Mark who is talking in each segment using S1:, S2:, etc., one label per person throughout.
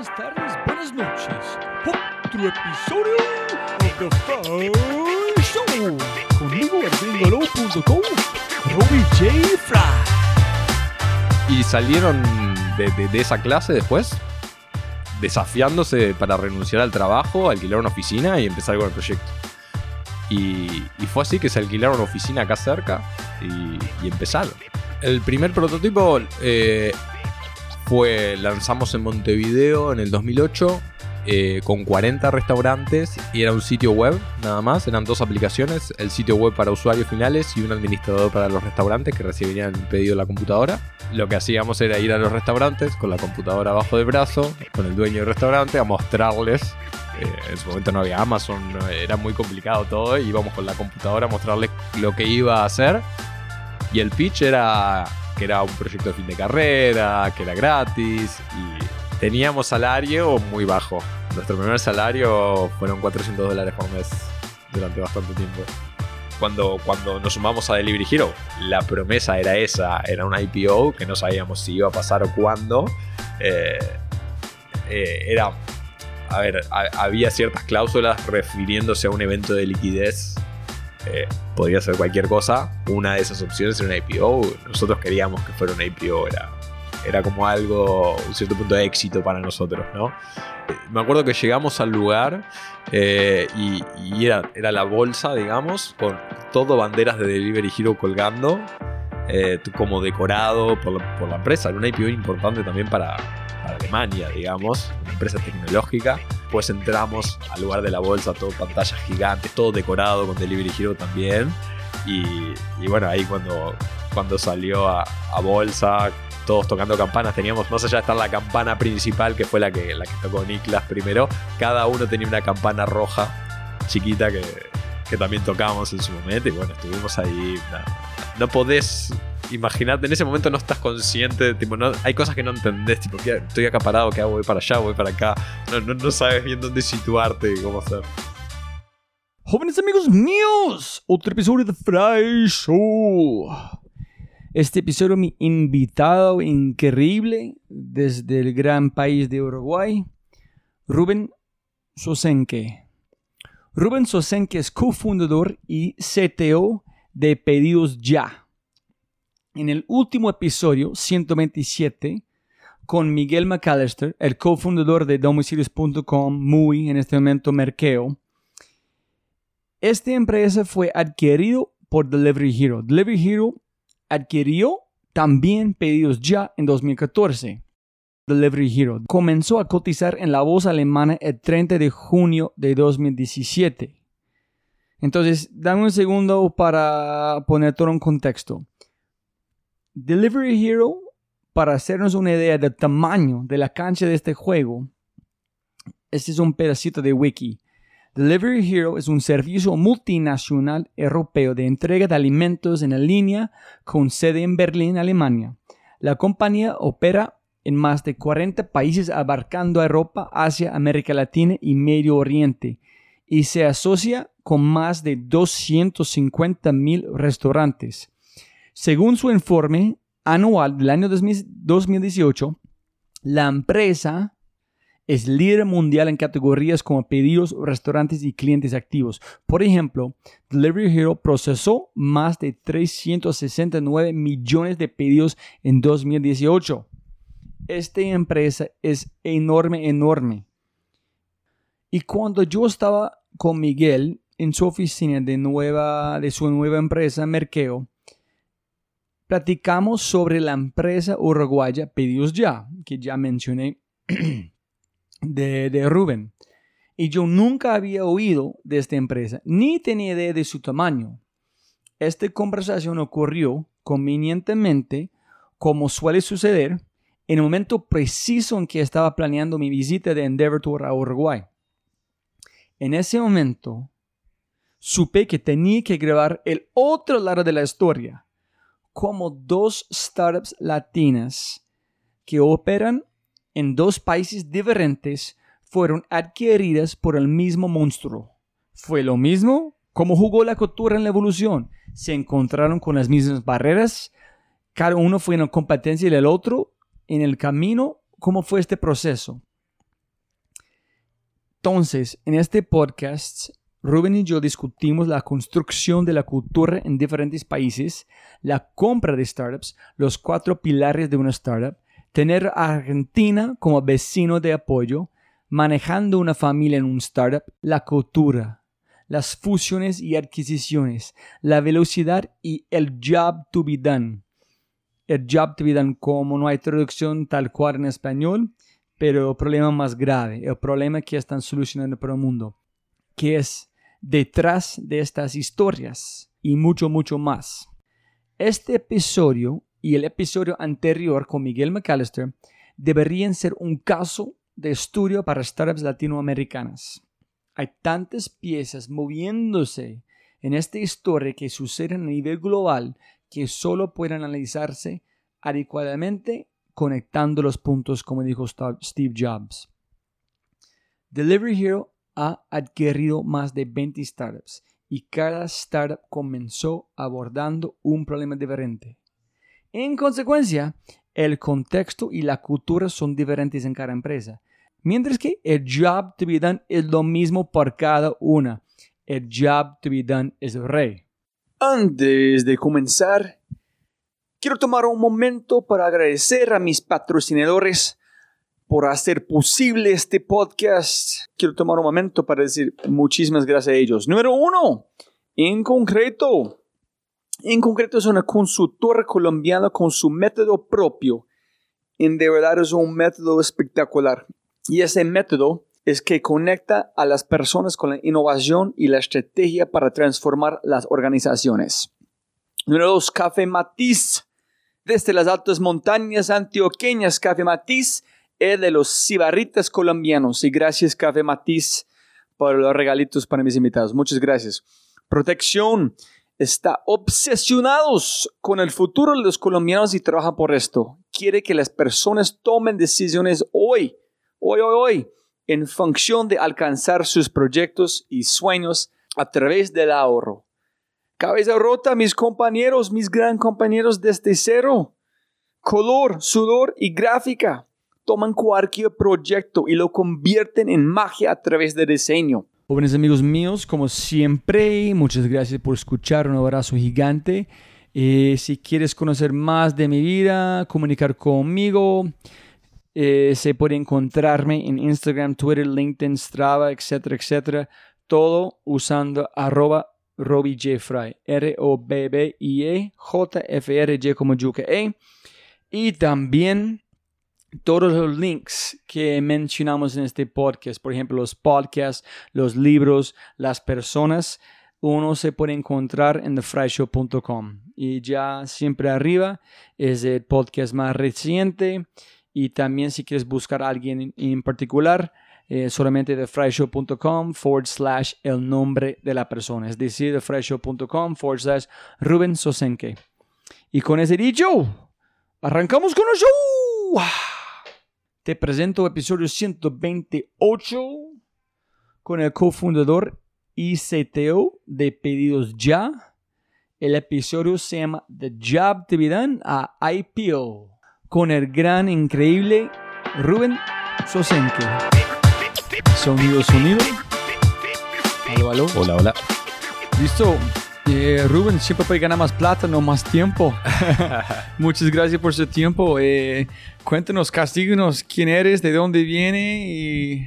S1: buenas tardes, buenas noches. Otro episodio de The Fry Show. Conmigo en gringolo.com, Robbie J. Fry.
S2: Y salieron de, de- de esa clase después desafiándose para renunciar al trabajo, alquilar una oficina y empezar con el proyecto. Y, y fue así que se alquilaron una oficina acá cerca y, y empezaron. El primer prototipo eh, fue, lanzamos en Montevideo en el 2008 eh, con 40 restaurantes y era un sitio web nada más, eran dos aplicaciones, el sitio web para usuarios finales y un administrador para los restaurantes que recibían el pedido en la computadora. Lo que hacíamos era ir a los restaurantes con la computadora abajo del brazo, con el dueño del restaurante, a mostrarles. eh, en su momento no había Amazon, era muy complicado todo. Y íbamos con la computadora a mostrarles lo que iba a hacer. Y el pitch era que era un proyecto de fin de carrera, que era gratis y teníamos salario muy bajo. Nuestro primer salario fueron 400 dólares por mes durante bastante tiempo cuando, cuando nos sumamos a Delivery Hero, la promesa era esa, era una IPO que no sabíamos si iba a pasar o cuándo. Eh, eh, era, a ver, ha- había ciertas cláusulas refiriéndose a un evento de liquidez. Eh, podría ser cualquier cosa. Una de esas opciones era una IPO. Nosotros queríamos que fuera una IPO. Era, era como algo, un cierto punto de éxito para nosotros, ¿no? Eh, Me acuerdo que llegamos al lugar eh, y, era, era la bolsa, digamos, con todo banderas de Delivery Hero colgando, como decorado por la, por la empresa. Era una IPO importante también para Alemania, digamos, una empresa tecnológica. Pues entramos al lugar de la bolsa, todo pantallas gigantes, todo decorado con Delivery Hero también. Y, bueno, ahí cuando, cuando salió a, bolsa, todos tocando campanas, teníamos, más allá de estar la campana principal, que fue la que, la que tocó Niklas primero, cada uno tenía una campana roja chiquita que, que también tocábamos en su momento. Y bueno, estuvimos ahí. nada, No podés imaginarte, en ese momento no estás consciente, tipo, no, hay cosas que no entendés, tipo, ¿qué- estoy acá parado, ¿qué hago? Voy para allá, voy para acá. No, no, no sabes bien dónde situarte y cómo hacer.
S1: Jóvenes amigos míos, otro episodio de Fry Show. Este episodio mi invitado increíble desde el gran país de Uruguay, Rubén Sosenke. Rubén Sosenke es cofundador y CTO de Pedidos Ya. En el último episodio, 127, con Miguel McAllister, el cofundador de domicilios.com, muy en este momento Merkeo, esta empresa fue adquirido por Delivery Hero. Delivery Hero adquirió también pedidos ya en 2014. Delivery Hero comenzó a cotizar en la bolsa alemana el 30 de junio de 2017. Entonces, dame un segundo para poner todo en contexto. Delivery Hero, para hacernos una idea del tamaño de la cancha de este juego, este es un pedacito de wiki. Delivery Hero es un servicio multinacional europeo de entrega de alimentos en línea con sede en Berlín, Alemania. La compañía opera en más de 40 países abarcando Europa, Asia, América Latina y Medio Oriente y se asocia con más de 250 mil restaurantes. Según su informe anual del año 2018, la empresa es líder mundial en categorías como pedidos, restaurantes y clientes activos. Por ejemplo, Delivery Hero procesó más de 369 millones de pedidos en 2018. Esta empresa es enorme, enorme. Y cuando yo estaba con Miguel en su oficina de, nueva, de su nueva empresa, Merkeo, platicamos sobre la empresa uruguaya Pedidos Ya, que ya mencioné de, de Rubén. Y yo nunca había oído de esta empresa, ni tenía idea de su tamaño. Esta conversación ocurrió convenientemente, como suele suceder, en el momento preciso en que estaba planeando mi visita de Endeavor Tour a Uruguay. En ese momento, supe que tenía que grabar el otro lado de la historia, como dos startups latinas que operan en dos países diferentes fueron adquiridas por el mismo monstruo. Fue lo mismo como jugó la cultura en la evolución. Se encontraron con las mismas barreras, cada uno fue en competencia del otro en el camino. ¿Cómo fue este proceso? Entonces, en este podcast, Rubén y yo discutimos la construcción de la cultura en diferentes países, la compra de startups, los cuatro pilares de una startup, tener a Argentina como vecino de apoyo, manejando una familia en un startup, la cultura, las fusiones y adquisiciones, la velocidad y el job to be done. El job to be done, como no hay traducción tal cual en español, pero el problema más grave, el problema que están solucionando para el mundo, que es detrás de estas historias y mucho, mucho más. Este episodio y el episodio anterior con Miguel McAllister deberían ser un caso de estudio para startups latinoamericanas. Hay tantas piezas moviéndose en esta historia que suceden a nivel global que solo pueden analizarse adecuadamente conectando los puntos, como dijo Steve Jobs. Delivery Hero ha adquirido más de 20 startups y cada startup comenzó abordando un problema diferente. En consecuencia, el contexto y la cultura son diferentes en cada empresa, mientras que el job to be done es lo mismo por cada una. El job to be done es el rey. Antes de comenzar, Quiero tomar un momento para agradecer a mis patrocinadores por hacer posible este podcast. Quiero tomar un momento para decir muchísimas gracias a ellos. Número uno, en concreto, en concreto es una consultora colombiana con su método propio. En de verdad es un método espectacular. Y ese método es que conecta a las personas con la innovación y la estrategia para transformar las organizaciones. Número dos, Café Matiz desde las altas montañas antioqueñas, Café Matiz es de los cibarritas colombianos. Y gracias, Café Matiz, por los regalitos para mis invitados. Muchas gracias. Protección está obsesionados con el futuro de los colombianos y trabaja por esto. Quiere que las personas tomen decisiones hoy, hoy, hoy, hoy, en función de alcanzar sus proyectos y sueños a través del ahorro. Cabeza rota, mis compañeros, mis gran compañeros desde cero. Color, sudor y gráfica. Toman cualquier proyecto y lo convierten en magia a través de diseño. Jóvenes amigos míos, como siempre, muchas gracias por escuchar. Un abrazo gigante. Eh, si quieres conocer más de mi vida, comunicar conmigo, eh, se puede encontrarme en Instagram, Twitter, LinkedIn, Strava, etcétera, etcétera. Todo usando arroba Robbie. R-O-B-B-I-E, J-F-R-Y como Yuke E. Y también todos los links que mencionamos en este podcast, por ejemplo, los podcasts, los libros, las personas, uno se puede encontrar en thefryshow.com. Y ya siempre arriba es el podcast más reciente. Y también si quieres buscar a alguien en particular, eh, solamente de fryshow.com forward slash el nombre de la persona, es decir, de fryshow.com forward slash Ruben Sosenke. Y con ese dicho, arrancamos con el show. Te presento episodio 128 con el cofundador y CTO de Pedidos Ya. El episodio se llama The Job to be Done a IPO con el gran, increíble Ruben Sosenke. Sonido, sonido. Aló, aló.
S2: Hola, hola.
S1: Listo. Eh, Rubén, siempre puede ganar más plata, no más tiempo. Muchas gracias por su tiempo. Eh, cuéntanos, castíganos quién eres, de dónde viene y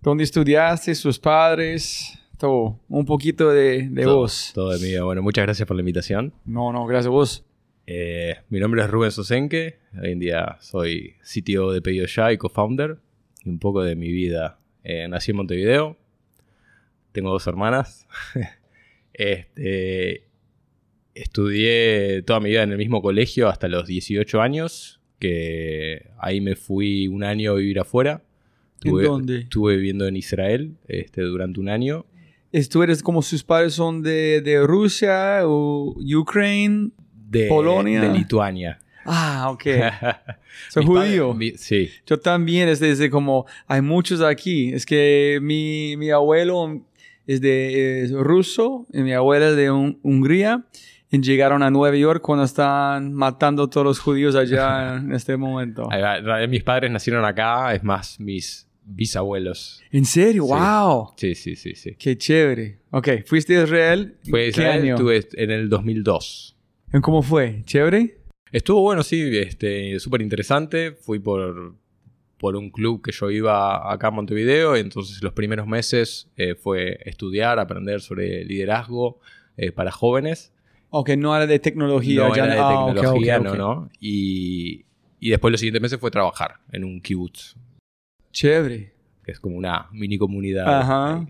S1: dónde estudiaste, sus padres, todo. Un poquito de, de vos.
S2: Todo de mí. Bueno, muchas gracias por la invitación.
S1: No, no, gracias a vos.
S2: Eh, mi nombre es Rubén Sosenke. Hoy en día soy CTO de Pedido Ya y co-founder un poco de mi vida. Eh, nací en Montevideo, tengo dos hermanas. este, estudié toda mi vida en el mismo colegio hasta los 18 años, que ahí me fui un año a vivir afuera.
S1: ¿En dónde?
S2: Estuve viviendo en Israel este, durante un año.
S1: ¿Tú eres como sus padres son de, de Rusia o Ucrania?
S2: De,
S1: Polonia.
S2: De Lituania.
S1: Ah, ok. Soy judío.
S2: sí.
S1: Yo también, es desde como, hay muchos aquí. Es que mi, mi abuelo es de ruso y mi abuela es de Hungría. Y llegaron a Nueva York cuando están matando a todos los judíos allá en este momento.
S2: Mis padres nacieron acá, es más, mis bisabuelos.
S1: ¿En serio?
S2: Sí.
S1: ¡Wow!
S2: Sí, sí, sí, sí.
S1: Qué chévere. Ok, ¿fuiste a Israel?
S2: Fue
S1: ¿Qué
S2: Israel,
S1: año?
S2: estuve en el 2002.
S1: ¿Cómo fue? ¿Chévere?
S2: Estuvo bueno, sí, este, súper interesante. Fui por, por un club que yo iba acá a Montevideo, entonces los primeros meses eh, fue estudiar, aprender sobre liderazgo eh, para jóvenes.
S1: Ok, no era de tecnología.
S2: no
S1: ya
S2: era de
S1: ah,
S2: tecnología,
S1: ok,
S2: no,
S1: ok.
S2: no. Y, y después los siguientes meses fue trabajar en un kibbutz,
S1: Chévere.
S2: que es como una mini comunidad.
S1: Ajá.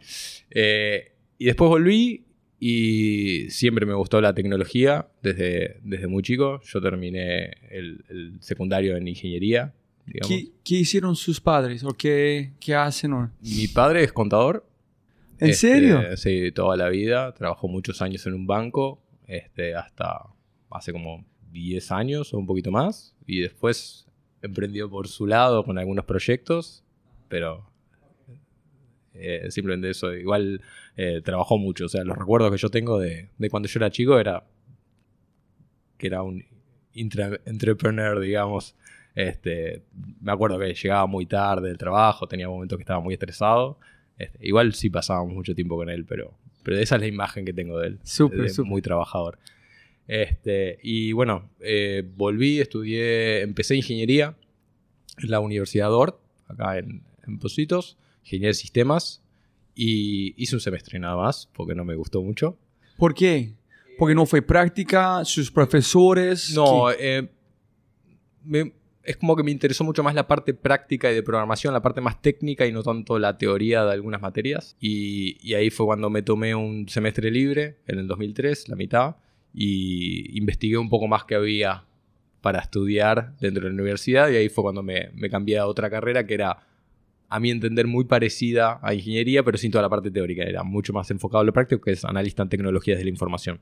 S2: Eh, y después volví y siempre me gustó la tecnología desde, desde muy chico. Yo terminé el, el secundario en ingeniería. Digamos.
S1: ¿Qué, qué hicieron sus padres? ¿O qué, qué hacen? o-
S2: Mi padre es contador.
S1: ¿En
S2: Este,
S1: serio?
S2: Sí, toda la vida. Trabajó muchos años en un banco, este, hasta hace como 10 años o un poquito más. Y después emprendió por su lado con algunos proyectos, pero eh, simplemente eso. Igual eh, trabajó mucho. O sea, los recuerdos que yo tengo de, de cuando yo era chico era que era un intra- entrepreneur, digamos. Este, me acuerdo que llegaba muy tarde del trabajo, tenía momentos que estaba muy estresado. Este, igual sí pasábamos mucho tiempo con él, pero, pero esa es la imagen que tengo de él.
S1: Súper, súper.
S2: Muy trabajador. Este, y bueno, eh, volví, estudié, empecé ingeniería en la Universidad Dort, acá en, en Positos, ingeniería de sistemas, y hice un semestre nada más, porque no me gustó mucho.
S1: ¿Por qué? Porque no fue práctica, sus profesores.
S2: No, eh, me- es como que me interesó mucho más la parte práctica y de programación, la parte más técnica y no tanto la teoría de algunas materias. Y, ahí fue cuando me tomé un semestre libre, en el 2003, la mitad, y investigué un poco más que había para estudiar dentro de la universidad. Y ahí fue cuando me, me cambié a otra carrera que era, a mi entender, muy parecida a ingeniería, pero sin toda la parte teórica. Era mucho más enfocado a lo práctico, que es analista en tecnologías de la información.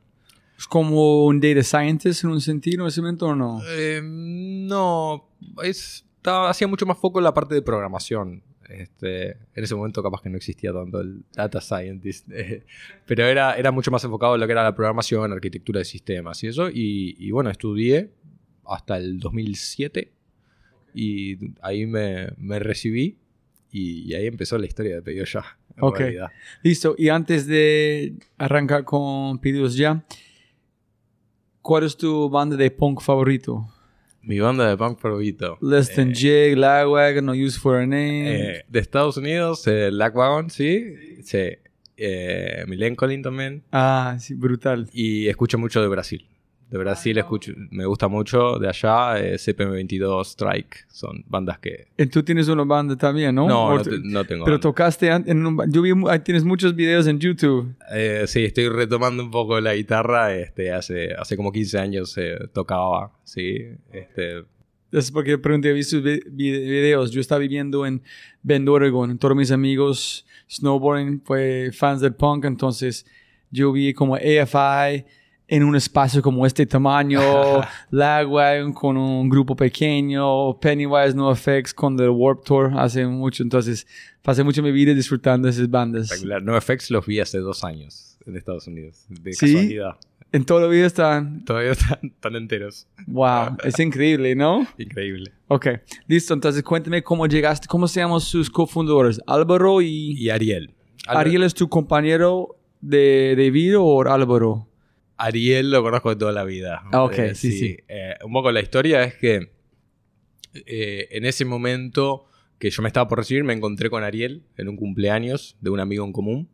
S1: ¿Es como un data scientist en un sentido, en ese momento o no?
S2: Eh, no, es, estaba- hacía mucho más foco en la parte de programación. Este, en ese momento capaz que no existía tanto el data scientist, eh, pero era, era mucho más enfocado en lo que era la programación, arquitectura de sistemas y eso. Y, y bueno, estudié hasta el 2007 y ahí me, me recibí y, y ahí empezó la historia de Pedido Ya. en
S1: Ok.
S2: realidad.
S1: Listo. Y antes de arrancar con pedidos ya, ¿cuál es tu banda de punk favorito?
S2: Mi banda de punk favorito.
S1: Less Than
S2: eh,
S1: Jig, Lagwagon, No Use for a Name.
S2: Eh, de Estados Unidos, eh, Lagwagon, sí. sí. Eh, Millencolin también.
S1: ah, sí, brutal.
S2: Y escucho mucho de Brasil. De Brasil escucho, me gusta mucho. De allá, eh, CPM22, Strike. Son bandas que.
S1: Y tú tienes una banda también, ¿no?
S2: No, no, te- no tengo.
S1: Pero
S2: banda.
S1: tocaste en un... Yo vi... Tienes muchos videos en YouTube.
S2: Eh, sí, estoy retomando un poco la guitarra. Este, hace, hace como 15 años eh, tocaba. Sí. Este,
S1: Es porque pregunté, vi sus vi- vi- videos. Yo estaba viviendo en Bend, Oregon. Todos mis amigos snowboarding fue fans del punk. Entonces yo vi como AFI en un espacio como este tamaño. Lagwagon con un grupo pequeño. Pennywise, NoFX con The Warp Tour hace mucho. Entonces pasé mucho mi vida disfrutando de esas bandas.
S2: espectacular. NoFX los vi hace dos años en Estados Unidos. De
S1: ¿Sí?
S2: casualidad.
S1: En todo la vida están...
S2: Todavía están, están enteros.
S1: Wow, es increíble, ¿no?
S2: Increíble.
S1: Ok, listo. Entonces cuéntame cómo llegaste, cómo se llaman sus cofundadores, Álvaro y...
S2: Y Ariel.
S1: ¿Ariel es tu compañero de, de vida o Álvaro?
S2: Ariel lo conozco de toda la vida.
S1: Ah, ok, sí, sí.
S2: Eh, un poco la historia es que eh, en ese momento que yo me estaba por recibir, me encontré con Ariel en un cumpleaños de un amigo en común.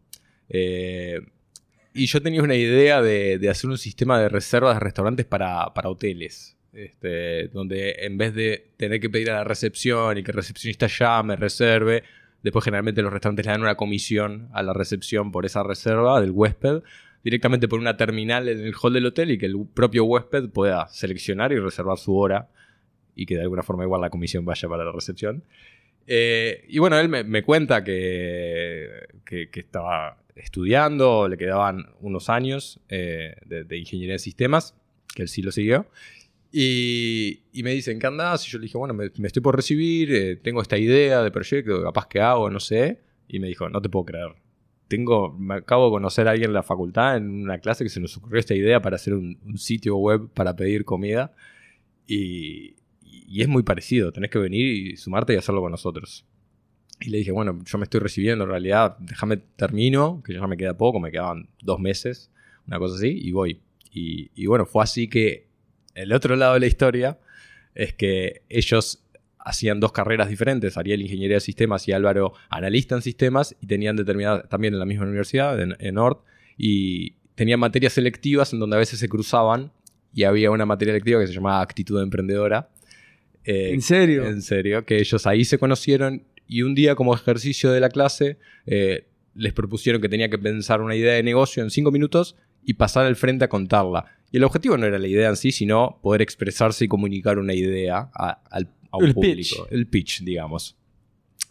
S2: Eh, y yo tenía una idea de, de hacer un sistema de reservas de restaurantes para, para hoteles. Este, donde en vez de tener que pedir a la recepción y que el recepcionista llame, reserve, después generalmente los restaurantes le dan una comisión a la recepción por esa reserva del huésped directamente por una terminal en el hall del hotel y que el propio huésped pueda seleccionar y reservar su hora y que de alguna forma igual la comisión vaya para la recepción. Eh, y bueno, él me, me cuenta que, que, que estaba estudiando, le quedaban unos años eh, de, de ingeniería de sistemas, que él sí lo siguió. Y, y me dicen, ¿qué andás? Y yo le dije, bueno, me, me estoy por recibir, eh, tengo esta idea de proyecto, capaz que hago, no sé. Y me dijo, no te puedo creer. Tengo, me acabo de conocer a alguien en la facultad en una clase que se nos ocurrió esta idea para hacer un, un sitio web para pedir comida. Y, y es muy parecido, tenés que venir y sumarte y hacerlo con nosotros. Y le dije, bueno, yo me estoy recibiendo en realidad, déjame termino, que ya me queda poco, me quedaban dos meses, una cosa así, y voy. Y, y bueno, fue así que el otro lado de la historia es que ellos hacían dos carreras diferentes, Ariel Ingeniería de Sistemas y Álvaro Analista en Sistemas, y tenían determinadas, también en la misma universidad, en, en Nord, y tenían materias selectivas en donde a veces se cruzaban, y había una materia electiva que se llamaba Actitud Emprendedora. eh,
S1: ¿En serio?
S2: En serio, que ellos ahí se conocieron y un día como ejercicio de la clase eh, les propusieron que tenía que pensar una idea de negocio en cinco minutos y pasar al frente a contarla. Y el objetivo no era la idea en sí, sino poder expresarse y comunicar una idea a, al- a un
S1: El
S2: público.
S1: pitch.
S2: El pitch, digamos.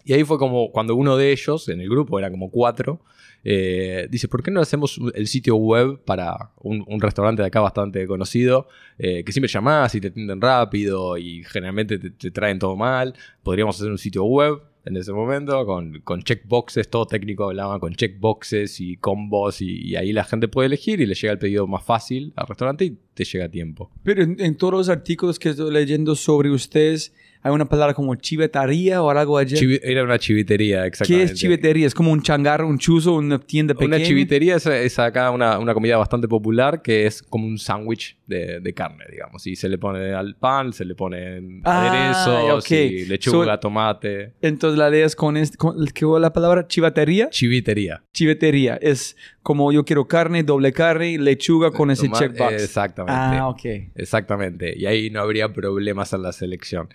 S2: Y ahí fue como cuando uno de ellos, en el grupo, era como cuatro, eh, dice, ¿por qué no hacemos el sitio web para un, un restaurante de acá bastante conocido? eh, que siempre llamás y te atienden rápido y generalmente te, te traen todo mal. Podríamos hacer un sitio web en ese momento con, con checkboxes, todo técnico hablaba con checkboxes y combos y, y ahí la gente puede elegir y le llega el pedido más fácil al restaurante y te llega a tiempo.
S1: Pero en, en todos los artículos que estoy leyendo sobre ustedes, hay una palabra como chivetaría o algo.
S2: Chivi- era una chivitería,
S1: ¿Qué
S2: exactamente.
S1: es chivetería? ¿Es como un changarro, un chuzo, una tienda pequeña?
S2: Una chivitería es, es acá una, una comida bastante popular que es como un sándwich de, de carne, digamos. Y se le pone al pan, se le ponen
S1: Ah,
S2: aderezos,
S1: ok.
S2: y lechuga,
S1: So-
S2: tomate.
S1: Entonces la idea es con, este, con ¿qué fue la palabra? Chivatería.
S2: Chivitería.
S1: Chivetería. Es como yo quiero carne, doble carne, lechuga con ese
S2: Toma-
S1: checkbox.
S2: Exactamente.
S1: Ah, ok.
S2: Exactamente. Y ahí no habría problemas en la selección.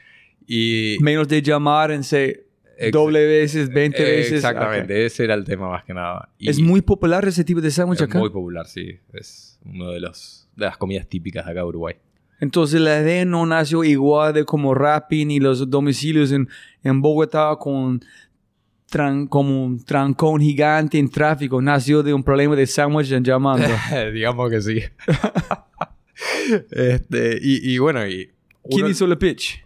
S2: Y
S1: Menos de llamar en se doble veces, 20
S2: eh,
S1: veces.
S2: Exactamente,
S1: Ok.
S2: ese era el tema más que nada. Y
S1: Es muy popular ese tipo de sándwich acá.
S2: muy popular, sí. Es uno de los de las comidas típicas de acá de Uruguay.
S1: Entonces la idea no nació igual de como Rappi ni los domicilios en, en Bogotá con tran- como un trancón gigante en tráfico. Nació de un problema de sándwich en llamando.
S2: Digamos que sí. este, y, y bueno, y
S1: ¿Quién
S2: uno-
S1: hizo el pitch?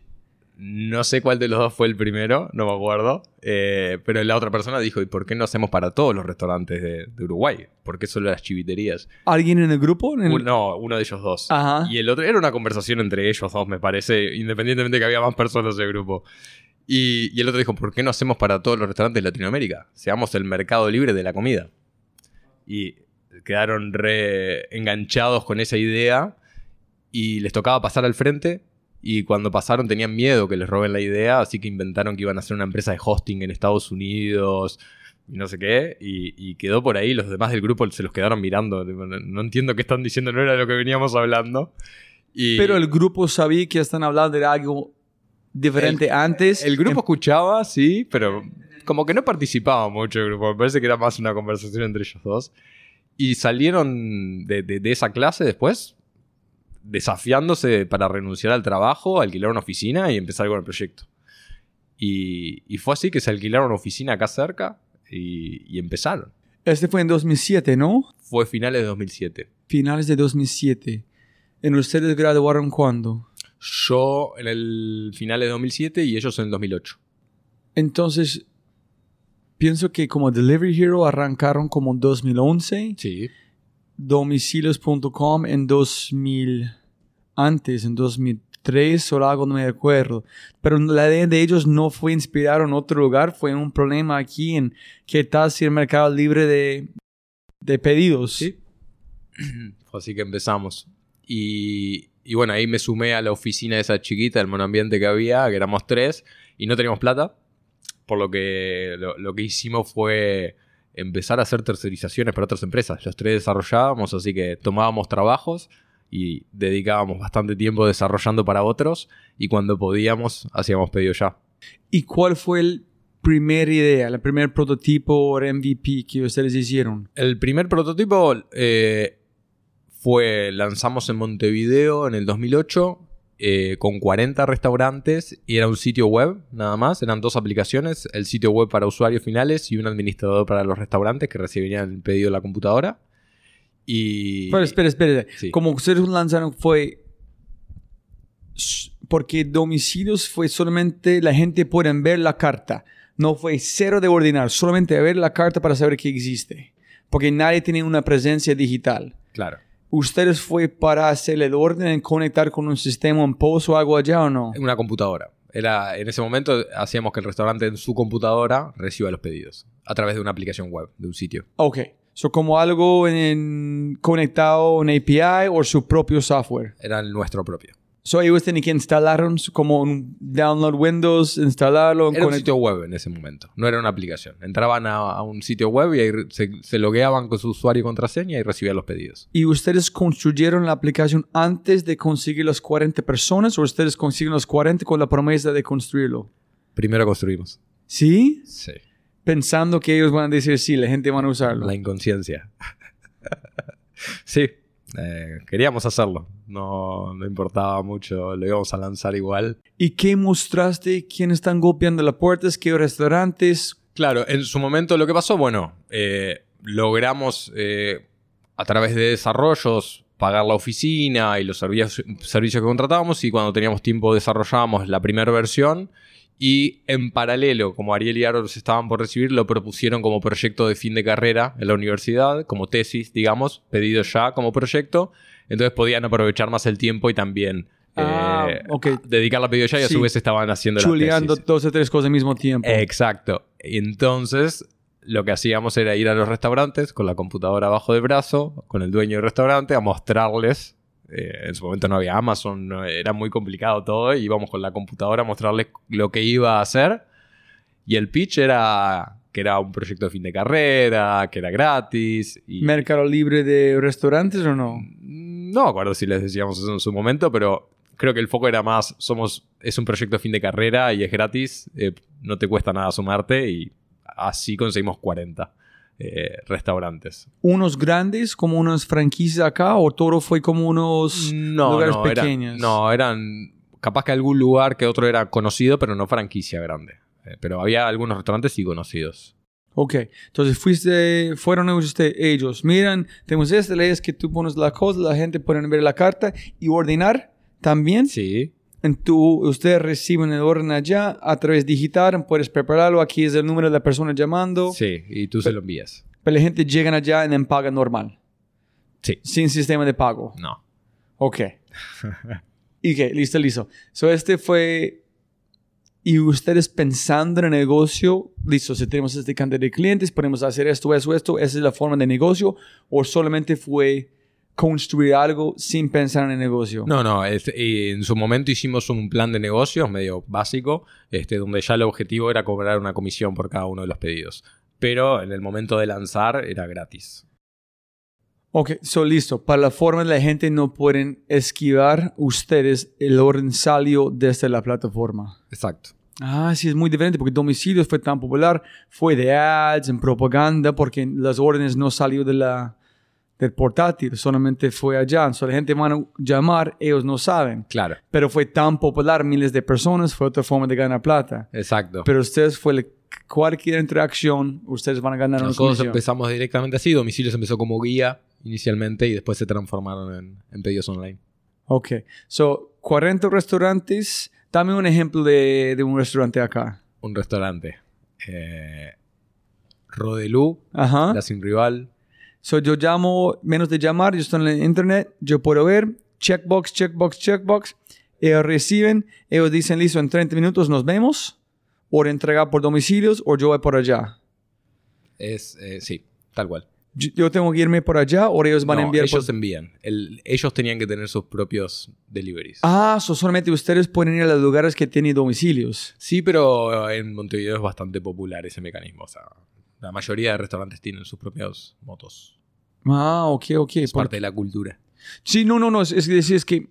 S2: no sé cuál de los dos fue el primero, no me acuerdo. eh, pero la otra persona dijo, ¿y por qué no hacemos para todos los restaurantes de, de Uruguay? ¿Por qué solo las chiviterías?
S1: ¿Alguien en el grupo? En el-
S2: Un- no, uno de ellos dos.
S1: Ajá.
S2: Y el otro era una conversación entre ellos dos, me parece, independientemente de que había más personas en el grupo. Y, y el otro dijo, ¿por qué no hacemos para todos los restaurantes de Latinoamérica? Seamos el mercado libre de la comida. Y quedaron re enganchados con esa idea y les tocaba pasar al frente y cuando pasaron tenían miedo que les roben la idea, así que inventaron que iban a hacer una empresa de hosting en Estados Unidos y no sé qué, y, y quedó por ahí, los demás del grupo se los quedaron mirando, no, no entiendo qué están diciendo, no era lo que veníamos hablando. Y
S1: Pero el grupo sabía que están hablando de algo diferente antes.
S2: el grupo
S1: Em-
S2: escuchaba, sí, pero como que no participaba mucho el grupo, me parece que era más una conversación entre ellos dos. Y salieron de, de- de esa clase después desafiándose para renunciar al trabajo, alquilar una oficina y empezar con el proyecto. Y, y fue así que se alquilaron una oficina acá cerca y, y empezaron.
S1: Este fue en 2007, ¿no?
S2: Fue finales de 2007.
S1: Finales de 2007. ¿En ustedes graduaron cuándo?
S2: Yo en el finales de 2007 y ellos en el 2008.
S1: Entonces, pienso que como Delivery Hero arrancaron como en 2011,
S2: Sí.
S1: domicilios.com en 2000, antes, en 2003 o algo, no me acuerdo. Pero la idea de ellos no fue inspirar en otro lugar, fue un problema aquí en qué tal si el mercado libre de, de pedidos.
S2: Sí. Así que empezamos. Y, y bueno, ahí me sumé a la oficina esa chiquita, el monoambiente que había, que éramos tres, y no teníamos plata. Por lo que lo, lo que hicimos fue empezar a hacer tercerizaciones para otras empresas. Los tres desarrollábamos, así que tomábamos trabajos y dedicábamos bastante tiempo desarrollando para otros. Y cuando podíamos, hacíamos pedido ya.
S1: ¿Y cuál fue la primera idea, el primer prototipo o MVP que ustedes hicieron?
S2: El primer prototipo eh, fue, lanzamos en Montevideo en el 2008 eh, con 40 restaurantes y era un sitio web nada más, eran dos aplicaciones, el sitio web para usuarios finales y un administrador para los restaurantes que recibirían el pedido en la computadora. Y...
S1: Pero espera, espera.
S2: Sí.
S1: Como ustedes lanzaron fue... Porque domicilios fue solamente la gente puede ver la carta. No fue cero de ordenar, solamente ver la carta para saber que existe. Porque nadie tiene una presencia digital.
S2: Claro.
S1: ¿Ustedes fue para hacer el orden, conectar con un sistema en post o algo allá o no?
S2: Una computadora. Era, en ese momento hacíamos que el restaurante en su computadora reciba los pedidos a través de una aplicación web, de un sitio.
S1: Ok. So, como algo en, conectado a un API o su propio software.
S2: Era el nuestro propio.
S1: So, ellos tenían que instalaron como un download Windows, instalarlo.
S2: Era un sitio web en ese momento, no era una aplicación. Entraban a, a un sitio web y ahí se, se logueaban con su usuario y contraseña y recibían los pedidos.
S1: ¿Y ustedes construyeron la aplicación antes de conseguir las 40 personas o ustedes consiguen los 40 con la promesa de construirlo?
S2: Primero construimos.
S1: ¿Sí?
S2: Sí.
S1: Pensando que ellos van a decir sí, la gente van a usarlo.
S2: La inconsciencia. sí, eh, queríamos hacerlo. No, no importaba mucho, lo íbamos a lanzar igual.
S1: ¿Y qué mostraste? ¿Quién están golpeando las puertas? ¿Qué restaurantes?
S2: Claro, en su momento lo que pasó, bueno, eh, logramos eh, a través de desarrollos pagar la oficina y los servicios, servicios que contratábamos y cuando teníamos tiempo desarrollábamos la primera versión y en paralelo, como Ariel y Aro los estaban por recibir, lo propusieron como proyecto de fin de carrera en la universidad, como tesis, digamos, pedido ya como proyecto, entonces podían aprovechar más el tiempo y también...
S1: Ah,
S2: eh,
S1: ok.
S2: dedicarla a pedido ya y a
S1: Sí.
S2: su vez estaban haciendo la
S1: Chuleando
S2: tesis.
S1: dos o tres cosas al mismo tiempo.
S2: Exacto. Entonces lo que hacíamos era ir a los restaurantes con la computadora abajo del brazo, con el dueño del restaurante, a mostrarles. Eh, en su momento no había Amazon, no- era muy complicado todo. Y íbamos con la computadora a mostrarles lo que iba a hacer. Y el pitch era que era un proyecto de fin de carrera, que era gratis. Y
S1: ¿Mercado libre de restaurantes o no?
S2: no me acuerdo si les decíamos eso en su momento, pero creo que el foco era más, somos, es un proyecto de fin de carrera y es gratis, eh, no te cuesta nada sumarte y así conseguimos 40 eh, restaurantes.
S1: ¿Unos grandes como unas franquicias acá o todo fue como unos
S2: No,
S1: lugares
S2: no, era-
S1: pequeños?
S2: no, eran capaz que algún lugar que otro era conocido, pero no franquicia grande. Eh, pero había algunos restaurantes sí conocidos.
S1: Ok, entonces fuiste, fueron usted, ellos, miran, tenemos esta ley, es que tú pones la cosa, la gente puede ver la carta y ordenar también.
S2: Sí,
S1: Tu, ustedes reciben el orden allá a través digital, puedes prepararlo, aquí es el número de la persona llamando,
S2: sí, y tú se lo envías.
S1: pero la gente llega allá en paga normal,
S2: Sí,
S1: sin sistema de pago.
S2: no.
S1: Ok. y que, listo, listo. So, este fue. Y ustedes pensando en el negocio, listo, si tenemos este cantidad de clientes, podemos hacer esto, eso, esto, esa es la forma de negocio, o solamente fue construir algo sin pensar en el negocio.
S2: No, no, es- en su momento hicimos un plan de negocios medio básico, este, donde ya el objetivo era cobrar una comisión por cada uno de los pedidos. Pero en el momento de lanzar era gratis.
S1: Ok, so listo. Para la forma de la gente no pueden esquivar ustedes, el orden salió desde la plataforma.
S2: Exacto.
S1: Ah, sí, es muy diferente porque domicilios fue tan popular, fue de ads, en propaganda, porque las órdenes no salió de la, del portátil, solamente fue allá. So, la gente van a llamar, ellos no saben.
S2: Claro,
S1: Pero fue tan popular, miles de personas, fue otra forma de ganar plata.
S2: exacto.
S1: Pero ustedes fue la- cualquier interacción, ustedes van a ganar una
S2: Nosotros
S1: comisión.
S2: empezamos directamente así. Domicilios empezó como guía inicialmente y después se transformaron en, en pedidos online.
S1: Ok, so 40 restaurantes. Dame un ejemplo de, de un restaurante acá.
S2: Un restaurante. Eh, Rodelú,
S1: Ajá.
S2: La Sin Rival.
S1: So, yo llamo, menos de llamar, yo estoy en el internet, yo puedo ver, checkbox, checkbox, checkbox. Ellos reciben, ellos dicen, listo, en 30 minutos nos vemos, o entregar por domicilios, o yo voy por allá.
S2: Es, eh, sí, tal cual.
S1: Yo, yo tengo que irme por allá, o ellos van a
S2: No,
S1: enviar
S2: ellos
S1: por...
S2: envían. El- ellos tenían que tener sus propios deliveries.
S1: Ah, so solamente ustedes pueden ir a los lugares que tienen domicilios.
S2: Sí, pero en Montevideo es bastante popular ese mecanismo. O sea, la mayoría de restaurantes tienen sus propios motos.
S1: Ah, ok, ok.
S2: Es
S1: Por-
S2: parte de la cultura.
S1: Sí, no, no, no. Es, es decir, es que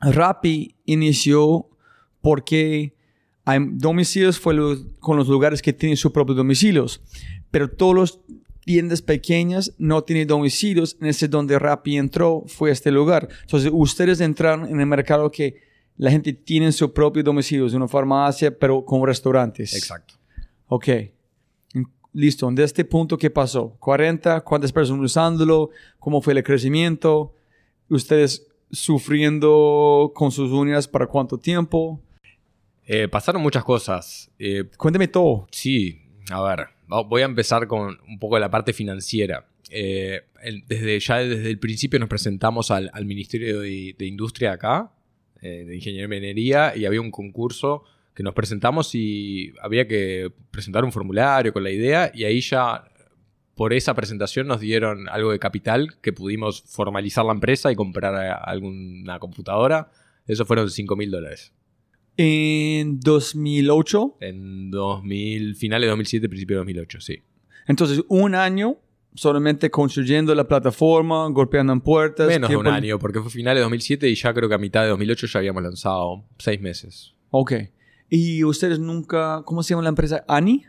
S1: Rappi inició porque hay domicilios fue lo- con los lugares que tienen sus propios domicilios. Pero todos los tiendas pequeñas no tienen domicilios. En ese donde Rappi entró fue este lugar. Entonces, ustedes entraron en el mercado que la gente tiene su propio domicilio, una farmacia, pero con restaurantes.
S2: Exacto.
S1: Ok. Listo. De este punto, ¿qué pasó? ¿40? ¿Cuántas personas usándolo? ¿Cómo fue el crecimiento? ¿Ustedes sufriendo con sus uñas para cuánto tiempo?
S2: Eh, pasaron muchas cosas. Eh,
S1: Cuéntame todo.
S2: sí, a ver, voy a empezar con un poco de la parte financiera. Eh, desde, ya desde el principio nos presentamos al, al Ministerio de, de Industria acá, eh, de Ingeniería y Minería, y había un concurso que nos presentamos y había que presentar un formulario con la idea y ahí ya por esa presentación nos dieron algo de capital que pudimos formalizar la empresa y comprar alguna computadora. Eso fueron 5 mil dólares.
S1: En 2008.
S2: En 2000, finales de 2007, principio de 2008, sí.
S1: Entonces, un año solamente construyendo la plataforma, golpeando en puertas.
S2: Menos de un año, porque fue finales de 2007 y ya creo que a mitad de 2008 ya habíamos lanzado seis meses.
S1: Ok. ¿Y ustedes nunca, cómo se llama la empresa? ¿ANI?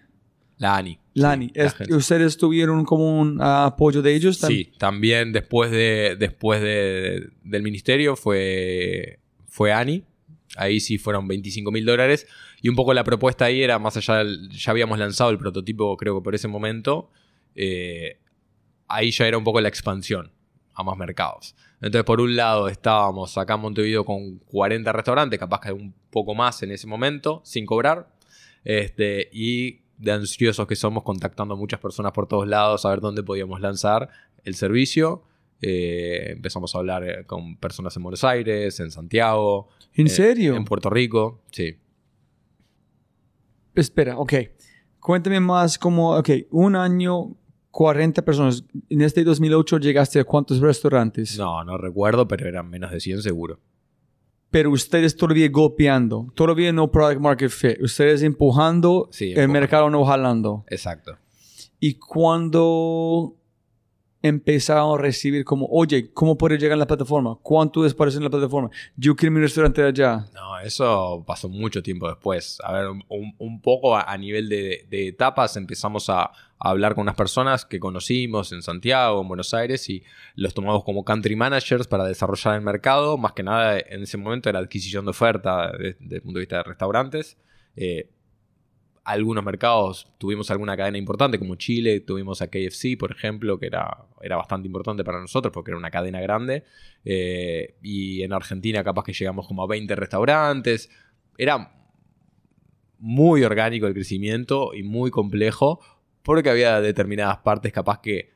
S2: La ANI.
S1: Lani.
S2: Sí, la
S1: Es-. ¿Ustedes tuvieron como un ah, apoyo de ellos? tam-
S2: Sí, también después de después de- del ministerio fue, fue ANI. Ahí sí fueron 25 mil dólares. Y un poco la propuesta ahí era, más allá del, ya habíamos lanzado el prototipo, creo que por ese momento, eh, ahí ya era un poco la expansión a más mercados. Entonces, por un lado, estábamos acá en Montevideo con 40 restaurantes, capaz que un poco más en ese momento, sin cobrar. Este, y de ansiosos que somos, contactando a muchas personas por todos lados a ver dónde podíamos lanzar el servicio. Eh, empezamos a hablar eh, con personas en Buenos Aires, en Santiago,
S1: ¿En
S2: eh,
S1: serio?
S2: en Puerto Rico. Sí.
S1: Espera, ok. Cuéntame más como, ok, un año, 40 personas. En este 2008 llegaste a cuántos restaurantes.
S2: No, no recuerdo, pero eran menos de 100 seguro.
S1: Pero ustedes todavía golpeando, todavía no product market fit. Ustedes empujando,
S2: Sí,
S1: el
S2: empujando.
S1: mercado no jalando.
S2: Exacto.
S1: Y cuando empezaron a recibir como, oye, ¿cómo puedo llegar a la plataforma? ¿Cuánto desaparece en la plataforma? Yo quiero mi restaurante allá.
S2: No, eso pasó mucho tiempo después. A ver, un, un poco a, a nivel de, de etapas empezamos a, a hablar con unas personas que conocimos en Santiago, en Buenos Aires, y los tomamos como country managers para desarrollar el mercado. Más que nada en ese momento era adquisición de oferta de- desde el punto de vista de restaurantes. Eh, algunos mercados tuvimos alguna cadena importante, como Chile, tuvimos a KFC, por ejemplo, que era, era bastante importante para nosotros porque era una cadena grande. Eh, y en Argentina capaz que llegamos como a 20 restaurantes. Era muy orgánico el crecimiento y muy complejo porque había determinadas partes capaz que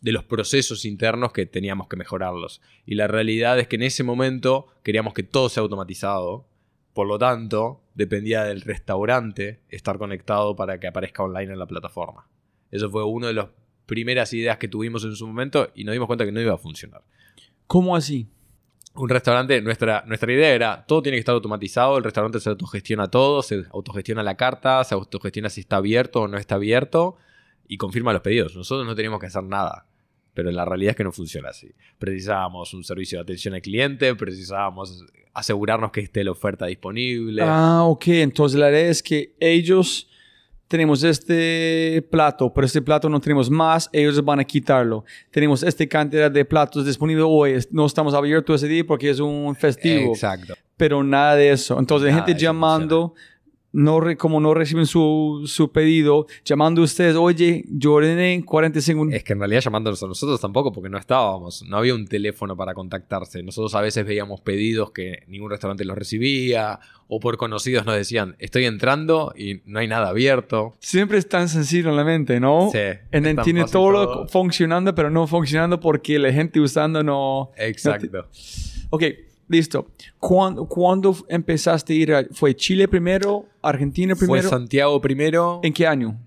S2: de los procesos internos que teníamos que mejorarlos. Y la realidad es que en ese momento queríamos que todo sea automatizado. Por lo tanto, dependía del restaurante estar conectado para que aparezca online en la plataforma. Eso fue una de las primeras ideas que tuvimos en su momento y nos dimos cuenta que no iba a funcionar
S1: ¿Cómo así?
S2: un restaurante, nuestra, nuestra idea era, todo tiene que estar automatizado, el restaurante se autogestiona todo, se autogestiona la carta, se autogestiona si está abierto o no está abierto y confirma los pedidos. Nosotros no teníamos que hacer nada, pero la realidad es que no funciona así. Precisábamos un servicio de atención al cliente, precisábamos asegurarnos que esté la oferta disponible.
S1: Ah, ok. Entonces la idea es que ellos tenemos este plato, pero este plato no tenemos más, ellos van a quitarlo. Tenemos esta cantidad de platos disponibles hoy, no estamos abiertos ese día porque es un festivo,
S2: Exacto.
S1: pero nada de eso. Entonces
S2: Nada
S1: gente llamando, no re- como no reciben su, su pedido, llamando a ustedes, oye, yo ordené 45
S2: Es que en realidad llamándonos a nosotros tampoco, porque no estábamos, no había un teléfono para contactarse. Nosotros a veces veíamos pedidos que ningún restaurante los recibía, o por conocidos nos decían, estoy entrando y no hay nada abierto.
S1: Siempre es tan sencillo en la mente, ¿no?
S2: Sí, tan
S1: tiene todo. funcionando, pero no funcionando porque la gente usando no...
S2: Exacto.
S1: Ok, listo. ¿Cuándo, cuándo empezaste a ir a... ¿Fue Chile primero? ¿Argentina
S2: Fue
S1: primero?
S2: Santiago primero,
S1: ¿En qué año?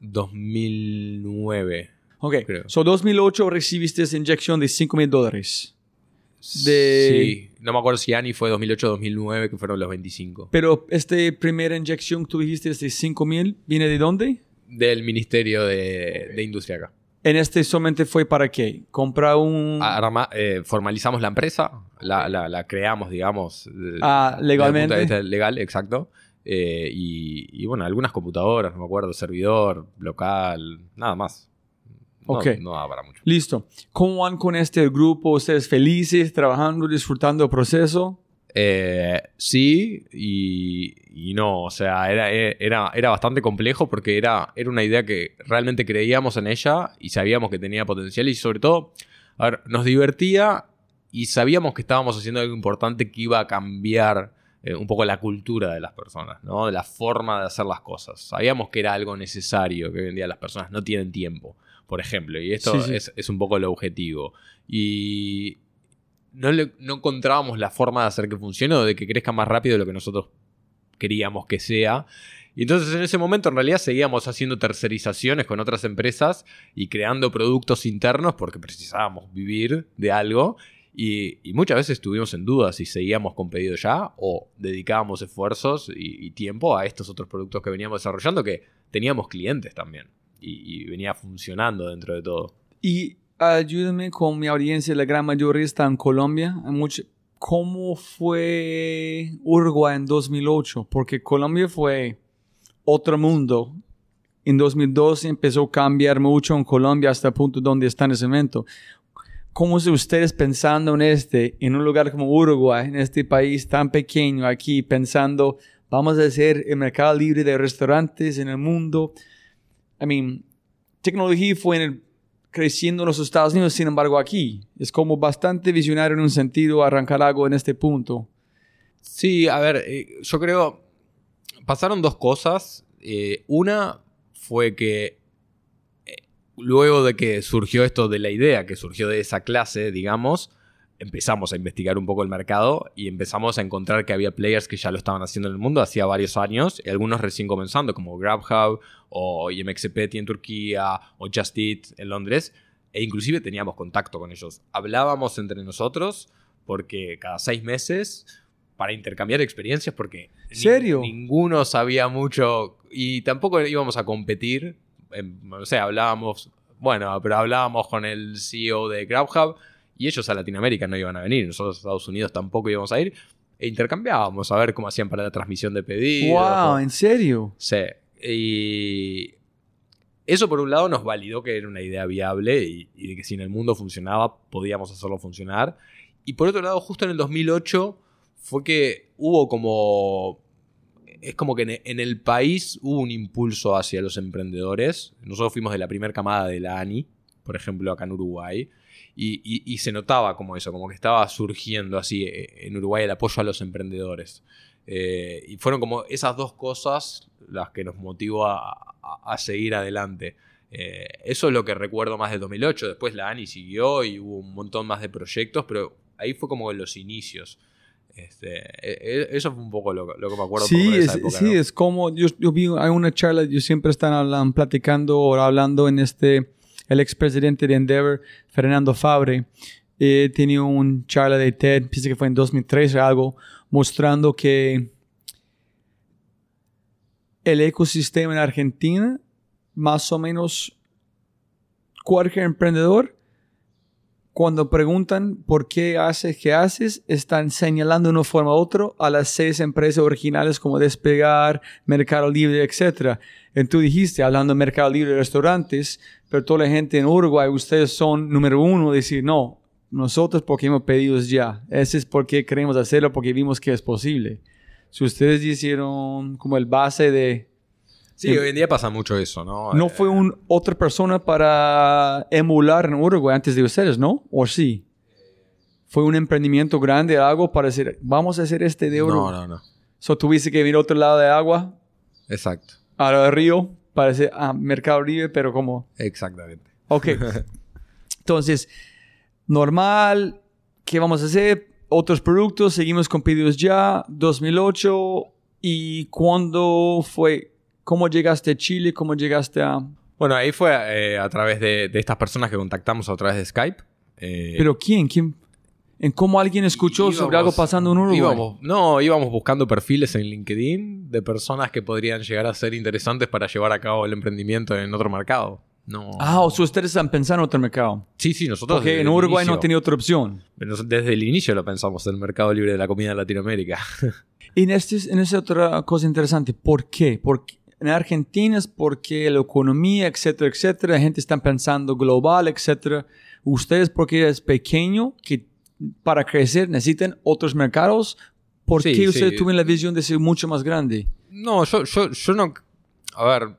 S2: 2009.
S1: Ok,
S2: Creo.
S1: so 2008 recibiste esa inyección de 5 mil dólares. De-
S2: Sí, no me acuerdo si Ani fue 2008 o 2009, que fueron los 25.
S1: Pero esta primera inyección que tú dijiste de 5 mil, ¿viene de dónde?
S2: Del Ministerio de, de Industria acá.
S1: En este solamente fue para qué? Comprar un...
S2: Arma- eh, formalizamos la empresa, la, la- la creamos, digamos.
S1: Ah,
S2: desde el
S1: legalmente.
S2: punto de vista legal, exacto. Eh, y, y bueno, algunas computadoras, no me acuerdo, servidor, local, nada más. No,
S1: Ok.
S2: no daba para mucho.
S1: Listo. ¿Cómo van con este grupo? ¿Ustedes felices, trabajando, disfrutando el proceso?
S2: Eh, sí y, y no, o sea, era, era, era bastante complejo porque era, era una idea que realmente creíamos en ella y sabíamos que tenía potencial y sobre todo, a ver, nos divertía y sabíamos que estábamos haciendo algo importante que iba a cambiar eh, un poco la cultura de las personas, ¿no? De la forma de hacer las cosas. Sabíamos que era algo necesario, que hoy en día las personas no tienen tiempo, por ejemplo, y esto
S1: Sí, sí.
S2: Es, es un poco el objetivo. Y no, le- no encontrábamos la forma de hacer que funcione o de que crezca más rápido de lo que nosotros queríamos que sea. Y entonces en ese momento en realidad seguíamos haciendo tercerizaciones con otras empresas y creando productos internos porque precisábamos vivir de algo. Y, muchas veces estuvimos en duda si seguíamos con pedido ya o dedicábamos esfuerzos y, tiempo a estos otros productos que veníamos desarrollando que teníamos clientes también y, venía funcionando dentro de todo.
S1: Y ayúdame con mi audiencia, la gran mayoría está en Colombia. ¿Cómo fue Uruguay en 2008? Porque Colombia fue otro mundo. En 2012 empezó a cambiar mucho en Colombia hasta el punto donde está en ese momento. ¿Cómo se ustedes pensando en este, en un lugar como Uruguay, en este país tan pequeño aquí, pensando, vamos a hacer el mercado libre de restaurantes en el mundo? I mean, tecnología fue creciendo en los Estados Unidos, sin embargo aquí es como bastante visionario en un sentido arrancar algo en este punto.
S2: Sí, a ver, eh, yo creo, pasaron dos cosas. Eh, una fue que eh, luego de que surgió esto de la idea, que surgió de esa clase, digamos, empezamos a investigar un poco el mercado y empezamos a encontrar que había players que ya lo estaban haciendo en el mundo hacía varios años, y algunos recién comenzando, como GrabHub o IMXPT en Turquía o Just Eat en Londres, e inclusive teníamos contacto con ellos. Hablábamos entre nosotros porque cada seis meses para intercambiar experiencias porque
S1: ¿Serio?
S2: ninguno sabía mucho y tampoco íbamos a competir. o sea, hablábamos, bueno, pero hablábamos con el CEO de GrabHub y ellos a Latinoamérica no iban a venir, nosotros a Estados Unidos tampoco íbamos a ir e intercambiábamos a ver cómo hacían para la transmisión de pedidos.
S1: ¡Wow! ¿En serio?
S2: Sí. Y eso por un lado nos validó que era una idea viable y, y de que si en el mundo funcionaba podíamos hacerlo funcionar. Y por otro lado, justo en el 2008 fue que hubo como... Es como que en el país hubo un impulso hacia los emprendedores. Nosotros fuimos de la primera camada de la ANI, por ejemplo, acá en Uruguay. Y, se notaba como eso, como que estaba surgiendo así eh, en Uruguay el apoyo a los emprendedores. Eh, y fueron como esas dos cosas las que nos motivó a, seguir adelante. Eh, eso es lo que recuerdo más del 2008. Después la ANI siguió y hubo un montón más de proyectos, pero ahí fue como en los inicios. Este, e, e, eso fue un poco lo, que me acuerdo.
S1: Sí, de esa es, sí es como yo, vi, hay una charla, yo siempre están hablando, platicando o hablando en este, el expresidente de Endeavor, Fernando Fabre, eh, tenía un charla de TED, pienso que fue en 2003 o algo, mostrando que el ecosistema en Argentina, más o menos cualquier emprendedor cuando preguntan por qué haces, qué haces, están señalando de una forma u otra a las seis empresas originales como Despegar, Mercado Libre, etc. Y tú dijiste, hablando de Mercado Libre de restaurantes, pero toda la gente en Uruguay, ustedes son número uno, decir, no, nosotros porque hemos pedido ya. Ese es porque queremos hacerlo, porque vimos que es posible. Si ustedes hicieron como el base de
S2: Sí, hoy en día pasa mucho eso, ¿no?
S1: No fue un, otra persona para emular en Uruguay antes de ustedes, ¿no? ¿O sí? Fue un emprendimiento grande, algo para decir, vamos a hacer este de
S2: Uruguay. No, no, no.
S1: So tuviste que venir a otro lado de agua.
S2: Exacto.
S1: A río, parece a Mercado Libre, pero como...
S2: Exactamente.
S1: Ok. Entonces, normal, ¿qué vamos a hacer? Otros productos, seguimos con pedidos ya, 2008. ¿Y cuándo fue? ¿Cómo llegaste a Chile? ¿Cómo llegaste a...?
S2: Bueno, ahí fue eh, a través de, estas personas que contactamos a través de Skype.
S1: Eh, ¿Pero quién? ¿Quién? ¿En cómo alguien escuchó sobre algo pasando en Uruguay?
S2: no, íbamos buscando perfiles en LinkedIn de personas que podrían llegar a ser interesantes para llevar a cabo el emprendimiento en otro mercado. No.
S1: Ah, o sea, ustedes están pensando en otro mercado.
S2: Sí, sí, nosotros.
S1: Porque en Uruguay no tenía otra opción.
S2: Desde el inicio lo pensamos, el mercado libre de la comida en Latinoamérica.
S1: y en, este, en esa otra cosa interesante, ¿por qué? Porque en Argentina es porque la economía, etcétera, etcétera, la gente está pensando global, etcétera. Ustedes porque es pequeño, que para crecer necesitan otros mercados. ¿Por qué ustedes tuvieron la visión de ser mucho más grande?
S2: No, yo, yo, yo no... A ver,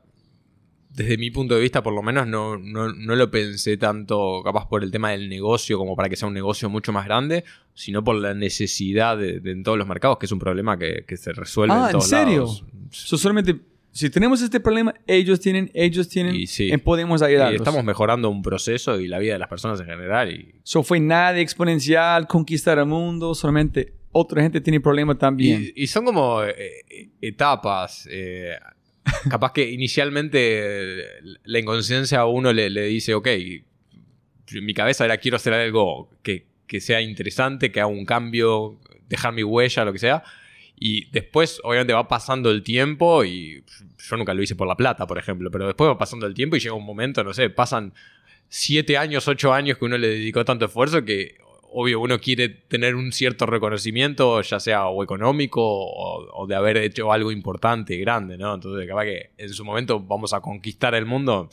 S2: desde mi punto de vista, por lo menos, no, no, no, lo pensé tanto capaz por el tema del negocio como para que sea un negocio mucho más grande, sino por la necesidad de, en todos los mercados, que es un problema que, que se resuelve
S1: ah,
S2: en todos
S1: ¿en serio?
S2: lados.
S1: solamente si tenemos este problema, ellos tienen, ellos tienen, y sí. podemos ayudarlos.
S2: Y estamos mejorando un proceso y la vida de las personas en general. Y...
S1: Eso fue nada exponencial, conquistar el mundo, solamente otra gente tiene problemas también.
S2: Y, y son como eh, eh, etapas. eh, capaz que inicialmente la inconsciencia a uno le, le dice, ok, mi cabeza era quiero hacer algo que, que sea interesante, que haga un cambio, dejar mi huella, lo que sea. Y después, obviamente, va pasando el tiempo y yo nunca lo hice por la plata, por ejemplo, pero después va pasando el tiempo y llega un momento, no sé, pasan siete años, ocho años que uno le dedicó tanto esfuerzo que obvio uno quiere tener un cierto reconocimiento, ya sea o económico o, o de haber hecho algo importante y grande, ¿no? Entonces, capaz que en su momento vamos a conquistar el mundo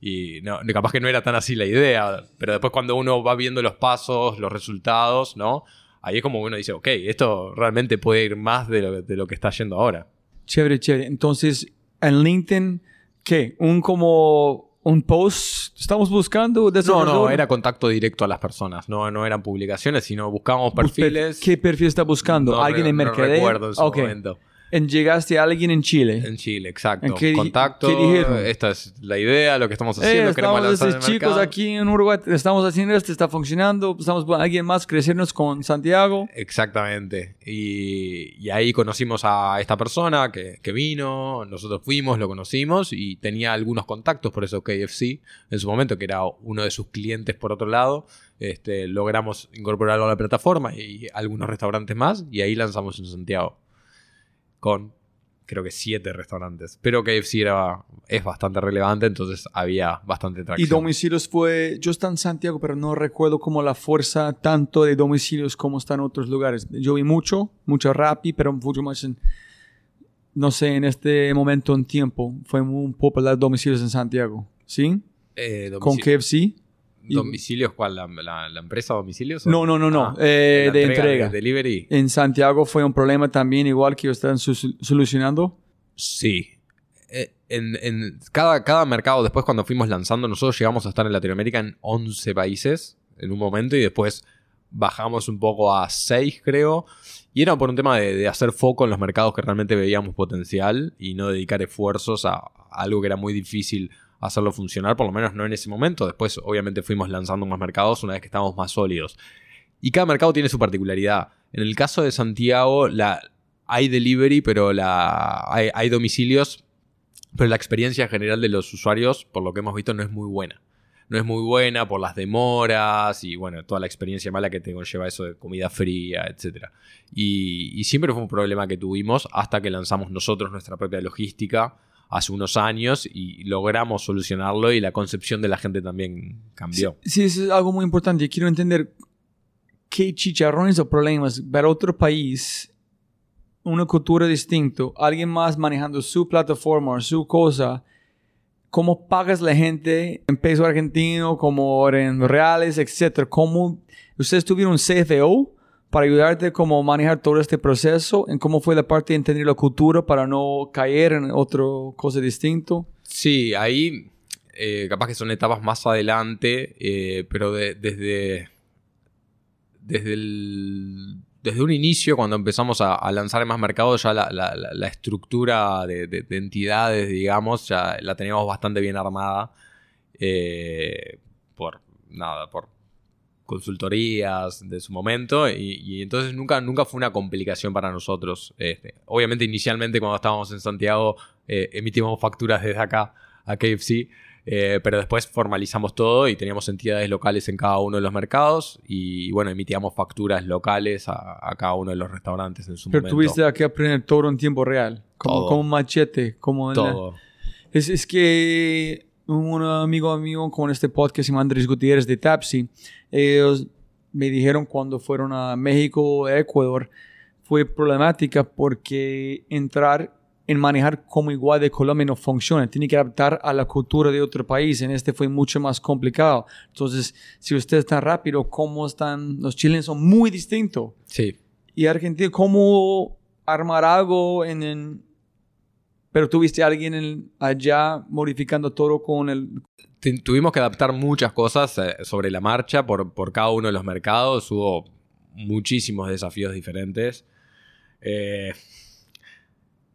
S2: y no, capaz que no era tan así la idea, pero después cuando uno va viendo los pasos, los resultados, ¿no? Ahí es como uno dice, ok, esto realmente puede ir más de lo, de lo que está yendo ahora.
S1: Chévere, chévere. Entonces, en LinkedIn, ¿qué? Un como un post. Estamos buscando
S2: No, no, era contacto directo a las personas, no, no eran publicaciones, sino buscábamos perfiles.
S1: ¿Qué perfil está buscando?
S2: No
S1: ¿Alguien en
S2: no
S1: mercadeo?
S2: recuerdo en su
S1: Ok.
S2: momento.
S1: En- llegaste a alguien en Chile.
S2: En Chile, exacto.
S1: ¿En qué
S2: Contacto.
S1: qué dijeron?
S2: Esta es la idea, lo que estamos
S1: Eh,
S2: haciendo. queremos
S1: estamos
S2: lanzar
S1: estos chicos aquí en Uruguay, estamos haciendo esto, está funcionando, estamos con alguien más, crecernos con Santiago.
S2: Exactamente. Y, y ahí conocimos a esta persona que, que vino, nosotros fuimos, lo conocimos y tenía algunos contactos, por eso KFC en su momento, que era uno de sus clientes por otro lado, este, logramos incorporarlo a la plataforma y algunos restaurantes más y ahí lanzamos en Santiago con creo que siete restaurantes. Pero KFC era, es bastante relevante, entonces había bastante
S1: Y
S2: tracción.
S1: domicilios fue, yo estaba en Santiago, pero no recuerdo como la fuerza tanto de domicilios como está en otros lugares. Yo vi mucho, mucho Rappi, pero mucho más en, no sé, en este momento en tiempo, fue muy popular domicilios en Santiago, ¿sí?
S2: Eh,
S1: Con
S2: domicilio-
S1: KFC.
S2: ¿Domicilios cuál? ¿La, la- la empresa domicilios?
S1: No, no, no, no,
S2: Ah,
S1: eh, de entrega.
S2: de delivery.
S1: En Santiago fue un problema también, igual que están solucionando.
S2: Sí. Eh, En, en cada, cada mercado, después cuando fuimos lanzando, nosotros llegamos a estar en Latinoamérica en 11 países en un momento y después bajamos un poco a 6, creo. Y era por un tema de, de hacer foco en los mercados que realmente veíamos potencial y no dedicar esfuerzos a, a algo que era muy difícil hacerlo funcionar, por lo menos no en ese momento. Después, obviamente, fuimos lanzando más mercados una vez que estábamos más sólidos. Y cada mercado tiene su particularidad. En el caso de Santiago, la, hay delivery, pero la, hay, domicilios, pero la experiencia general de los usuarios, por lo que hemos visto, no es muy buena. No es muy buena por las demoras y bueno, toda la experiencia mala que te conlleva eso de comida fría, etc. Y siempre fue un problema que tuvimos hasta que lanzamos nosotros nuestra propia logística hace unos años y logramos solucionarlo y la concepción de la gente también cambió.
S1: Sí, eso es algo muy importante. Quiero entender qué chicharrones o problemas para otro país, una cultura distinta, alguien más manejando su plataforma, su cosa. ¿Cómo pagas la gente en peso argentino, como en reales, etcétera? ¿Cómo ustedes tuvieron un CFO para ayudarte cómo manejar todo este proceso? ¿En cómo fue la parte de entender la cultura para no caer en otra cosa distinta?
S2: Sí, ahí eh, capaz que son etapas más adelante, eh, pero de- desde, desde, desde un inicio, cuando empezamos a, lanzar en más mercados, ya la, la- estructura de entidades, digamos, ya la teníamos bastante bien armada eh, por nada, por consultorías de su momento y, y entonces nunca, nunca fue una complicación para nosotros. Este, obviamente inicialmente cuando estábamos en Santiago eh, emitimos facturas desde acá a KFC, eh, pero después formalizamos todo y teníamos entidades locales en cada uno de los mercados y bueno, emitíamos facturas locales a, a cada uno de los restaurantes en su
S1: Pero
S2: momento.
S1: tuviste que aprender todo en tiempo real, como,
S2: Todo.
S1: como un machete, como la-
S2: todo.
S1: Es, es que un amigo mío con este podcast, Andrés Gutiérrez de Tapsi, ellos me dijeron cuando fueron a México, Ecuador, fue problemática porque entrar en manejar como igual de Colombia no funciona. Tiene que adaptar a la cultura de otro país. En este fue mucho más complicado. Entonces, si usted está rápido, ¿cómo están? Los chilenos son muy distintos.
S2: Sí,
S1: Y Argentina, ¿cómo armar algo en, en- Pero tuviste a alguien en- allá modificando todo con el...
S2: Tuvimos que adaptar muchas cosas eh, sobre la marcha por, por cada uno de los mercados. Hubo muchísimos desafíos diferentes. Eh,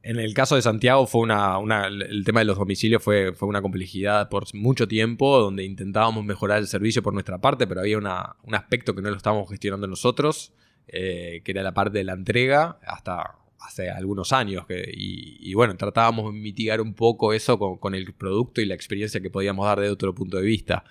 S2: en el caso de Santiago fue una, una- el tema de los domicilios fue, fue una complejidad por mucho tiempo, donde intentábamos mejorar el servicio por nuestra parte, pero había una- un aspecto que no lo estábamos gestionando nosotros, eh, que era la parte de la entrega, hasta hace algunos años. Que, y, bueno, tratábamos de mitigar un poco eso con, el producto y la experiencia que podíamos dar de otro punto de vista.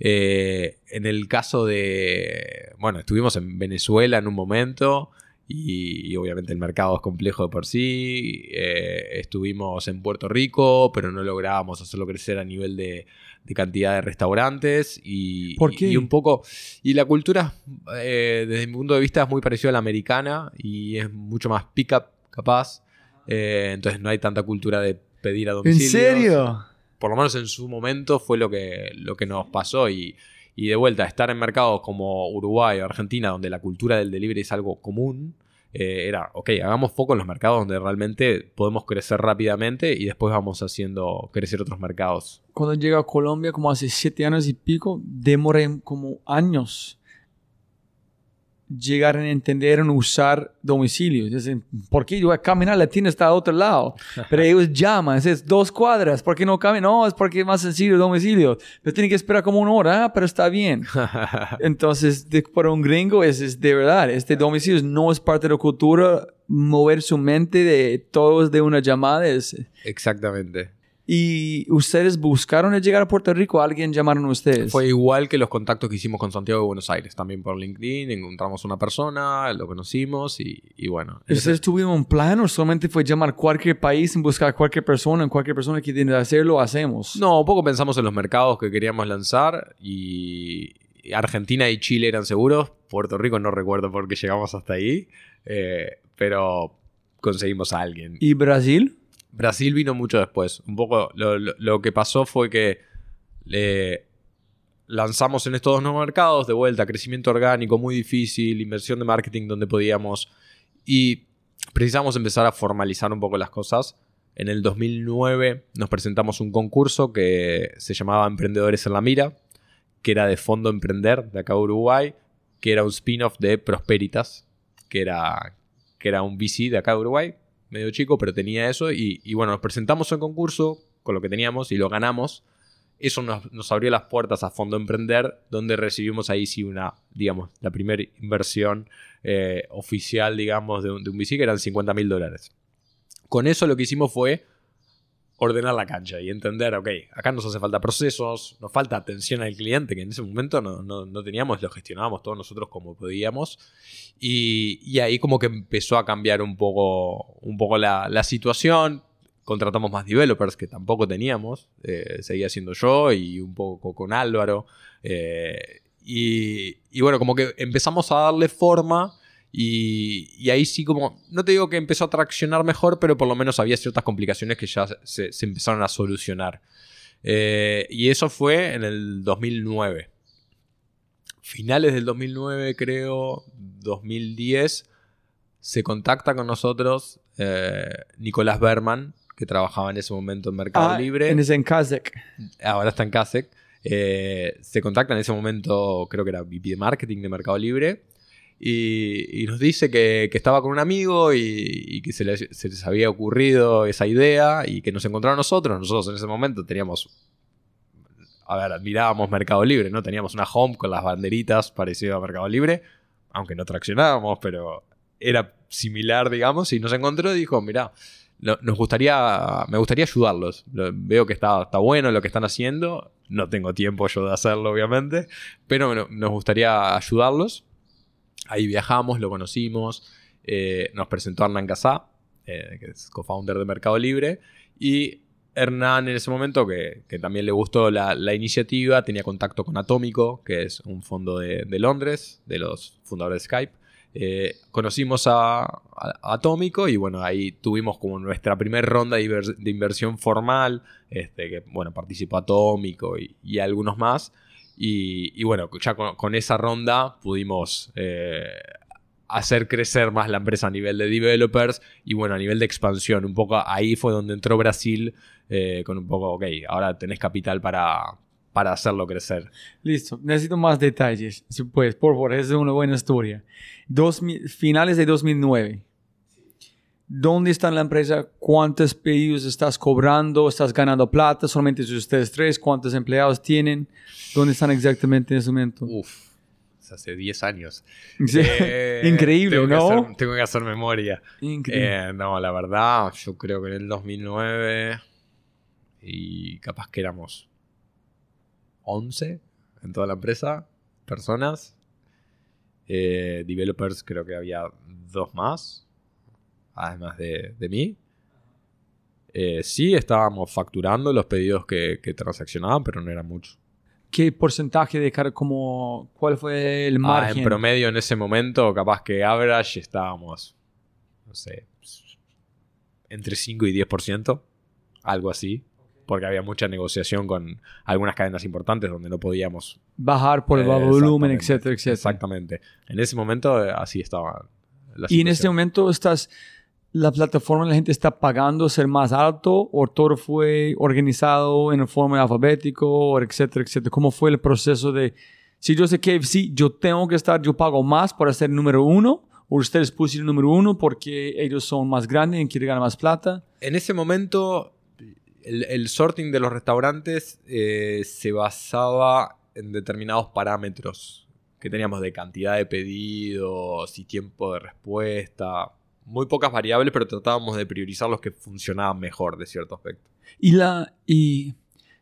S2: Eh, en el caso de, bueno, estuvimos en Venezuela en un momento y, obviamente el mercado es complejo de por sí. Eh, estuvimos en Puerto Rico, pero no lográbamos hacerlo crecer a nivel de, cantidad de restaurantes y,
S1: ¿Por qué?
S2: y, un poco y la cultura eh, desde mi punto de vista es muy parecida a la americana y es mucho más pick up capaz eh, entonces no hay tanta cultura de pedir a domicilio
S1: ¿En serio?
S2: por lo menos en su momento fue lo que lo que nos pasó y y de vuelta, estar en mercados como Uruguay o Argentina, donde la cultura del delivery es algo común, eh, era, ok, hagamos foco en los mercados donde realmente podemos crecer rápidamente y después vamos haciendo crecer otros mercados.
S1: Cuando llegué a Colombia, como hace siete años y pico, demoré como años llegar a entender en usar domicilios. Dicen, ¿por qué yo voy a caminar? La tienda está a otro lado. Pero ellos llaman, es dos cuadras. ¿Por qué no caminan? No, es porque es más sencillo el domicilio. Pero tiene que esperar como una hora, ah, pero está bien. Entonces, para un gringo, es, es de verdad. Este domicilio no es parte de la cultura. Mover su mente de todos de una llamada es...
S2: Exactamente.
S1: ¿Y ustedes buscaron llegar a Puerto Rico? ¿Alguien llamaron a ustedes?
S2: Fue igual que los contactos que hicimos con Santiago de Buenos Aires. También por LinkedIn encontramos una persona, lo conocimos y, bueno.
S1: ¿Ustedes tuvieron un plan o solamente fue llamar cualquier país y buscar cualquier persona? En cualquier persona que tiene que hacerlo, hacemos.
S2: No, un poco pensamos en los mercados que queríamos lanzar y Argentina y Chile eran seguros. Puerto Rico no recuerdo por qué llegamos hasta ahí, eh, pero conseguimos a alguien.
S1: ¿Y Brasil?
S2: Brasil vino mucho después. Un poco lo, que pasó fue que lanzamos en estos dos nuevos mercados, de vuelta, crecimiento orgánico muy difícil, inversión de marketing donde podíamos y precisamos empezar a formalizar un poco las cosas. En el 2009 nos presentamos un concurso que se llamaba Emprendedores en la Mira, que era de Fondo Emprender de acá Uruguay, que era un spin-off de Prosperitas, que era, que era un VC de acá Uruguay, medio chico, pero tenía eso. Y, bueno, nos presentamos en concurso con lo que teníamos y lo ganamos. Eso nos, abrió las puertas a Fondo Emprender, donde recibimos ahí sí una, digamos, la primera inversión eh, oficial, digamos, de un, de un VC, que eran 50 mil dólares. Con eso lo que hicimos fue ordenar la cancha y entender, ok, acá nos hace falta procesos, nos falta atención al cliente, que en ese momento no, no, teníamos, lo gestionábamos todos nosotros como podíamos. Y, y, ahí como que empezó a cambiar un poco, un poco la, la situación. Contratamos más developers que tampoco teníamos. Eh, seguía siendo yo y un poco con Álvaro. Eh, y, y bueno, como que empezamos a darle forma y, ahí sí como, no te digo que empezó a traccionar mejor, pero por lo menos había ciertas complicaciones que ya se, empezaron a solucionar. Eh, y eso fue en el 2009. Finales del 2009, creo, 2010, se contacta con nosotros eh, Nicolás Berman, que trabajaba en ese momento en Mercado
S1: ah,
S2: Libre.
S1: En ese en Kazek.
S2: Ahora está en Kazek. Eh, se contacta en ese momento, creo que era VP de Marketing de Mercado Libre y, nos dice que, estaba con un amigo y, que se les, había ocurrido esa idea y que nos encontraron nosotros. Nosotros en ese momento teníamos, a ver, admirábamos Mercado Libre, ¿no? Teníamos una home con las banderitas parecido a Mercado Libre, aunque no traccionábamos, pero era similar, digamos, y nos encontró y dijo, mira, nos gustaría, me gustaría ayudarlos. Veo que está, está bueno lo que están haciendo. No tengo tiempo yo de hacerlo, obviamente, pero nos gustaría ayudarlos Ahí viajamos, lo conocimos, eh, nos presentó Hernán Casá, eh, que es co-founder de Mercado Libre, y Hernán en ese momento, que, también le gustó la, iniciativa, tenía contacto con Atómico, que es un fondo de, Londres, de los fundadores de Skype. Eh, conocimos a, Atómico y bueno, ahí tuvimos como nuestra primera ronda de, inversión formal, este, que bueno, participó Atómico y algunos más. Y, bueno, ya con, esa ronda pudimos eh, hacer crecer más la empresa a nivel de developers y bueno, a nivel de expansión. Un poco ahí fue donde entró Brasil eh, con un poco, ok, ahora tenés capital para, para hacerlo crecer.
S1: Listo, necesito más detalles, si puedes, por favor, es una buena historia. Dos, finales de 2009. ¿Dónde está la empresa? ¿Cuántos pedidos estás cobrando? ¿Estás ganando plata? ¿Solamente ustedes tres? ¿Cuántos empleados tienen? ¿Dónde están exactamente en ese momento?
S2: Uf. hace 10 años.
S1: Sí.
S2: Eh,
S1: Increíble,
S2: tengo que
S1: ¿no?
S2: hacer- tengo que hacer memoria.
S1: Increíble.
S2: Eh, no, la verdad, yo creo que en el 2009 y capaz que éramos 11 en toda la empresa, personas. Eh, developers creo que había dos más, además de, de mí. Eh, sí, estábamos facturando los pedidos que, que transaccionaban, pero no era mucho.
S1: ¿Qué porcentaje de cara como cuál fue el
S2: Ah,
S1: margen?
S2: en promedio en ese momento, capaz que average estábamos, no sé, entre 5 y 10%, algo así, porque había mucha negociación con algunas cadenas importantes donde no podíamos.
S1: Bajar por el
S2: Eh,
S1: volumen, etcétera, etcétera.
S2: Exactamente. En ese momento eh, así estaba la
S1: Y en este
S2: situación.
S1: momento estás, la plataforma, la gente está pagando ser más alto o todo fue organizado en forma alfabético, o etcétera, etcétera. ¿Cómo fue el proceso de, si yo sé que sí, yo tengo que estar, yo pago más para ser número uno, o ustedes pusieron número uno porque ellos son más grandes y quieren ganar más plata?
S2: En ese momento, el, el sorting de los restaurantes eh, se basaba en determinados parámetros que teníamos de cantidad de pedidos y tiempo de respuesta. Muy pocas variables, pero tratábamos de priorizar los que funcionaban mejor de cierto aspecto.
S1: Y la, y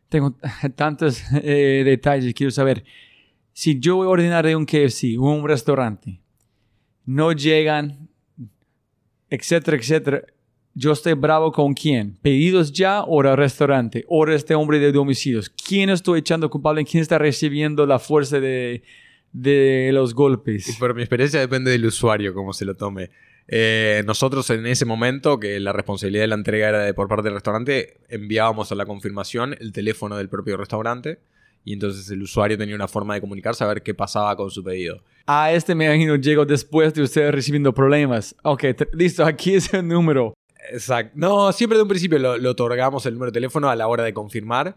S1: tengo tantos eh, detalles, quiero saber, si yo voy a ordenar de un KFC o un restaurante, no llegan, etcétera, etcétera, yo estoy bravo con quién, pedidos ya o el restaurante, o este hombre de domicilios, quién estoy echando culpable, quién está recibiendo la fuerza de, de los
S2: Y
S1: golpes.
S2: por mi experiencia depende del usuario cómo se lo tome. Eh, nosotros en ese momento, que la responsabilidad de la entrega era de por parte del restaurante, enviábamos a la confirmación el teléfono del propio restaurante y entonces el usuario tenía una forma de comunicarse a ver qué pasaba con su pedido.
S1: A este me imagino llego después de ustedes recibiendo problemas. Ok, listo, aquí es el número.
S2: Exacto. No, siempre de un principio lo, lo otorgamos el número de teléfono a la hora de confirmar.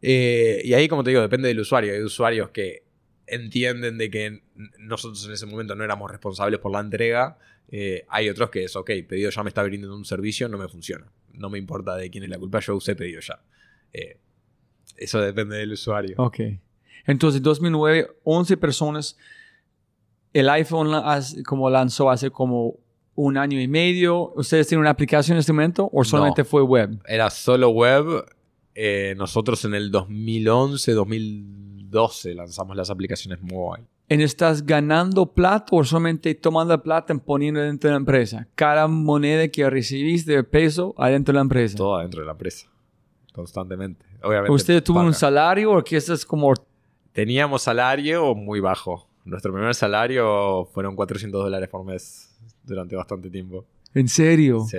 S2: Eh, y ahí, como te digo, depende del usuario. Hay usuarios que entienden de que nosotros en ese momento no éramos responsables por la entrega. Eh, hay otros que es, ok, pedido ya me está brindando un servicio, no me funciona. No me importa de quién es la culpa, yo usé pedido ya. Eh, eso depende del usuario.
S1: Ok. Entonces, 2009, 11 personas. El iPhone como lanzó hace como un año y medio. ¿Ustedes tienen una aplicación en este momento o solamente fue web?
S2: Era solo web. Eh, nosotros en el 2011, 2012 lanzamos las aplicaciones mobile.
S1: ¿En estás ganando plata o solamente tomando plata y poniendo dentro de la empresa? Cada moneda que recibiste de peso adentro de la empresa.
S2: Todo adentro de la empresa. Constantemente. Obviamente.
S1: ¿Usted tuvo un
S2: paga.
S1: salario o que esto es como...
S2: Teníamos salario muy bajo. Nuestro primer salario fueron 400 dólares por mes durante bastante tiempo.
S1: ¿En serio?
S2: Sí.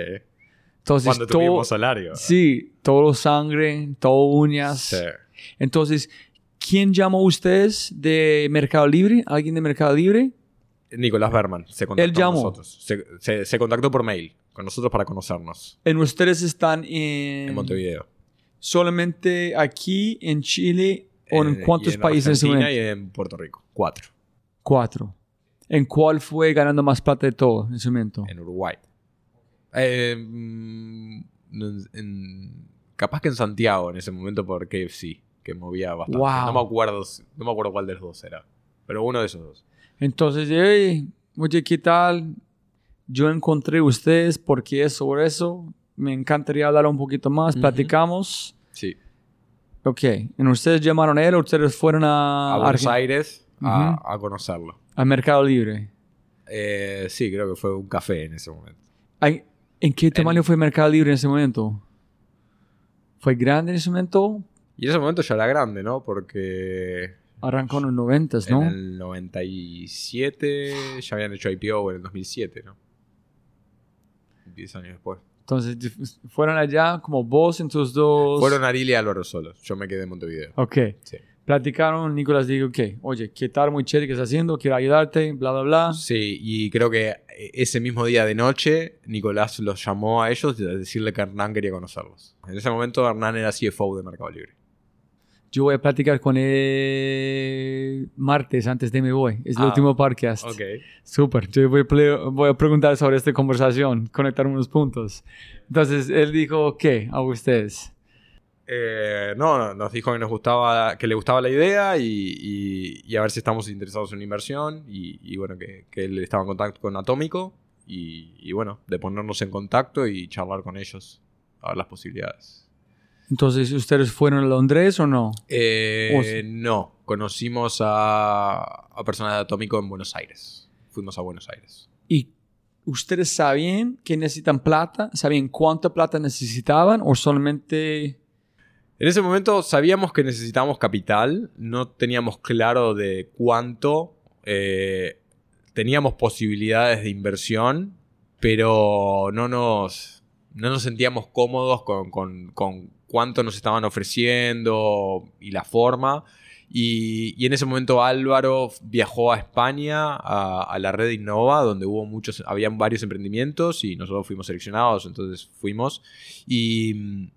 S1: Entonces,
S2: Cuando
S1: todo-
S2: tuvimos salario.
S1: Sí, todo sangre, todo uñas.
S2: Sí.
S1: Entonces, ¿quién llamó a ustedes de Mercado Libre? ¿Alguien de Mercado Libre?
S2: Nicolás Berman se contactó
S1: Él llamó.
S2: con nosotros. Se, se- se contactó por mail con nosotros para conocernos
S1: En ustedes están en,
S2: en Montevideo.
S1: solamente aquí en Chile o en
S2: Eh,
S1: cuántos
S2: y en
S1: países en ese
S2: Argentina y en Puerto Rico. Cuatro.
S1: Cuatro. ¿En cuál fue ganando más plata de todo en ese momento?
S2: En Uruguay. Eh, mm, en- en- capaz que en Santiago en ese momento por KFC, que movía bastante.
S1: Wow.
S2: No me acuerdo, no me acuerdo cuál de los dos era. Pero uno de esos dos.
S1: Entonces, hey, oye, ¿qué tal? Yo encontré ustedes porque es sobre eso. Me encantaría hablar un poquito más.
S2: Ujú.
S1: Platicamos.
S2: Sí.
S1: Ok. ¿En ustedes llamaron a él o ustedes fueron a,
S2: A Buenos
S1: Argen-
S2: Aires a, a conocerlo.
S1: a Mercado Libre?
S2: Eh, sí, creo que fue un café en ese momento.
S1: Ay, ¿En qué tamaño fue Mercado Libre en ese momento? ¿Fue grande en ese momento?
S2: Y en ese momento ya era grande, ¿no? Porque
S1: Arrancó en los 90, ¿no?
S2: en el 97 ya habían hecho IPO en el 2007, ¿no? 10 años después.
S1: Entonces, fueron allá como vos en tus dos...
S2: Fueron Ariel y Álvaro solos. Yo me quedé en Montevideo.
S1: Ok.
S2: Sí.
S1: Platicaron, Nicolás dijo, ok, oye, ¿qué tal? Muy chévere que estás haciendo, quiero ayudarte, bla, bla, bla.
S2: Sí, y creo que ese mismo día de noche, Nicolás los llamó a ellos a decirle que Hernán quería conocerlos. En ese momento, Hernán era CFO de Mercado Libre.
S1: Yo voy a platicar con él martes antes de me voy. Es el
S2: Ah,
S1: último podcast.
S2: Ok.
S1: Súper. Yo voy a, ple- voy a preguntar sobre esta conversación, conectar unos puntos. Entonces, él dijo, ¿qué? A ustedes.
S2: Eh, no, no, nos dijo que nos gustaba, que le gustaba la idea y, y- y a ver si estamos interesados en una inversión y, y bueno, que, que él estaba en contacto con Atómico y, y bueno, de ponernos en contacto y charlar con ellos, a ver las posibilidades.
S1: Entonces, ¿ustedes fueron a Londres o no?
S2: Eh, no, conocimos a, a personas de Atómico en Buenos Aires. Fuimos a Buenos Aires.
S1: ¿Y ustedes sabían que necesitan plata? ¿Sabían cuánta plata necesitaban o solamente...
S2: En ese momento sabíamos que necesitábamos capital, no teníamos claro de cuánto, eh, teníamos posibilidades de inversión, pero no nos, no nos sentíamos cómodos con, con- con cuánto nos estaban ofreciendo y la forma. Y, en ese momento Álvaro viajó a España, a, la red Innova, donde hubo muchos, habían varios emprendimientos y nosotros fuimos seleccionados, entonces fuimos. Y,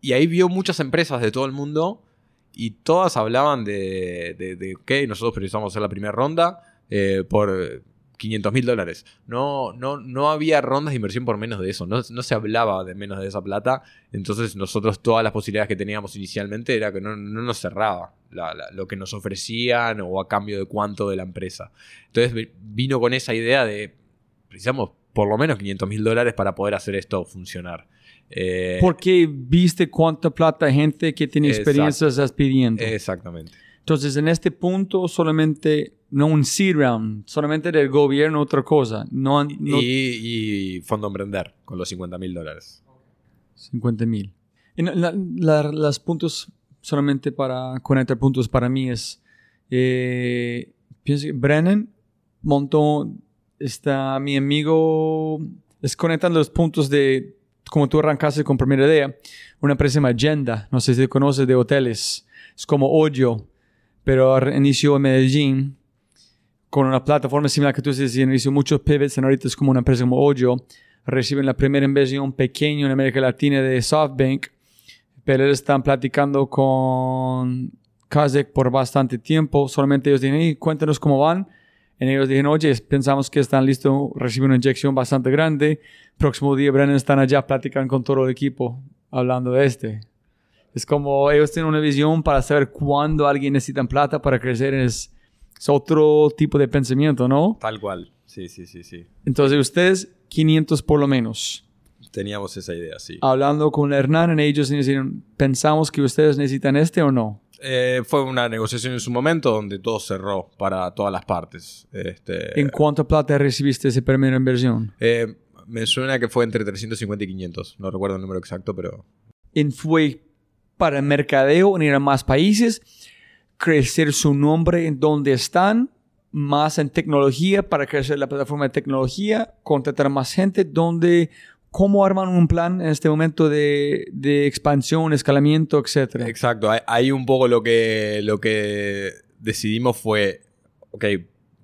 S2: y ahí vio muchas empresas de todo el mundo y todas hablaban de, de, de nosotros precisamos hacer la primera ronda eh, por 500 mil dólares. No, no, no había rondas de inversión por menos de eso, no, no se hablaba de menos de esa plata. Entonces nosotros todas las posibilidades que teníamos inicialmente era que no, no nos cerraba la- la- lo que nos ofrecían o a cambio de cuánto de la empresa. Entonces vi- vino con esa idea de precisamos por lo menos 500 mil dólares para poder hacer esto funcionar. Eh,
S1: Porque viste cuánta plata gente que tiene experiencia estás pidiendo.
S2: Exactamente.
S1: Entonces, en este punto, solamente, no un seed round, solamente del gobierno, otra cosa. No, no
S2: Y, y Fondo Emprender con los 50 mil dólares.
S1: 50 mil. Las puntos, solamente para conectar puntos para mí es, eh, pienso que Brennan montó, está mi amigo, es conectando los puntos de, como tú arrancaste con primera idea, una empresa Agenda, no sé si conoces de hoteles, es como Ojo, pero inició en Medellín con una plataforma similar que tú dices, hizo muchos pivots, y ahorita es como una empresa como Ojo, reciben la primera inversión pequeña en América Latina de SoftBank, pero ellos están platicando con Kazek por bastante tiempo. Solamente ellos dijeron, "Hey, cuéntanos cómo van. Y ellos dijeron, oye, pensamos que están listos, reciben una inyección bastante grande. Próximo día, Brennan están allá, platican con todo el equipo, hablando de este. Es como ellos tienen una visión para saber cuándo alguien necesita plata para crecer. Es, es otro tipo de pensamiento, ¿no?
S2: Tal cual. Sí, sí, sí, sí.
S1: Entonces, ustedes, 500 por lo menos.
S2: Teníamos esa idea, sí.
S1: hablando con Hernán, ellos dijeron, pensamos que ustedes necesitan este o no.
S2: Eh, fue una negociación en su momento donde todo cerró para todas las partes. Este,
S1: ¿En cuánta plata recibiste esa primera inversión?
S2: eh, me suena que fue entre 350 y 500. No recuerdo el número exacto, pero
S1: ¿En fue para mercadeo en ir a más países, crecer su nombre en donde están, más en tecnología para crecer la plataforma de tecnología, contratar más gente, donde, cómo arman un plan en este momento de, de expansión, escalamiento, etcétera.
S2: Exacto, ahí- un poco lo que, lo que decidimos fue, ok,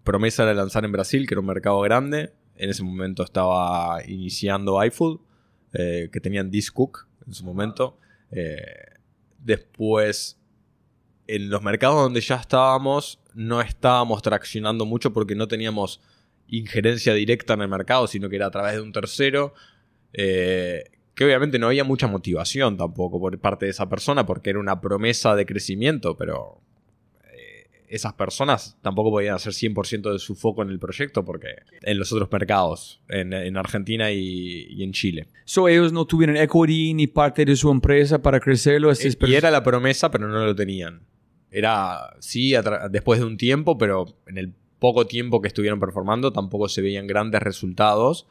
S2: promesa era lanzar en Brasil, que era un mercado grande. En ese momento estaba iniciando iFood, eh, que tenían Discook en su momento. Eh, después, en los mercados donde ya estábamos, no estábamos traccionando mucho porque no teníamos injerencia directa en el mercado, sino que era a través de un tercero. Eh, que obviamente no había mucha motivación tampoco por parte de esa persona porque era una promesa de crecimiento, pero esas personas tampoco podían hacer 100% de su foco en el proyecto porque en los otros mercados, en, en Argentina y, y en Chile.
S1: So, ellos no tuvieron equity ni parte de su empresa para crecerlo.
S2: Eh,
S1: Estas
S2: y era la promesa, pero no lo tenían. Era, sí, después de un tiempo, pero en el poco tiempo que estuvieron performando tampoco se veían grandes resultados.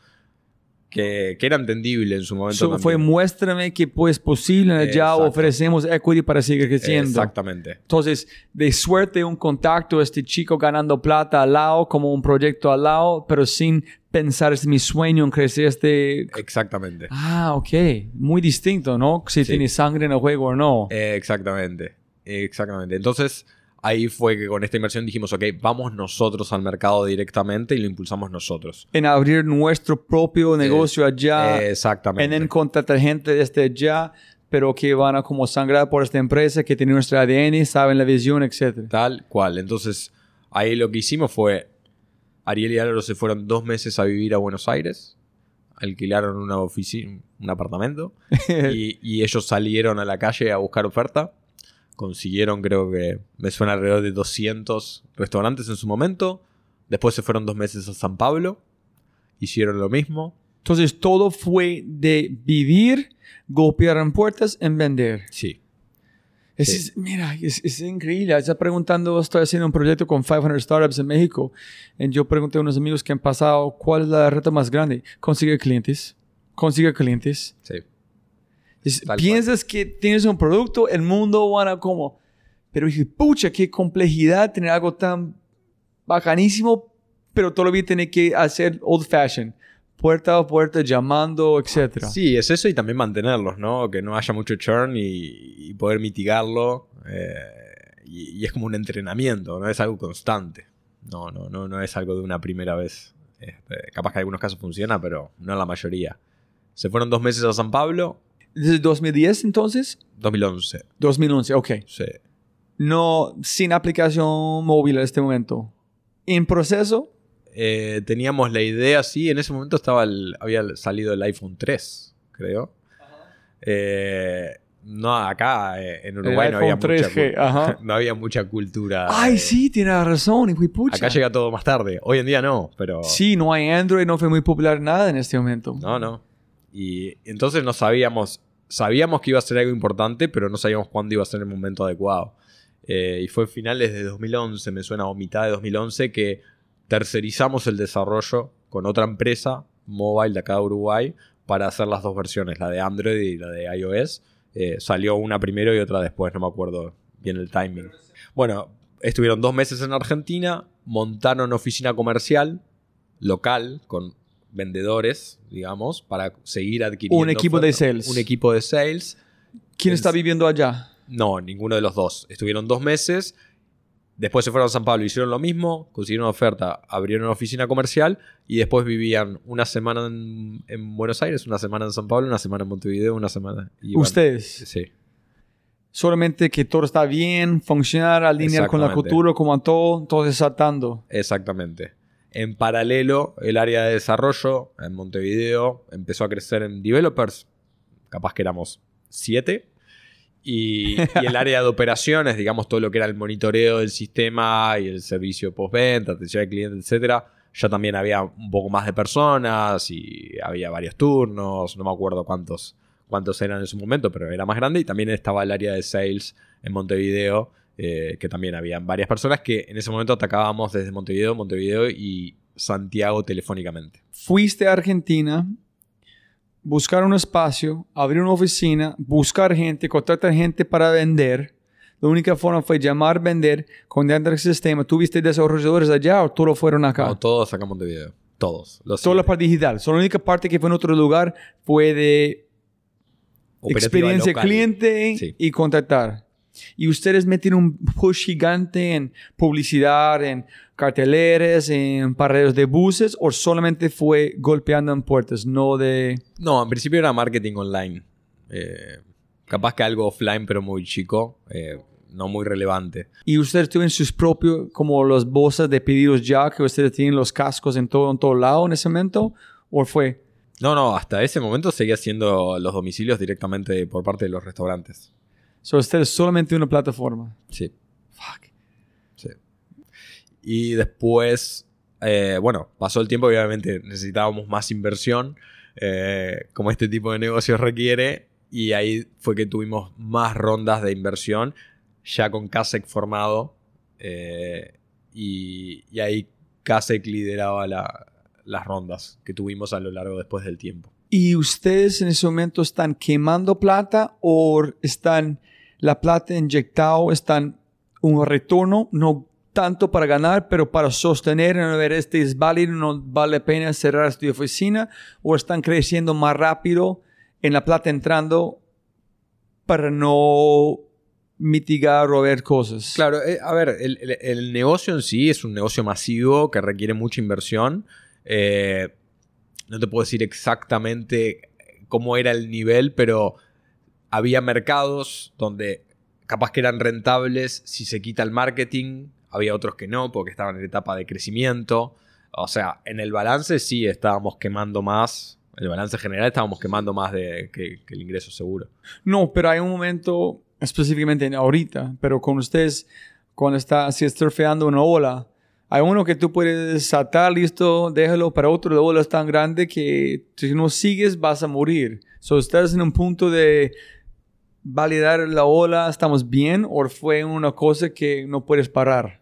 S2: Que, que era entendible en su momento.
S1: So, fue muéstrame que pues posible, ya ofrecemos equity para seguir creciendo.
S2: Exactamente.
S1: Entonces, de suerte un contacto, este chico ganando plata al lado, como un proyecto al lado, pero sin pensar, es mi sueño en crecer este...
S2: Exactamente.
S1: Ah, ok. Muy distinto, ¿no? Si
S2: Sí.
S1: tiene sangre en el juego o no.
S2: Eh, exactamente. Exactamente. Entonces, ahí fue que con esta inversión dijimos, ok, vamos nosotros al mercado directamente y lo impulsamos nosotros.
S1: en abrir nuestro propio negocio allá,
S2: Eh, exactamente.
S1: en contratar gente desde allá, pero que van a como sangrar por esta empresa, que tiene nuestro ADN, saben la visión, etc.
S2: Tal cual. Entonces, ahí lo que hicimos fue, Ariel y Álvaro se fueron dos meses a vivir a Buenos Aires. alquilaron una oficina, un apartamento y, y ellos salieron a la calle a buscar oferta. Consiguieron, creo que me suena alrededor de 200 restaurantes en su momento. Después se fueron dos meses a San Pablo. Hicieron lo mismo.
S1: Entonces todo fue de vivir, golpear en puertas, en vender.
S2: Sí.
S1: Es,
S2: Sí.
S1: es- mira, es, es increíble. Está preguntando, estoy haciendo un proyecto con 500 startups en México. Y yo pregunté a unos amigos que han pasado, ¿cuál es la reto más grande? Consigue clientes. Consigue clientes.
S2: Sí.
S1: Es- piensas que tienes un producto, el mundo van a como... Pero dije, pucha, qué complejidad tener algo tan bacanísimo, pero todavía tiene que hacer old fashion. Puerta a puerta, llamando, etc.
S2: Sí, es eso y también mantenerlos, ¿no? Que no haya mucho churn y, y poder mitigarlo. eh, y, y es como un entrenamiento, no es algo constante. No, no, no, no es algo de una primera vez. Este, capaz que en algunos casos funciona, pero no en la mayoría. Se fueron dos meses a San Pablo,
S1: ¿Desde 2010 entonces?
S2: 2011.
S1: 2011, ok.
S2: Sí.
S1: No, sin aplicación móvil en este momento. En proceso,
S2: Eh, teníamos la idea, sí, en ese momento estaba el- había salido el iPhone 3, creo. Eh, no, acá eh, en Uruguay no había,
S1: iPhone
S2: mucha,
S1: 3G,
S2: cul-
S1: ajá.
S2: no había mucha cultura.
S1: Ay,
S2: eh,
S1: sí, tiene razón. Y fui pucha.
S2: Acá llega todo más tarde. Hoy en día no, pero.
S1: Sí, no hay Android, no fue muy popular nada en este momento.
S2: No, no. Y entonces no sabíamos. Sabíamos que iba a ser algo importante, pero no sabíamos cuándo iba a ser el momento adecuado. Eh, y fue finales de 2011, me suena, o mitad de 2011, que tercerizamos el desarrollo con otra empresa, mobile de acá de Uruguay, para hacer las dos versiones, la de Android y la de iOS. Eh, salió una primero y otra después, no me acuerdo bien el timing. Bueno, estuvieron dos meses en Argentina, montaron oficina comercial local con vendedores, digamos, para seguir adquiriendo.
S1: Un equipo de sales.
S2: Un equipo de sales.
S1: ¿Quién
S2: Es-
S1: está viviendo allá?
S2: No, ninguno de los dos. Estuvieron dos meses. Después se fueron a San Pablo, hicieron lo mismo, consiguieron oferta, abrieron una oficina comercial y después vivían una semana en, en Buenos Aires, una semana en San Pablo, una semana en Montevideo, una semana. y iban-
S1: Ustedes.
S2: Sí.
S1: Solamente que todo está bien, funcionar, alinear con la cultura, como todo, todo desatando.
S2: Exactamente. En paralelo, el área de desarrollo en Montevideo empezó a crecer en developers. Capaz que éramos siete. Y, y el área de operaciones, digamos, todo lo que era el monitoreo del sistema y el servicio postventa, atención al cliente, etcétera, ya también había un poco más de personas y había varios turnos. No me acuerdo cuántos, cuántos eran en su momento, pero era más grande. Y también estaba el área de sales en Montevideo, eh, que también habían varias personas que en ese momento atacábamos desde Montevideo, Montevideo y Santiago telefónicamente.
S1: Fuiste a Argentina, buscar un espacio, abrir una oficina, buscar gente, contratar gente para vender. La única forma fue llamar, vender, con dentro del sistema. ¿Tuviste desarrolladores allá o todos fueron acá?
S2: No, todos acá en Montevideo. Todos. Los
S1: Toda la parte digital. Solo la única parte que fue en otro lugar fue de
S2: Operativa
S1: experiencia
S2: local.
S1: cliente
S2: Sí.
S1: y contactar. Y ustedes meten un push gigante en publicidad, en carteleras, en paredes de buses, o solamente fue golpeando en puertas, no de...
S2: No, en principio era marketing online. Eh, capaz que algo offline, pero muy chico. eh, no muy relevante.
S1: Y ustedes tienen sus propios, como los bolsas de pedidos ya, que ustedes tienen los cascos en todo, en todo lado en ese momento, o fue...
S2: No, no, hasta ese momento seguía haciendo los domicilios directamente por parte de los restaurantes.
S1: So, ustedes solamente una plataforma.
S2: Sí.
S1: Fuck.
S2: Sí. Y después, eh, bueno, pasó el tiempo y obviamente necesitábamos más inversión, eh, como este tipo de negocios requiere, y ahí fue que tuvimos más rondas de inversión, ya con Kasek formado, eh, y, y ahí Kasek lideraba la- las rondas que tuvimos a lo largo después del tiempo.
S1: ¿Y ustedes en ese momento están quemando plata o están la plata inyectado, están un retorno, no tanto para ganar, pero para sostener, a ver, este es válido, no vale la pena cerrar esta oficina, o están creciendo más rápido en la plata entrando para no mitigar o ver cosas?
S2: Claro, eh, a ver, el, el- negocio en sí es un negocio masivo que requiere mucha inversión. Eh, no te puedo decir exactamente cómo era el nivel, pero había mercados donde capaz que eran rentables si se quita el marketing, había otros que no, porque estaban en etapa de crecimiento. O sea, en el balance sí estábamos quemando más El balance general estábamos quemando más de que, el ingreso seguro.
S1: No, pero hay un momento específicamente ahorita, pero con ustedes, cuando está si surfeando una ola, hay uno que tú puedes atar, listo, déjalo, para otro la ola es tan grande que si no sigues vas a morir. So, ¿Estás en un punto de validar la ola, estamos bien, o fue una cosa que no puedes parar?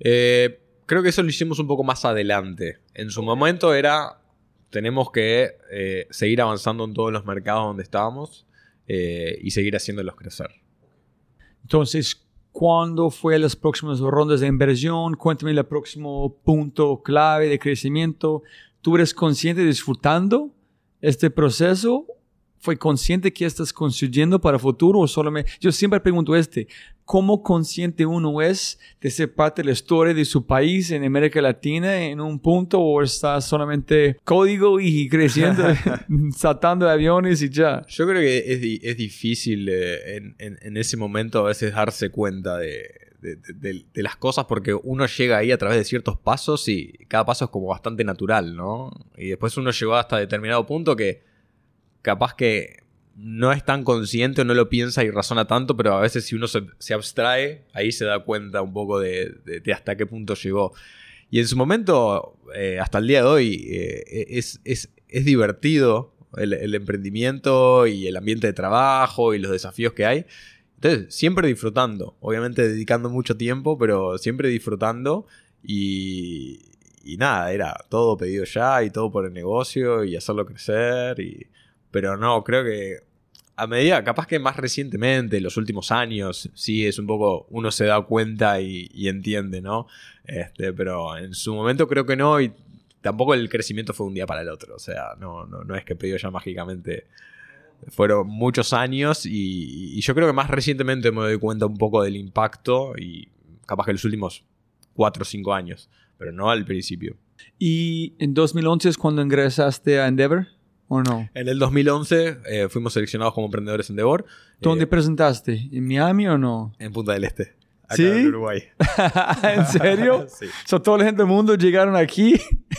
S2: Eh, creo que eso lo hicimos un poco más adelante. En su momento era, tenemos que eh, seguir avanzando en todos los mercados donde estábamos eh, y seguir haciéndolos crecer.
S1: Entonces, ¿cuándo fue las próximas rondas de inversión? Cuéntame el próximo punto clave de crecimiento. ¿Tú eres consciente disfrutando este proceso fue consciente que estás construyendo para el futuro o solamente... Yo siempre pregunto este, ¿cómo consciente uno es de ser parte de la historia de su país en América Latina en un punto o está solamente código y creciendo, saltando de aviones y ya?
S2: Yo creo que es, es difícil eh, en, en, ese momento a veces darse cuenta de, de, de, las cosas porque uno llega ahí a través de ciertos pasos y cada paso es como bastante natural, ¿no? Y después uno llegó hasta determinado punto que capaz que no es tan consciente o no lo piensa y razona tanto, pero a veces si uno se, abstrae, ahí se da cuenta un poco de, hasta qué punto llegó. Y en su momento, eh, hasta el día de hoy, eh, es, divertido el, emprendimiento y el ambiente de trabajo y los desafíos que hay. Entonces, siempre disfrutando, obviamente dedicando mucho tiempo, pero siempre disfrutando y, y nada, era todo pedido ya y todo por el negocio y hacerlo crecer y pero no, creo que a medida, capaz que más recientemente, en los últimos años, sí es un poco, uno se da cuenta y, entiende, ¿no? Este, pero en su momento creo que no y tampoco el crecimiento fue un día para el otro, o sea, no, no, no es que pedido ya mágicamente. Fueron muchos años y, y, yo creo que más recientemente me doy cuenta un poco del impacto y capaz que los últimos 4 o 5 años, pero no al principio.
S1: ¿Y en 2011 es cuando ingresaste a Endeavor? ¿O no?
S2: En el 2011 eh, fuimos seleccionados como emprendedores en Devor.
S1: ¿Dónde
S2: eh,
S1: presentaste? ¿En Miami o no?
S2: En Punta del Este.
S1: Acá ¿Sí? en
S2: Uruguay.
S1: ¿En serio? sí. So, toda la gente del mundo llegaron aquí.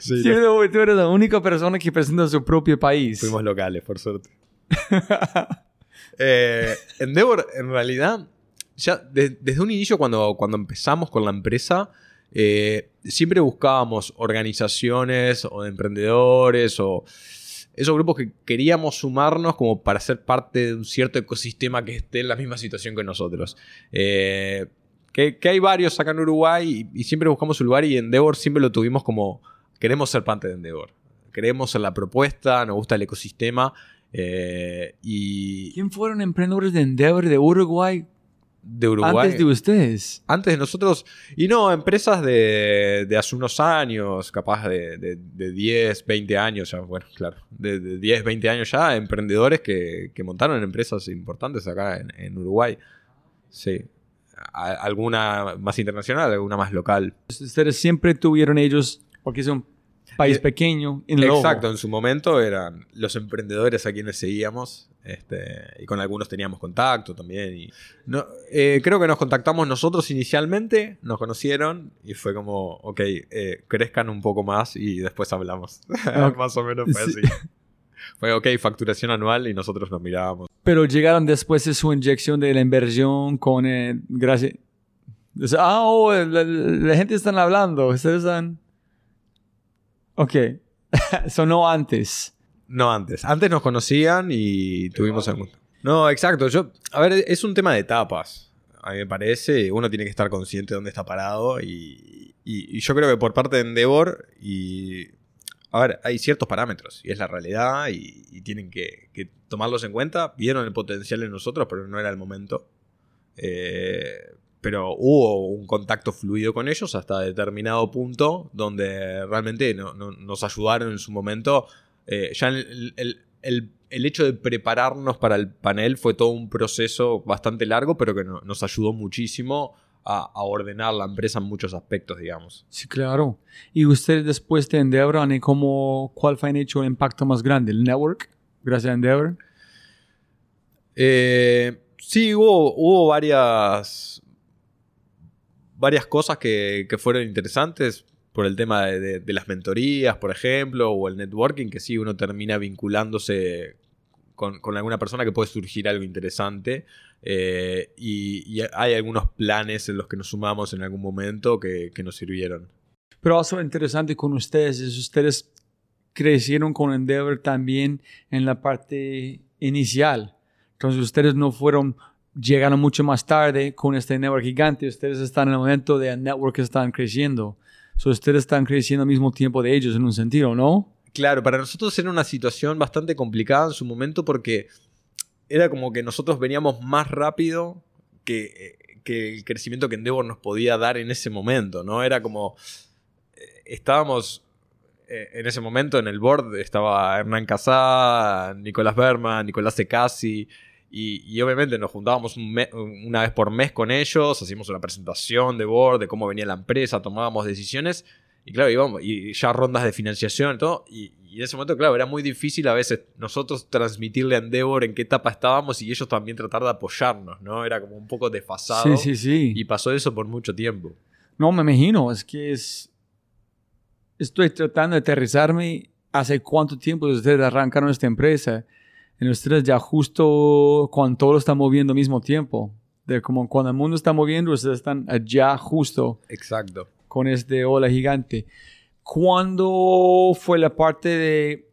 S1: sí, sí tú eres la única persona que presenta su propio país.
S2: Fuimos locales, por suerte. eh, Endeavor, en realidad, ya desde un inicio, cuando, cuando empezamos con la empresa, eh, siempre buscábamos organizaciones o de emprendedores o esos grupos que queríamos sumarnos como para ser parte de un cierto ecosistema que esté en la misma situación que nosotros. Eh, que, hay varios acá en Uruguay y, siempre buscamos un lugar y Endeavor siempre lo tuvimos como queremos ser parte de Endeavor. Queremos ser la propuesta, nos gusta el ecosistema. Eh, y...
S1: ¿Quién fueron emprendedores de Endeavor de Uruguay?
S2: De Uruguay.
S1: Antes de ustedes.
S2: Antes de nosotros. Y no, empresas de, de hace unos años, capaz de, de, 10, 20 años, ya, bueno, claro, de, 10, 20 años ya, emprendedores que, que montaron empresas importantes acá en, en Uruguay. Sí. alguna más internacional, alguna más local.
S1: Ustedes siempre tuvieron ellos, porque es un país eh, pequeño, en
S2: Exacto, en su momento eran los emprendedores a quienes seguíamos este, y con algunos teníamos contacto también. Y no, eh, creo que nos contactamos nosotros inicialmente, nos conocieron y fue como, ok, eh, crezcan un poco más y después hablamos. más o menos fue así. Fue, ok, facturación anual y nosotros nos mirábamos.
S1: Pero llegaron después de su inyección de la inversión con... Eh, gracias. Ah, oh, la, gente están hablando, ustedes están... Ok, sonó antes.
S2: No antes. Antes nos conocían y tuvimos algún. No, exacto. Yo, a ver, es un tema de etapas. A mí me parece. Uno tiene que estar consciente de dónde está parado. Y, yo creo que por parte de Endeavor. Y. A ver, hay ciertos parámetros. Y es la realidad. Y, tienen que, tomarlos en cuenta. Vieron el potencial en nosotros, pero no era el momento. Eh, pero hubo un contacto fluido con ellos hasta determinado punto. Donde realmente nos ayudaron en su momento eh, ya el, hecho de prepararnos para el panel fue todo un proceso bastante largo, pero que nos ayudó muchísimo a, ordenar la empresa en muchos aspectos, digamos.
S1: Sí, claro. ¿Y ustedes después de Endeavor, cómo, cuál fue el hecho el impacto más grande? ¿El network? Gracias a Endeavor.
S2: Eh, sí, hubo, hubo varias, varias cosas que, que fueron interesantes por el tema de, de- las mentorías, por ejemplo, o el networking, que sí, uno termina vinculándose con, con alguna persona que puede surgir algo interesante. eh, y, hay algunos planes en los que nos sumamos en algún momento que, que nos sirvieron.
S1: Pero also interesante con ustedes es ustedes crecieron con Endeavor también en la parte inicial. Entonces ustedes no fueron, llegaron mucho más tarde con este network gigante. Ustedes están en el momento de network que están creciendo. So, ustedes están creciendo al mismo tiempo de ellos en un sentido, ¿no?
S2: Claro, para nosotros era una situación bastante complicada en su momento porque era como que nosotros veníamos más rápido que, que el crecimiento que Endeavor nos podía dar en ese momento, ¿no? Era como... eh, Estábamos eh, en ese momento en el board, estaba Hernán Casá, Nicolás Berman, Nicolás Secasi, y, y obviamente nos juntábamos un me- una vez por mes con ellos, hacíamos una presentación de board, de cómo venía la empresa, tomábamos decisiones, y claro, íbamos, y ya rondas de financiación y todo. Y, y en ese momento, claro, era muy difícil a veces nosotros transmitirle a Endeavor en qué etapa estábamos y ellos también tratar de apoyarnos, ¿no? Era como un poco desfasado.
S1: Sí, sí, sí.
S2: Y pasó eso por mucho tiempo.
S1: No, me imagino, es que es... Estoy tratando de aterrizarme hace cuánto tiempo ustedes arrancaron esta empresa. En ustedes ya justo cuando todo está moviendo al mismo tiempo. De como cuando el mundo está moviendo, ustedes están allá justo
S2: Exacto.
S1: con este ola gigante. ¿Cuándo fue la parte de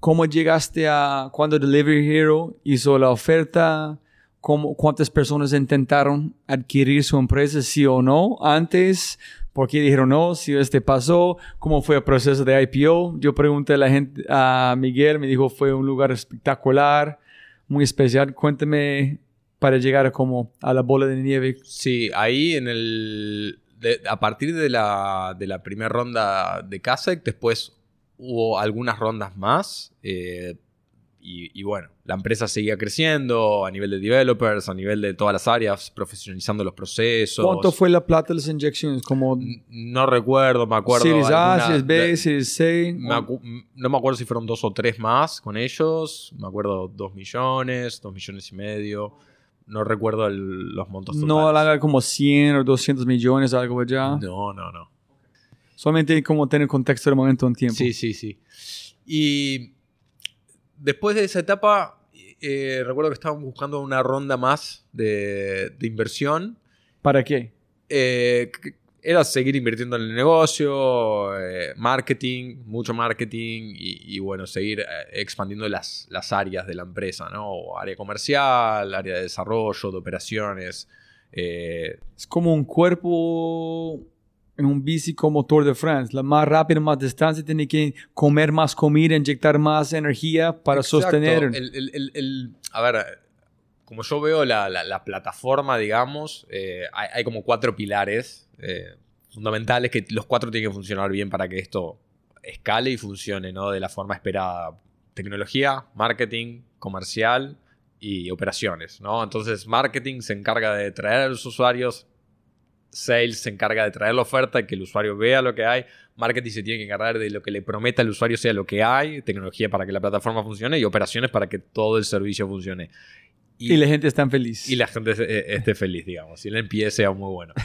S1: cómo llegaste a cuando Delivery Hero hizo la oferta? ¿Cómo, ¿Cuántas personas intentaron adquirir su empresa, sí o no? Antes, ¿por qué dijeron no? Si este pasó, ¿cómo fue el proceso de IPO? Yo pregunté a la gente, a Miguel, me dijo fue un lugar espectacular, muy especial. Cuéntame para llegar como a la bola de nieve.
S2: Sí, ahí en el. de- a partir de la, de la primera ronda de Kasek, después hubo algunas rondas más. eh, y, y bueno, la empresa seguía creciendo a nivel de developers, a nivel de todas las áreas, profesionalizando los procesos.
S1: ¿Cuánto fue la plata de las inyecciones? Como
S2: No recuerdo, me acuerdo.
S1: Series A,
S2: alguna-
S1: Series B, Series C.
S2: me acu- no me acuerdo si fueron dos o tres más con ellos. Me acuerdo dos millones, dos millones y medio. No recuerdo el- los montos
S1: No haga como 100 o 200 millones, algo allá.
S2: No, no, no.
S1: Solamente como tener contexto del momento en tiempo.
S2: Sí, sí, sí. Y después de esa etapa, eh, recuerdo que estábamos buscando una ronda más de, de inversión.
S1: ¿Para qué?
S2: Eh, era seguir invirtiendo en el negocio, eh, marketing, mucho marketing y, y, bueno, seguir expandiendo las, las áreas de la empresa, ¿no? Área comercial, área de desarrollo, de operaciones. eh,
S1: Es como un cuerpo en un bici como Tour de France. La más rápida, más distancia, tiene que comer más comida, inyectar más energía para
S2: Exacto.
S1: sostener.
S2: El- el- el- el- a ver, como yo veo la, la- la plataforma, digamos, eh, hay, hay como cuatro pilares eh, fundamentales que los cuatro tienen que funcionar bien para que esto escale y funcione ¿no? de la forma esperada. Tecnología, marketing, comercial y operaciones. ¿no? Entonces, marketing se encarga de traer a los usuarios. Sales se encarga de traer la oferta que el usuario vea lo que hay. Marketing se tiene que encargar de lo que le prometa al usuario sea lo que hay. Tecnología para que la plataforma funcione y operaciones para que todo el servicio funcione.
S1: y la gente está feliz.
S2: y la gente eh, esté feliz, digamos. Y el NPS sea muy bueno.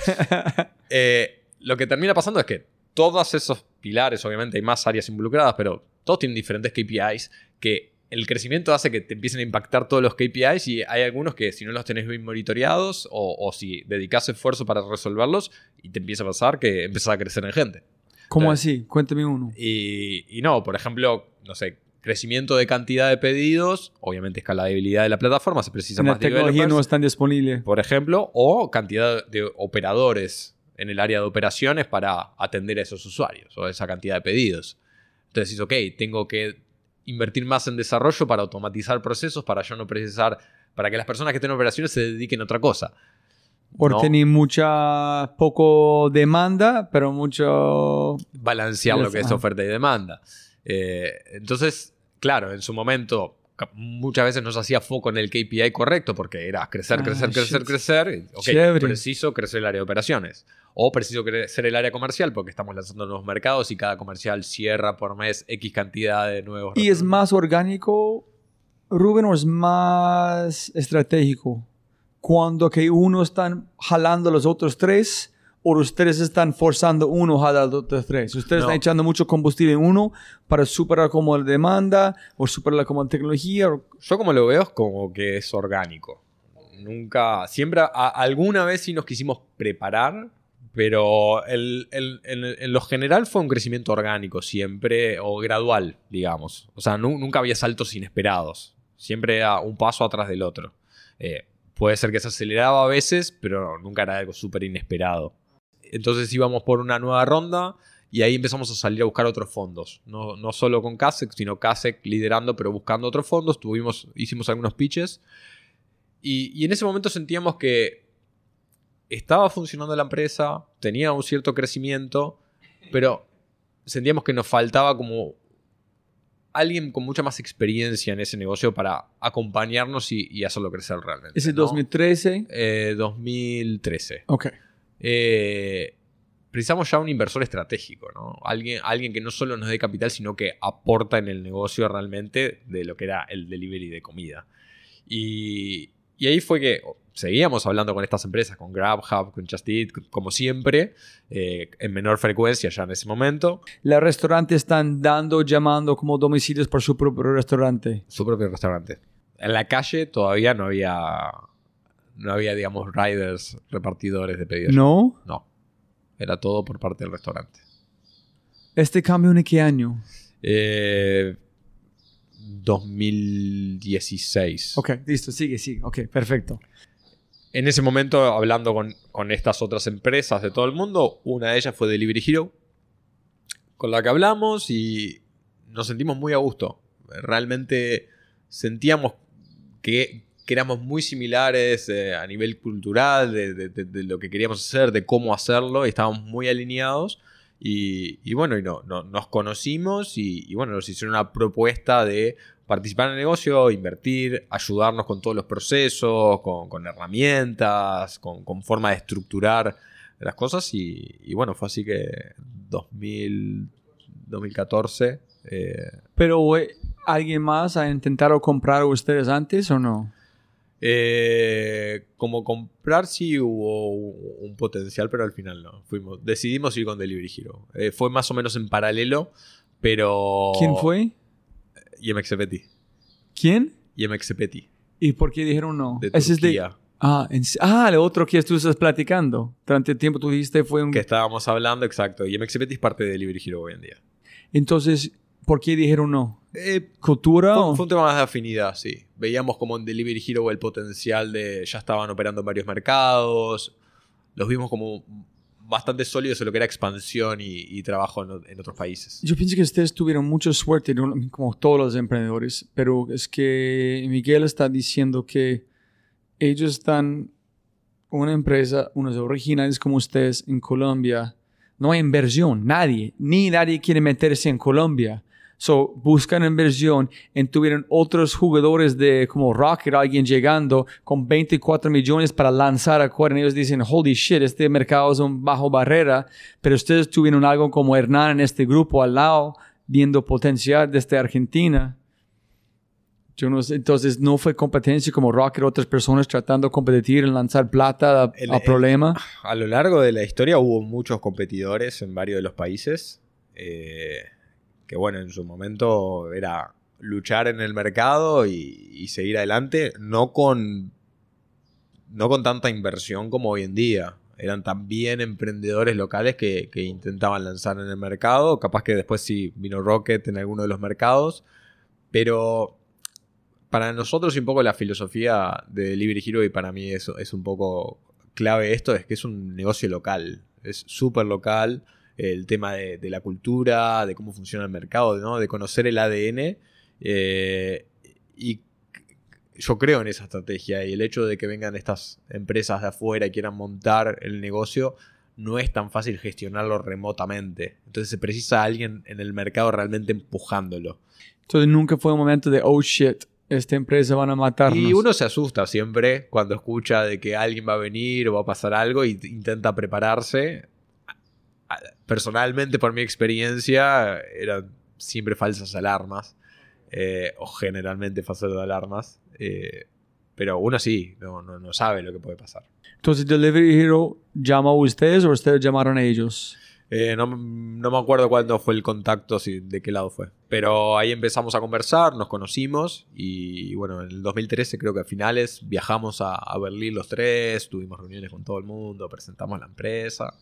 S2: Eh, lo que termina pasando es que todos esos pilares, obviamente hay más áreas involucradas, pero todos tienen diferentes KPIs que el crecimiento hace que te empiecen a impactar todos los KPIs y hay algunos que si no los tenés bien monitoreados o, o si dedicas esfuerzo para resolverlos y te empieza a pasar que empiezas a crecer en gente.
S1: ¿Cómo así? Cuéntame uno.
S2: Y, y no, por ejemplo, no sé, crecimiento de cantidad de pedidos, obviamente escalabilidad de la plataforma, se precisa
S1: La
S2: más
S1: tecnología no es tan disponible.
S2: por ejemplo, o cantidad de operadores en el área de operaciones para atender a esos usuarios o esa cantidad de pedidos. Entonces dices, ok, tengo que invertir más en desarrollo para automatizar procesos, para yo no precisar, para que las personas que estén en operaciones se dediquen a otra cosa.
S1: Por
S2: No.
S1: tener mucha, poco demanda, pero mucho...
S2: Balancear lo que es oferta y demanda. Eh, entonces, claro, en su momento muchas veces no se hacía foco en el KPI correcto porque era crecer,
S1: Ah,
S2: crecer, crecer,
S1: shit.
S2: crecer. y, ok,
S1: Chévere.
S2: preciso crecer el área de operaciones. O preciso crecer el área comercial porque estamos lanzando nuevos mercados y cada comercial cierra por mes X cantidad de nuevos.
S1: ¿Y es más orgánico, Rubén, o es más estratégico? Cuando que uno están jalando a los otros tres, ¿O ustedes están forzando uno a dar dos, tres? ¿Ustedes
S2: No.
S1: están echando mucho combustible en uno para superar como la demanda o superar como la tecnología?
S2: Yo como lo veo es como que es orgánico. Nunca, siempre, a- alguna vez sí nos quisimos preparar, pero el- el- en, en lo general fue un crecimiento orgánico siempre, o gradual, digamos. O sea, nu- nunca había saltos inesperados. Siempre era un paso atrás del otro. Eh, puede ser que se aceleraba a veces, pero nunca era algo súper inesperado. Entonces íbamos por una nueva ronda y ahí empezamos a salir a buscar otros fondos. No, no solo con Kasek, sino Kasek liderando, pero buscando otros fondos. Tuvimos, hicimos algunos pitches. Y, y en ese momento sentíamos que estaba funcionando la empresa, tenía un cierto crecimiento, pero sentíamos que nos faltaba como alguien con mucha más experiencia en ese negocio para acompañarnos y, y hacerlo crecer realmente.
S1: ¿Es el
S2: ¿no?
S1: 2013?
S2: Eh, 2013
S1: Ok.
S2: Eh, precisamos ya un inversor estratégico, ¿no? Alguien, alguien que no solo nos dé capital, sino que aporta en el negocio realmente de lo que era el delivery de comida. Y, y ahí fue que seguíamos hablando con estas empresas, con GrabHub, con Just Eat, como siempre, eh, en menor frecuencia ya en ese momento.
S1: Los restaurantes están dando, llamando como domicilios por su propio restaurante.
S2: Su propio restaurante. En la calle todavía no había, no había digamos, riders, repartidores de pedidos.
S1: ¿No?
S2: No. Era todo por parte del restaurante.
S1: ¿Este cambio en qué año?
S2: Eh, 2016.
S1: Ok, listo, sigue, sigue. Ok, perfecto.
S2: En ese momento, hablando con, con estas otras empresas de todo el mundo, una de ellas fue Delivery Hero, con la que hablamos y nos sentimos muy a gusto. Realmente sentíamos que, que éramos muy similares eh, a nivel cultural, de, de- de- de lo que queríamos hacer, de cómo hacerlo, y estábamos muy alineados. Y, y bueno, y no, no- nos conocimos y, y bueno, nos hicieron una propuesta de participar en el negocio, invertir, ayudarnos con todos los procesos, con, herramientas, con, forma de estructurar las cosas. Y, bueno, fue así que 2000, 2014. eh,
S1: Pero, eh, ¿alguien más ha intentado comprar ustedes antes o no?
S2: Eh, como comprar sí hubo un potencial, pero al final no. Fuimos, decidimos ir con Delivery Hero. Eh, fue más o menos en paralelo, pero...
S1: ¿Quién fue?
S2: IMXPT.
S1: ¿Quién?
S2: IMXPT.
S1: ¿Y por qué dijeron no?
S2: De
S1: Ese es de-
S2: Turquía.
S1: Ah, en ah, el otro que tú estás platicando. Durante el tiempo tú dijiste fue un...
S2: Que estábamos hablando, exacto. Y MXPT es parte de Delivery Hero hoy en día.
S1: Entonces, ¿por qué dijeron no?
S2: Eh,
S1: ¿Cultura
S2: fue,
S1: o...?
S2: fue un tema más de afinidad, sí. Veíamos como en Delivery Hero el potencial de. Ya estaban operando en varios mercados. Los vimos como bastante sólidos en lo que era expansión y, y trabajo en, en otros países.
S1: Yo pienso que ustedes tuvieron mucha suerte, como todos los emprendedores, pero es que Miguel está diciendo que ellos están, una empresa, unos originales como ustedes en Colombia, no hay inversión, nadie, ni nadie quiere meterse en Colombia. So, buscan inversión y tuvieron otros jugadores de como Rocket, alguien llegando con 24 millones para lanzar afuera. Y ellos dicen, holy shit, este mercado es un bajo barrera. Pero ustedes tuvieron algo como Hernán en este grupo al lado, viendo potencial desde Argentina. Yo no sé, entonces no fue competencia como Rocket, otras personas tratando de competir en lanzar plata a,
S2: El-
S1: a
S2: el-
S1: problema.
S2: A lo largo de la historia hubo muchos competidores en varios de los países. eh, que bueno, en su momento era luchar en el mercado y, seguir adelante, no con, no con tanta inversión como hoy en día. Eran también emprendedores locales que, intentaban lanzar en el mercado. Capaz que después sí vino Rocket en alguno de los mercados. Pero para nosotros y un poco la filosofía de Delivery Hero y para mí eso es un poco clave esto, es que es un negocio local. Es súper local el tema de, de la cultura, de cómo funciona el mercado, ¿no? de conocer el ADN. eh, y yo creo en esa estrategia y el hecho de que vengan estas empresas de afuera y quieran montar el negocio no es tan fácil gestionarlo remotamente. Entonces se precisa alguien en el mercado realmente empujándolo.
S1: Entonces nunca fue un momento de, oh shit, esta empresa van a matarnos.
S2: Y uno se asusta siempre cuando escucha de que alguien va a venir o va a pasar algo y intenta prepararse. Personalmente, por mi experiencia, eran siempre falsas alarmas. eh, o generalmente falsas alarmas. eh, pero uno sí, no, no, no sabe lo que puede pasar.
S1: Entonces Delivery Hero llamó a ustedes o ustedes llamaron a ellos.
S2: Eh, no, no me acuerdo cuándo fue el contacto, si, de qué lado fue. Pero ahí empezamos a conversar, nos conocimos y bueno, en el 2013 creo que a finales viajamos a, a Berlín los tres, tuvimos reuniones con todo el mundo, presentamos la empresa.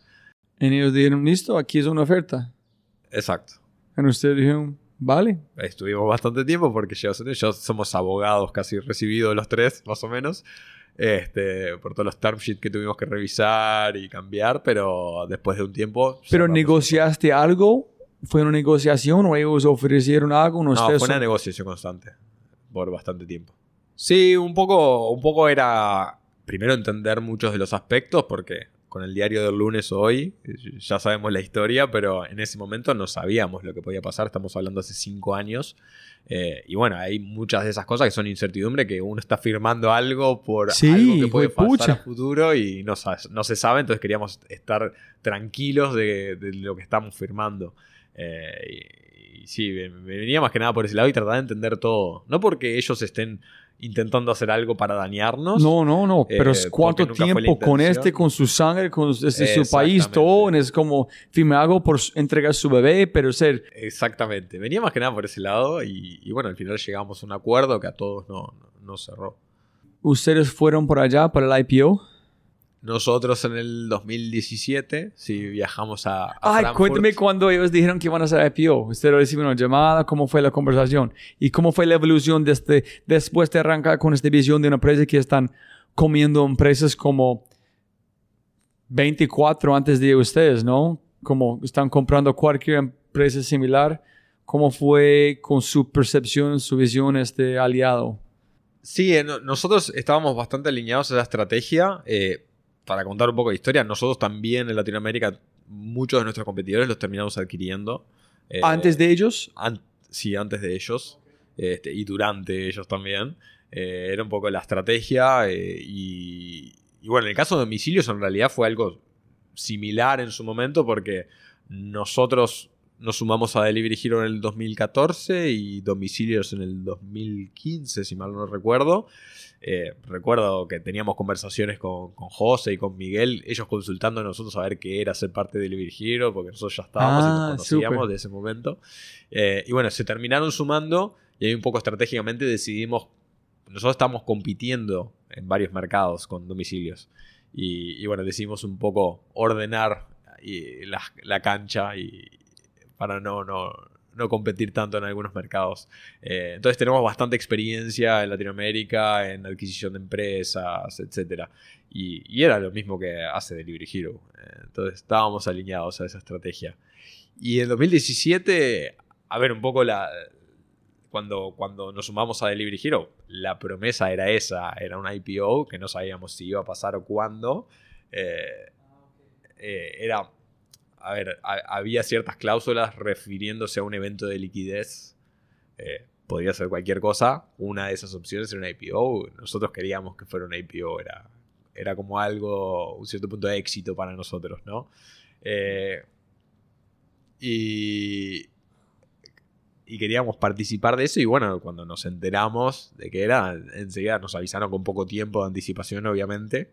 S1: Y ellos dijeron, listo, aquí es una oferta.
S2: Exacto.
S1: Y ustedes dijeron, vale.
S2: Estuvimos bastante tiempo porque yo, yo somos abogados casi recibidos los tres, más o menos. Este, por todos los term sheets que tuvimos que revisar y cambiar, pero después de un tiempo...
S1: ¿Pero negociaste algo? ¿Fue una negociación o ellos ofrecieron algo? No,
S2: fue una negociación constante por bastante tiempo. Sí, un poco, un poco era primero entender muchos de los aspectos porque con el diario del lunes hoy ya sabemos la historia, pero en ese momento no sabíamos lo que podía pasar. Estamos hablando hace cinco años. Eh, y bueno, hay muchas de esas cosas que son incertidumbre, que uno está firmando algo por
S1: Sí,
S2: algo que puede pasar
S1: juepucha.
S2: a futuro y no, se sabe, entonces queríamos estar tranquilos de, de lo que estamos firmando. Eh, y, y sí, me, me venía más que nada por ese lado y tratar de entender todo. No porque ellos estén intentando hacer algo para dañarnos.
S1: No, no, no. Pero
S2: Eh,
S1: es cuánto
S2: porque nunca fue la
S1: tiempo con este, con su sangre, con este, su país,
S2: Exactamente.
S1: todo. Es como, firme algo por su- entregar su bebé, pero ser.
S2: Exactamente. Venía más que nada por ese lado y, y bueno, al final llegamos a un acuerdo que a todos no, no, no cerró.
S1: Ustedes fueron por allá para el IPO.
S2: Nosotros en el 2017, sí, viajamos a, a
S1: Ay,
S2: Frankfurt.
S1: cuénteme cuando ellos dijeron que iban a hacer IPO. Ustedes recibieron una llamada, cómo fue la conversación y cómo fue la evolución de este, después de arrancar con esta visión de una empresa que están comiendo empresas como 24 antes de ustedes, ¿no? Como están comprando cualquier empresa similar. ¿Cómo fue con su percepción, su visión este aliado?
S2: Sí, eh, no- nosotros estábamos bastante alineados a esa estrategia. Eh, para contar un poco de historia, nosotros también en Latinoamérica, muchos de nuestros competidores los terminamos adquiriendo. eh,
S1: Antes de ellos,
S2: an- sí, antes de ellos este, y durante ellos también. Eh, era un poco la estrategia eh, y, y bueno, en el caso de domicilios en realidad fue algo similar en su momento porque nosotros nos sumamos a Delivery Hero en el 2014 y domicilios en el 2015, si mal no recuerdo. Eh, recuerdo que teníamos conversaciones con, con José y con Miguel, ellos consultando a nosotros a ver qué era ser parte de Delivery Hero, porque nosotros ya estábamos y
S1: Ah,
S2: nos conocíamos
S1: súper.
S2: de ese momento. Eh, y bueno, se terminaron sumando y ahí un poco estratégicamente decidimos, nosotros estamos compitiendo en varios mercados con domicilios. Y, y bueno, decidimos un poco ordenar y la, la cancha y para no, no, no competir tanto en algunos mercados. Eh, entonces tenemos bastante experiencia en Latinoamérica, en adquisición de empresas, etc. Y, y era lo mismo que hace Delivery Hero. Eh, entonces estábamos alineados a esa estrategia. Y en 2017, a ver, un poco la... Cuando, cuando nos sumamos a Delivery Hero, la promesa era esa, era una IPO que no sabíamos si iba a pasar o cuándo. Eh, eh, era, a ver, ha- había ciertas cláusulas refiriéndose a un evento de liquidez. Eh, podría ser cualquier cosa. Una de esas opciones era una IPO. Nosotros queríamos que fuera una IPO. Era, era como algo, un cierto punto de éxito para nosotros, ¿no? Eh, y, y queríamos participar de eso. Y bueno, cuando nos enteramos de que era, enseguida nos avisaron con poco tiempo de anticipación, obviamente.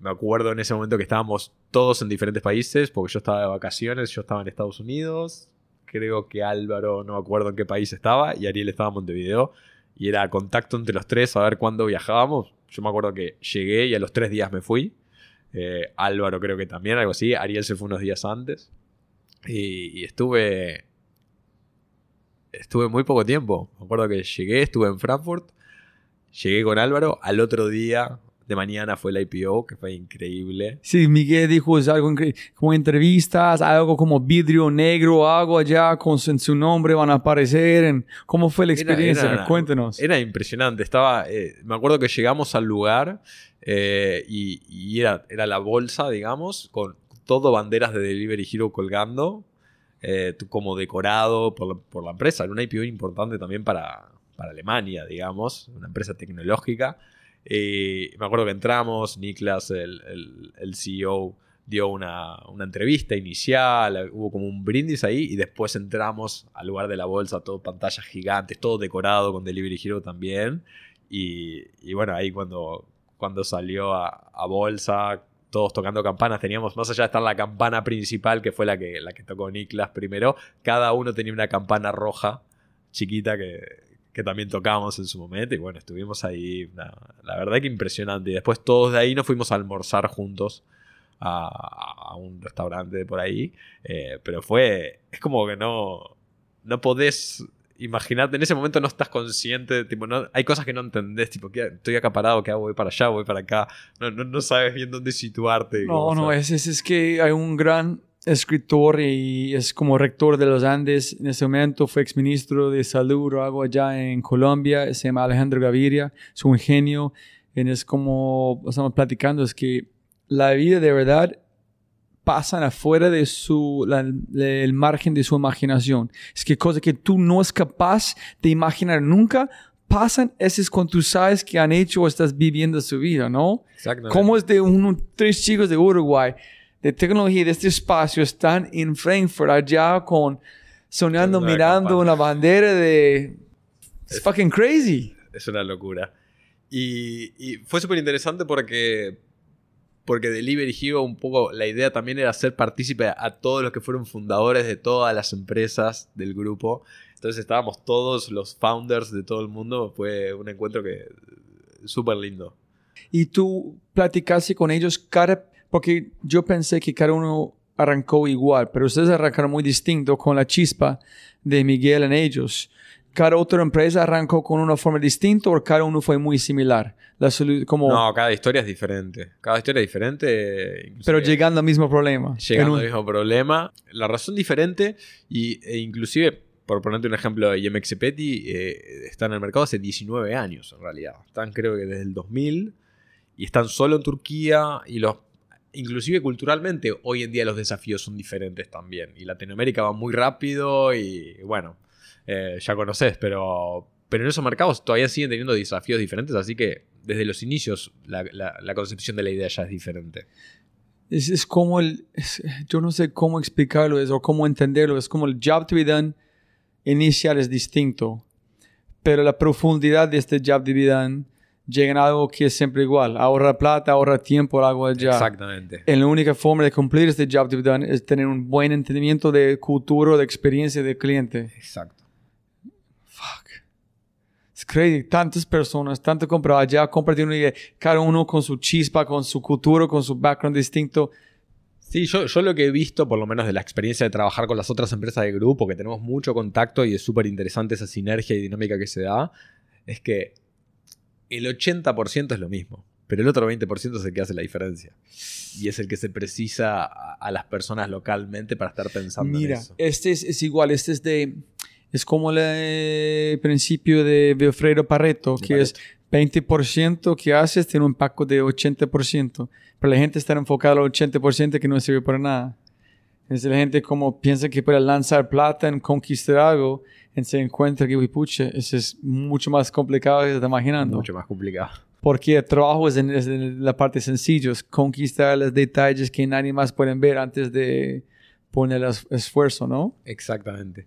S2: Me acuerdo en ese momento que estábamos todos en diferentes países, porque yo estaba de vacaciones, yo estaba en Estados Unidos, creo que Álvaro, no me acuerdo en qué país estaba, y Ariel estaba en Montevideo, y era contacto entre los tres a ver cuándo viajábamos. Yo me acuerdo que llegué y a los tres días me fui. Eh, Álvaro creo que también, algo así. Ariel se fue unos días antes. Y, y estuve. Estuve muy poco tiempo. Me acuerdo que llegué, estuve en Frankfurt. Llegué con Álvaro. Al otro día de mañana fue la IPO, que fue increíble.
S1: Sí, Miguel dijo es algo increíble, como entrevistas, algo como vidrio negro, algo allá con su, nombre van a aparecer. En, ¿Cómo fue la
S2: Era-
S1: experiencia?
S2: era-
S1: Cuéntenos.
S2: Era impresionante. Estaba, eh, me acuerdo que llegamos al lugar eh, y, y era, era la bolsa, digamos, con todo banderas de Delivery Hero colgando, eh, como decorado por la, por la empresa. Era una IPO importante también para, para Alemania, digamos, una empresa tecnológica. Eh, me acuerdo que entramos, Niklas, el, el- CEO, dio una, una entrevista inicial, hubo como un brindis ahí y después entramos al lugar de la bolsa, todo pantallas gigantes, todo decorado con Delivery Hero también. Y, y bueno, ahí cuando, cuando salió a, a bolsa, todos tocando campanas, teníamos, más allá de estar la campana principal, que fue la que, la que tocó Niklas primero, cada uno tenía una campana roja chiquita que, que también tocábamos en su momento. Y bueno, estuvimos ahí, la, la verdad que impresionante. Y después todos de ahí nos fuimos a almorzar juntos. A, a un restaurante de por ahí. Eh, pero fue. Es como que no. No podés imaginarte. En ese momento no estás consciente. Tipo, no, hay cosas que no entendés. Tipo, ¿qué- estoy acá parado. ¿Qué hago? Voy para allá, voy para acá. No, no, no sabes bien dónde situarte.
S1: No, no, es, es que hay un gran escritor y es como rector de los Andes. En ese momento fue exministro de salud o algo allá en Colombia. Se llama Alejandro Gaviria. Es un genio. Y es como estamos platicando, es que la vida de verdad pasan afuera de su, la- del margen de su imaginación. Es que cosas que tú no es capaz de imaginar nunca pasan, ese es cuando tú sabes que han hecho o estás viviendo su vida, ¿no?
S2: exactamente.
S1: ¿Cómo es de uno, tres chicos de Uruguay, de tecnología de este espacio, están en Frankfurt allá con, soñando,
S2: Una
S1: mirando
S2: campana.
S1: una bandera de... It's fucking crazy.
S2: Es una locura. Y, y fue súper interesante porque, porque Delivery Hero un poco, la idea también era hacer partícipe a todos los que fueron fundadores de todas las empresas del grupo. Entonces estábamos todos los founders de todo el mundo. Fue un encuentro que súper lindo.
S1: Y tú platicaste con ellos cada... Porque yo pensé que cada uno arrancó igual, pero ustedes arrancaron muy distinto con la chispa de Miguel en ellos. ¿Cada otra empresa arrancó con una forma distinta o cada uno fue muy similar? La como,
S2: No, cada historia es diferente. Cada historia es diferente.
S1: pero llegando al mismo problema.
S2: llegando
S1: un-
S2: al mismo problema. La razón diferente, y, e inclusive, por ponerte un ejemplo, IMX Petty eh, está en el mercado hace 19 años en realidad. Están creo que desde el 2000 y están solo en Turquía y los... Inclusive culturalmente, hoy en día los desafíos son diferentes también. Y Latinoamérica va muy rápido y bueno, eh, ya conoces, pero, pero en esos mercados todavía siguen teniendo desafíos diferentes, así que desde los inicios la, la- concepción de la idea ya es diferente.
S1: Es, es como el, yo no sé cómo explicarlo es, o cómo entenderlo, es como el job to be done inicial es distinto, pero la profundidad de este job to be done llega a algo que es siempre igual, ahorra plata, ahorra tiempo, algo allá.
S2: Exactamente.
S1: Y la única forma de cumplir este job to be done es tener un buen entendimiento de cultura, de experiencia del cliente.
S2: Exacto.
S1: Fuck. Es crazy. Tantas personas, tanto comprar allá, compartiendo una idea, cada uno con su chispa, con su cultura, con su background distinto.
S2: Sí, yo, yo lo que he visto, por lo menos de la experiencia de trabajar con las otras empresas del grupo, que tenemos mucho contacto y es súper interesante esa sinergia y dinámica que se da, es que el 80% es lo mismo, pero el otro 20% es el que hace la diferencia. Y es el que se precisa a, a las personas localmente para estar pensando en
S1: Mira,
S2: eso.
S1: este es, es igual, este es de, es como el eh, principio de Wilfredo Pareto,
S2: De
S1: que es 20% que haces tiene un impacto de 80%, pero la gente está enfocada al 80% que no sirve para nada. Es la gente como piensa que puede lanzar plata en conquistar algo, se encuentra que, uy, pucha, eso es mucho más complicado que está imaginando.
S2: Mucho más complicado.
S1: Porque el trabajo es en, es en la parte sencilla, es conquistar los detalles que nadie más puede ver antes de poner el es- esfuerzo, ¿no?
S2: Exactamente.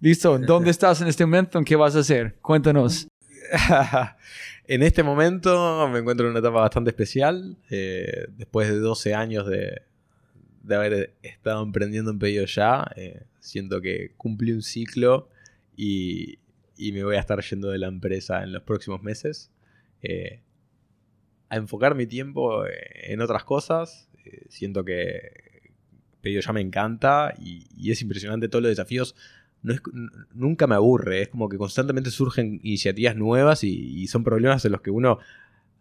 S1: Listo, ¿dónde estás en este momento? ¿En qué vas a hacer? Cuéntanos.
S2: en este momento me encuentro en una etapa bastante especial. eh, después de 12 años de, de haber estado emprendiendo en pedido ya, eh, siento que cumplí un ciclo y, y me voy a estar yendo de la empresa en los próximos meses. eh, a enfocar mi tiempo en otras cosas. eh, siento que pedido ya me encanta y, y es impresionante todos los desafíos no es- nunca me aburre. Es como que constantemente surgen iniciativas nuevas y, y son problemas en los que uno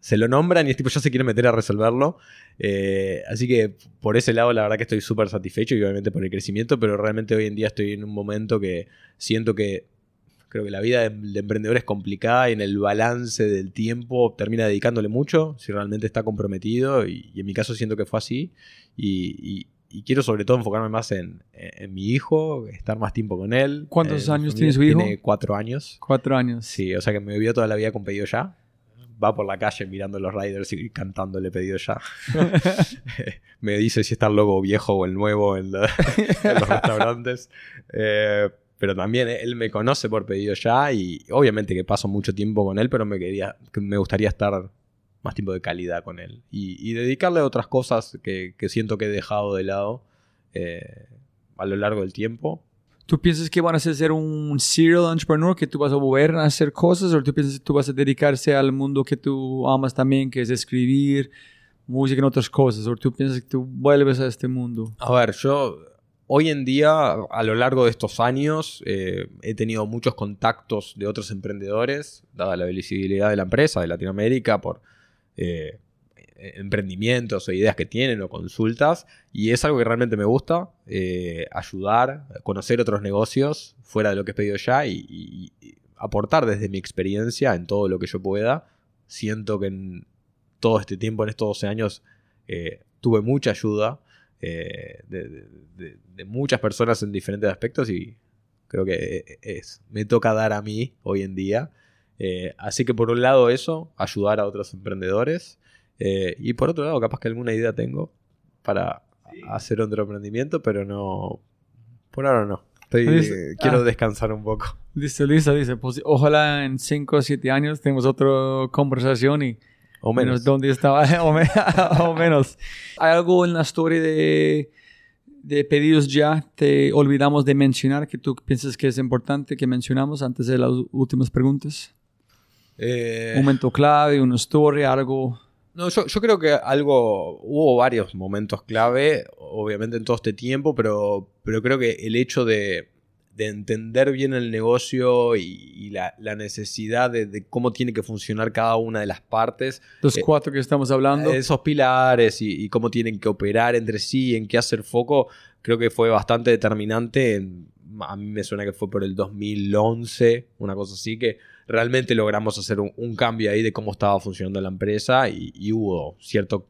S2: se lo nombran y es tipo ya se quiere meter a resolverlo. Eh, así que por ese lado la verdad que estoy súper satisfecho y obviamente por el crecimiento, pero realmente hoy en día estoy en un momento que siento que creo que la vida del emprendedor es complicada y en el balance del tiempo termina dedicándole mucho si realmente está comprometido y, y en mi caso siento que fue así y, y- y quiero sobre todo enfocarme más en, en- en mi hijo, estar más tiempo con él.
S1: ¿Cuántos
S2: mi
S1: años tiene su hijo?
S2: Tiene cuatro años.
S1: Cuatro años.
S2: Sí, o sea que me vio toda la vida con pedido ya. Va por la calle mirando los riders y cantándole pedido ya. me dice si está el logo viejo o el nuevo en, la- en los restaurantes. Eh, pero también él me conoce por pedido ya y obviamente que paso mucho tiempo con él, pero me, quería, me gustaría estar más tiempo de calidad con él y, dedicarle a otras cosas que, siento que he dejado de lado eh, a lo largo del tiempo.
S1: ¿Tú piensas que van a ser un serial entrepreneur, que tú vas a volver a hacer cosas, o tú piensas que tú vas a dedicarse al mundo que tú amas también, que es escribir música en otras cosas, o tú piensas que tú vuelves a este mundo?
S2: A ver, yo hoy en día, a lo largo de estos años, eh, he tenido muchos contactos de otros emprendedores, dada la visibilidad de la empresa de Latinoamérica, por eh, emprendimientos o ideas que tienen o consultas, y es algo que realmente me gusta, eh, ayudar, conocer otros negocios fuera de lo que he pedido ya y, aportar desde mi experiencia en todo lo que yo pueda. Siento que en todo este tiempo, en estos 12 años, tuve mucha ayuda eh, de, muchas personas en diferentes aspectos y creo que es, me toca dar a mí hoy en día. Eh, así que por un lado eso, ayudar a otros emprendedores eh, y por otro lado capaz que alguna idea tengo para hacer otro emprendimiento, pero no, por ahora no. quiero ah. descansar un poco.
S1: Listo, listo, dice. Pues, ojalá en 5 o 7 años tengamos otra conversación y
S2: o menos.
S1: ¿Dónde estaba? o, menos. ¿Hay algo en la historia de, de pedidos ya te olvidamos de mencionar que tú piensas que es importante que mencionamos antes de las últimas preguntas?
S2: Eh,
S1: momento clave, una historia, algo.
S2: No, yo, yo, creo que algo. Hubo varios momentos clave, obviamente en todo este tiempo, pero, pero creo que el hecho de, de entender bien el negocio y, la, necesidad de, cómo tiene que funcionar cada una de las partes.
S1: Los eh, cuatro que estamos hablando.
S2: Esos pilares y, cómo tienen que operar entre sí, en qué hacer foco, creo que fue bastante determinante. a mí me suena que fue por el 2011, una cosa así, que realmente logramos hacer un, cambio ahí de cómo estaba funcionando la empresa y, hubo cierto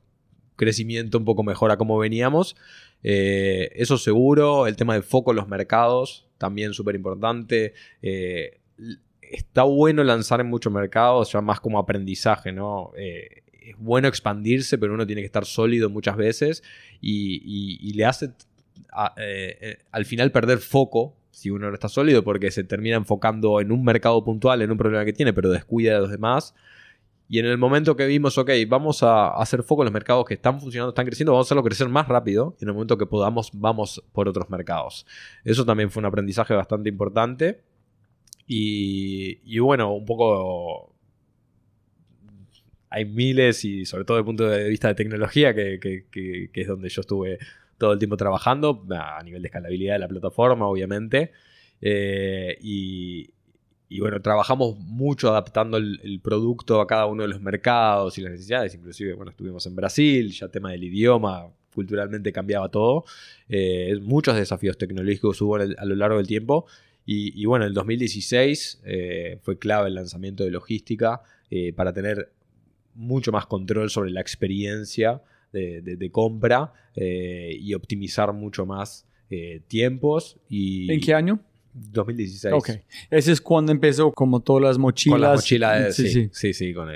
S2: crecimiento un poco mejor a cómo veníamos. Eh, eso seguro, el tema de foco en los mercados, también súper importante. Eh, está bueno lanzar en muchos mercados, ya más como aprendizaje, ¿no? Eh, es bueno expandirse, pero uno tiene que estar sólido muchas veces y, le hace al final perder foco si uno no está sólido porque se termina enfocando en un mercado puntual, en un problema que tiene, pero descuida de los demás. Y en el momento que vimos, ok, vamos a hacer foco en los mercados que están funcionando, están creciendo, vamos a hacerlo crecer más rápido. Y en el momento que podamos, vamos por otros mercados. Eso también fue un aprendizaje bastante importante. Y, bueno, un poco hay miles y sobre todo desde el punto de vista de tecnología, que, que, es donde yo estuve todo el tiempo trabajando, a nivel de escalabilidad de la plataforma, obviamente. Eh, y, y bueno, trabajamos mucho adaptando el, producto a cada uno de los mercados y las necesidades. Inclusive, bueno, estuvimos en Brasil, ya tema del idioma, culturalmente cambiaba todo. Eh, muchos desafíos tecnológicos hubo a lo largo del tiempo. Y, bueno, en el 2016 eh, fue clave el lanzamiento de logística para tener mucho más control sobre la experiencia de, compra y optimizar mucho más tiempos. Y,
S1: ¿En qué año?
S2: 2016.
S1: Ok. Ese es cuando empezó como todas las mochilas.
S2: Con las mochilas, sí, sí, sí, sí, con,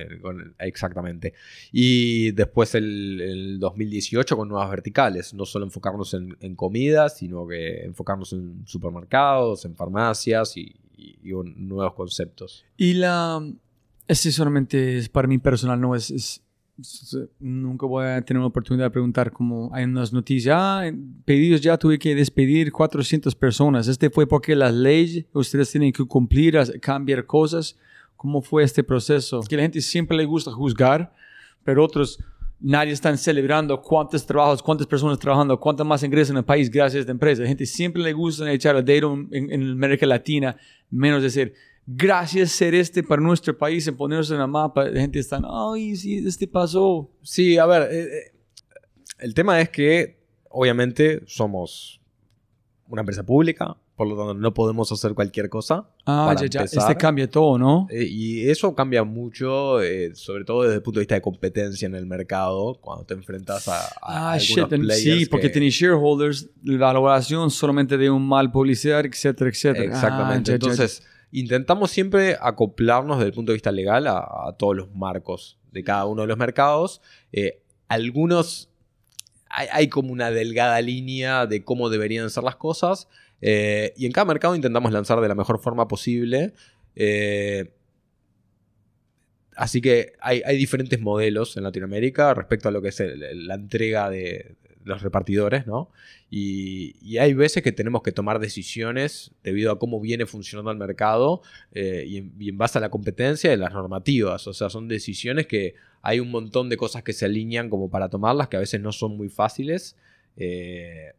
S2: exactamente. Y después el, 2018 con nuevas verticales, no solo enfocarnos en, en comida, sino que enfocarnos en supermercados, en farmacias y, nuevos conceptos.
S1: Y la... Ese solamente es para mí personal, no es nunca voy a tener una oportunidad de preguntar como hay unas noticias, ah, pedidos ya tuve que despedir 400 personas. Este fue porque las leyes, ustedes tienen que cumplir, cambiar cosas. ¿Cómo fue este proceso? Que la gente siempre le gusta juzgar, pero otros nadie están celebrando cuántos trabajos, cuántas personas trabajando, cuántas más ingresan en el país gracias a esta empresa. La gente siempre le gusta echar el dedo en, en América Latina, menos decir, gracias ser este para nuestro país en ponerse en la mapa. La gente está, ay, sí, este pasó.
S2: Sí, a ver, eh, eh, el tema es que obviamente somos una empresa pública, por lo tanto no podemos hacer cualquier cosa.
S1: Ah, ya, ya, este cambia todo, ¿no?
S2: Eh, y eso cambia mucho, sobre todo desde el punto de vista de competencia en el mercado, cuando te enfrentas a, a ah, shit.
S1: Sí, porque que... shareholders, la valoración solamente de un mal publicidad, etcétera, etcétera.
S2: Exactamente. Ah, Entonces intentamos siempre acoplarnos desde el punto de vista legal a, todos los marcos de cada uno de los mercados. Eh, algunos hay, como una delgada línea de cómo deberían ser las cosas. Eh, y en cada mercado intentamos lanzar de la mejor forma posible. Eh, así que hay, diferentes modelos en Latinoamérica respecto a lo que es la entrega de, los repartidores, ¿no? Y, hay veces que tenemos que tomar decisiones debido a cómo viene funcionando el mercado eh, y, en, base a la competencia y las normativas. O sea, son decisiones que hay un montón de cosas que se alinean como para tomarlas, que a veces no son muy fáciles. Eh,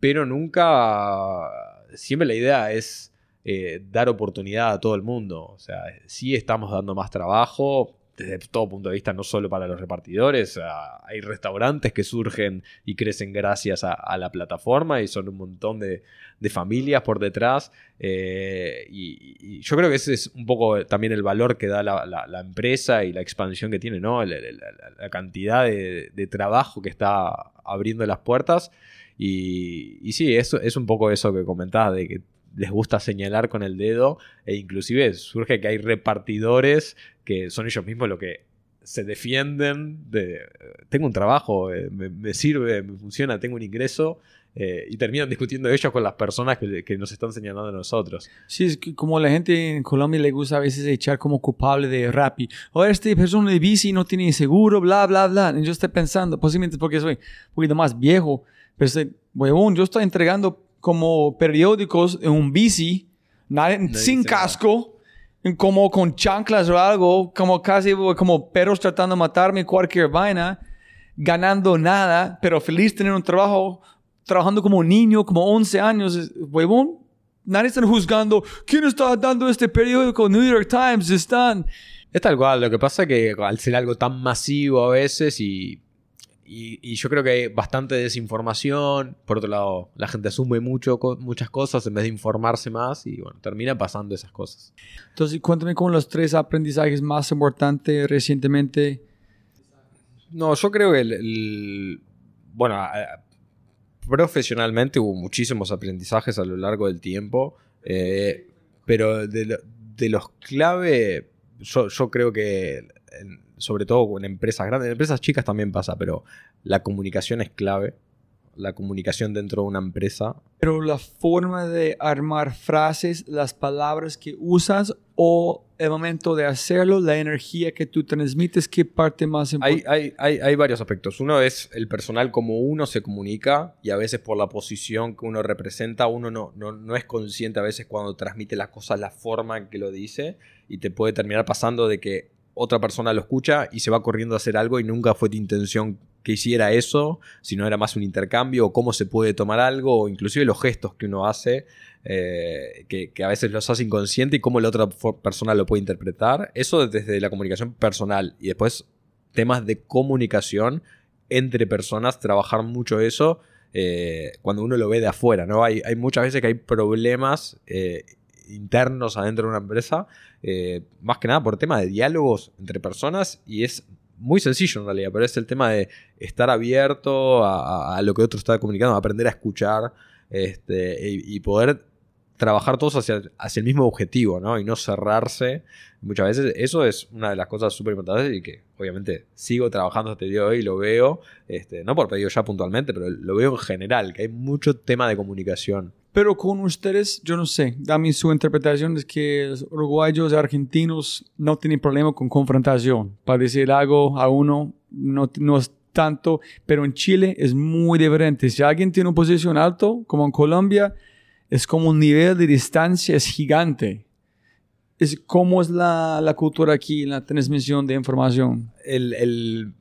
S2: pero nunca, siempre la idea es eh, dar oportunidad a todo el mundo. O sea, sí estamos dando más trabajo, desde todo punto de vista, no solo para los repartidores, hay restaurantes que surgen y crecen gracias a, la plataforma y son un montón de, familias por detrás. Eh, y, yo creo que ese es un poco también el valor que da la, empresa y la expansión que tiene, ¿no? La, cantidad de, trabajo que está abriendo las puertas. Y, y sí, eso es un poco eso que comentabas, de que les gusta señalar con el dedo e inclusive surge que hay repartidores que son ellos mismos los que se defienden de tengo un trabajo, eh, me, sirve, me funciona, tengo un ingreso eh, y terminan discutiendo ellos con las personas que, nos están señalando a nosotros.
S1: Sí, es que como la gente en Colombia le gusta a veces echar como culpable de Rappi. O este persona de bici no tiene seguro, bla, bla, bla. Y yo estoy pensando, posiblemente porque soy un poquito más viejo, pero estoy, huevón, yo estoy entregando como periódicos en un bici, sin casco, como con chanclas o algo, como casi como perros tratando de matarme, cualquier vaina, ganando nada, pero feliz tener un trabajo, trabajando como un niño, como 11 años, huevón. Nadie está juzgando, ¿quién está dando este periódico? New York Times están...
S2: Es tal cual, lo que pasa es que al ser algo tan masivo a veces y y, yo creo que hay bastante desinformación. Por otro lado, la gente asume mucho, muchas cosas en vez de informarse más y bueno, termina pasando esas cosas.
S1: Entonces, cuéntame con los tres aprendizajes más importantes recientemente.
S2: No, yo creo que el, bueno, profesionalmente hubo muchísimos aprendizajes a lo largo del tiempo, eh, pero de, los clave, yo, yo creo que sobre todo en empresas grandes, en empresas chicas también pasa, pero la comunicación es clave. La comunicación dentro de una empresa.
S1: Pero la forma de armar frases, las palabras que usas o el momento de hacerlo, la energía que tú transmites, ¿qué parte más
S2: importante? Hay, hay, hay, varios aspectos. Uno es el personal, como uno se comunica y a veces por la posición que uno representa, uno no, no, no es consciente a veces cuando transmite las cosas, la forma en que lo dice y te puede terminar pasando de que otra persona lo escucha y se va corriendo a hacer algo y nunca fue tu intención que hiciera eso, sino era más un intercambio o cómo se puede tomar algo o inclusive los gestos que uno hace, eh, que, a veces los hace inconsciente y cómo la otra persona lo puede interpretar. Eso desde la comunicación personal y después temas de comunicación entre personas, trabajar mucho eso eh, cuando uno lo ve de afuera, ¿no? Hay, muchas veces que hay problemas eh, internos adentro de una empresa, eh, más que nada por tema de diálogos entre personas y es muy sencillo en realidad, pero es el tema de estar abierto a, lo que otro está comunicando, aprender a escuchar este, y, poder trabajar todos hacia, hacia, el mismo objetivo, ¿no? Y no cerrarse. Muchas veces eso es una de las cosas súper importantes y que obviamente sigo trabajando hasta el día de hoy lo veo, este, no por pedido ya puntualmente, pero lo veo en general, que hay mucho tema de comunicación.
S1: Pero con ustedes, yo no sé, dame su interpretación es que los uruguayos y argentinos no tienen problema con confrontación. Para decir algo a uno no, no es tanto, pero en Chile es muy diferente. Si alguien tiene una posición alto, como en Colombia, es como un nivel de distancia es gigante. Es cómo es la, la cultura aquí en la transmisión de información.
S2: El, el,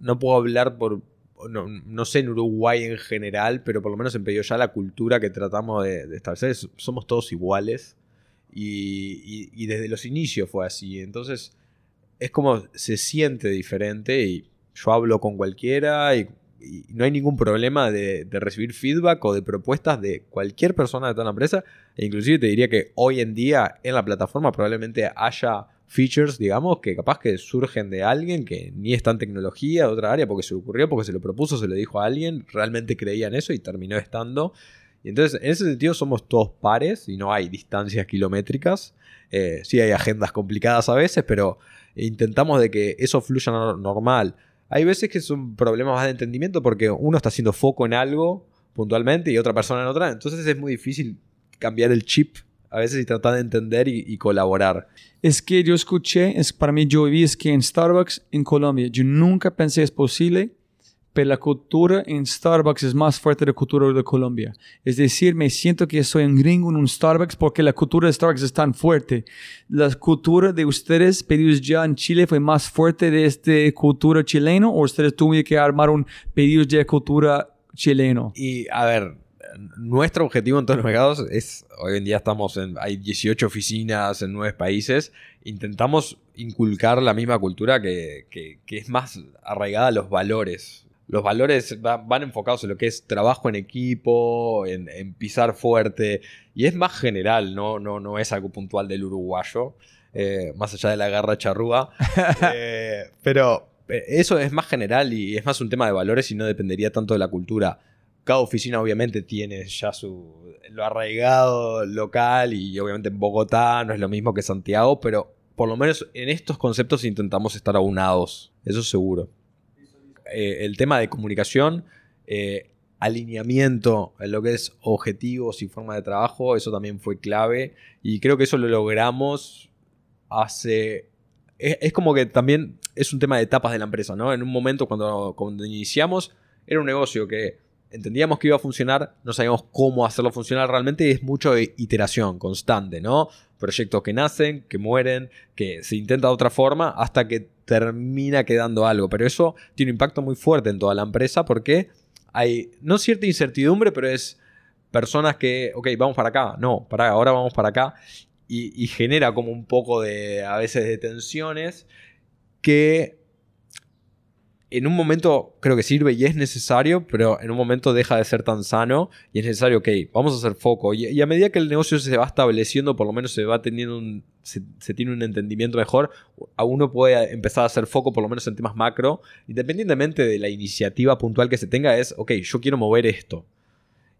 S2: no puedo hablar por, no, sé en Uruguay en general, pero por lo menos en ya la cultura que tratamos de, establecer somos todos iguales y, desde los inicios fue así. Entonces es como se siente diferente y yo hablo con cualquiera y, no hay ningún problema de, recibir feedback o de propuestas de cualquier persona de toda la empresa. E inclusive te diría que hoy en día en la plataforma probablemente haya features, digamos, que capaz que surgen de alguien que ni está en tecnología, de otra área, porque se le ocurrió, porque se lo propuso, se lo dijo a alguien, realmente creía en eso y terminó estando. Y entonces, en ese sentido, somos todos pares y no hay distancias kilométricas. Eh, sí hay agendas complicadas a veces, pero intentamos de que eso fluya normal. Hay veces que son problemas más de entendimiento porque uno está haciendo foco en algo puntualmente y otra persona en otra. Entonces es muy difícil cambiar el chip a veces y tratar de entender y, y colaborar.
S1: Es que yo escuché, es para mí yo vi es que en Starbucks en Colombia, yo nunca pensé es posible, pero la cultura en Starbucks es más fuerte de la cultura de Colombia. Es decir, me siento que soy un gringo en un Starbucks porque la cultura de Starbucks es tan fuerte. La cultura de ustedes pedidos ya en Chile fue más fuerte de esta cultura chileno o ustedes tuvieron que armar un pedidos de cultura chileno.
S2: Y a ver, nuestro objetivo en todos los mercados es, hoy en día estamos en, hay 18 oficinas en 9 países, intentamos inculcar la misma cultura que, que- que es más arraigada a los valores. Los valores va- van enfocados en lo que es trabajo en equipo, en, en pisar fuerte, y es más general, no, no, no es algo puntual del uruguayo, eh, más allá de la garra charrúa. Eh, pero eh, eso es más general y es más un tema de valores y no dependería tanto de la cultura cada oficina obviamente tiene ya su lo arraigado local y obviamente en Bogotá no es lo mismo que Santiago, pero por lo menos en estos conceptos intentamos estar aunados, eso seguro. Eh, el tema de comunicación, eh, alineamiento en lo que es objetivos y forma de trabajo, eso también fue clave y creo que eso lo logramos hace... Es, como que también es un tema de etapas de la empresa, ¿no? En un momento cuando, cuando iniciamos era un negocio que entendíamos que iba a funcionar, no sabíamos cómo hacerlo funcionar realmente y es mucho de iteración constante, ¿no? Proyectos que nacen, que mueren, que se intenta de otra forma hasta que termina quedando algo. Pero eso tiene un impacto muy fuerte en toda la empresa porque hay, no cierta incertidumbre, pero es personas que, ok, vamos para acá, no, para ahora vamos para acá. Y, y genera como un poco de, a veces, de tensiones que en un momento creo que sirve y es necesario, pero en un momento deja de ser tan sano y es necesario, ok, vamos a hacer foco. Y, y a medida que el negocio se va estableciendo, por lo menos se va teniendo un, se, se tiene un entendimiento mejor, a uno puede empezar a hacer foco, por lo menos en temas macro, independientemente de la iniciativa puntual que se tenga, es, ok, yo quiero mover esto.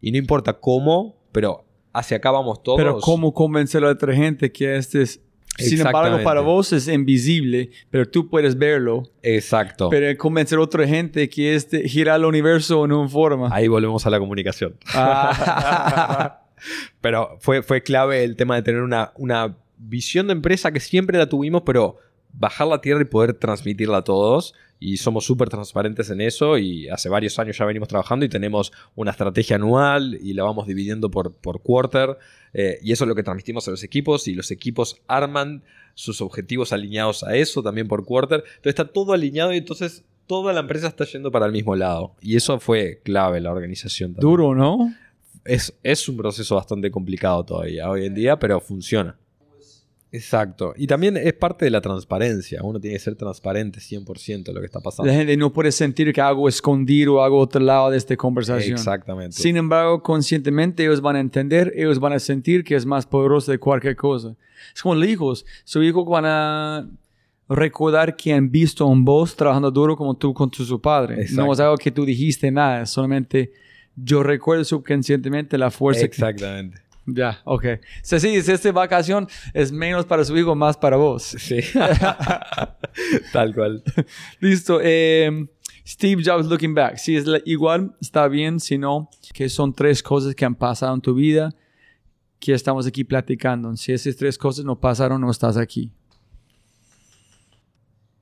S2: Y no importa cómo, pero hacia acá vamos todos.
S1: Pero cómo convencer a la otra gente que este es... Sin embargo, para vos es invisible, pero tú puedes verlo.
S2: Exacto.
S1: Pero convencer a otra gente que este gira el universo en una forma.
S2: Ahí volvemos a la comunicación.
S1: Ah.
S2: Pero fue, fue clave el tema de tener una, una visión de empresa que siempre la tuvimos, pero bajar la tierra y poder transmitirla a todos. Y somos súper transparentes en eso y hace varios años ya venimos trabajando y tenemos una estrategia anual y la vamos dividiendo por, por quarter. eh, y eso es lo que transmitimos a los equipos y los equipos arman sus objetivos alineados a eso también por quarter. Entonces está todo alineado y entonces toda la empresa está yendo para el mismo lado. Y eso fue clave en la organización. También.
S1: Duro, ¿no?
S2: Es, es un proceso bastante complicado todavía hoy en día, pero funciona. Exacto. Y también es parte de la transparencia. Uno tiene que ser transparente 100% de lo que está pasando.
S1: La gente no puede sentir que algo escondido, algo otro lado de esta conversación.
S2: Exactamente.
S1: Sin embargo, conscientemente ellos van a entender, ellos van a sentir que es más poderoso de cualquier cosa. Es como los hijos. Sus hijos van a recordar que han visto en vos trabajando duro como tú con tu, su padre.
S2: Exacto.
S1: No es algo que tú dijiste nada, solamente yo recuerdo subconscientemente la fuerza. que-
S2: Exactamente.
S1: Ya, ok. Sí, sí, si esta vacación es menos para su hijo, más para vos.
S2: Sí. Tal cual.
S1: Listo. eh, Steve Jobs looking back. Si es la- igual, está bien. Si no, que son tres cosas que han pasado en tu vida que estamos aquí platicando. Si esas tres cosas no pasaron, no estás aquí.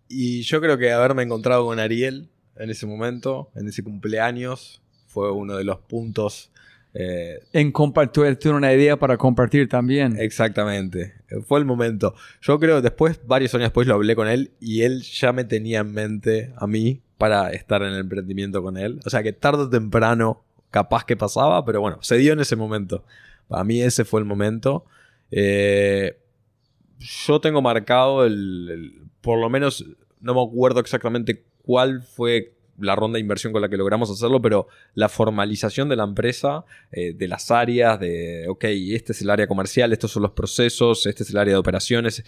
S2: Y yo creo que haberme encontrado con Ariel en ese momento, en ese cumpleaños, fue uno de los puntos. Eh,
S1: En compartir, una idea para compartir también.
S2: Exactamente, fue el momento. Yo creo después, varios años después lo hablé con él y él ya me tenía en mente a mí para estar en el emprendimiento con él. O sea que tarde o temprano capaz que pasaba, pero bueno, se dio en ese momento. Para mí ese fue el momento. Eh, yo tengo marcado el, el- por lo menos, no me acuerdo exactamente cuál fue la ronda de inversión con la que logramos hacerlo, pero la formalización de la empresa, eh, de las áreas, de, ok, este es el área comercial, estos son los procesos, este es el área de operaciones.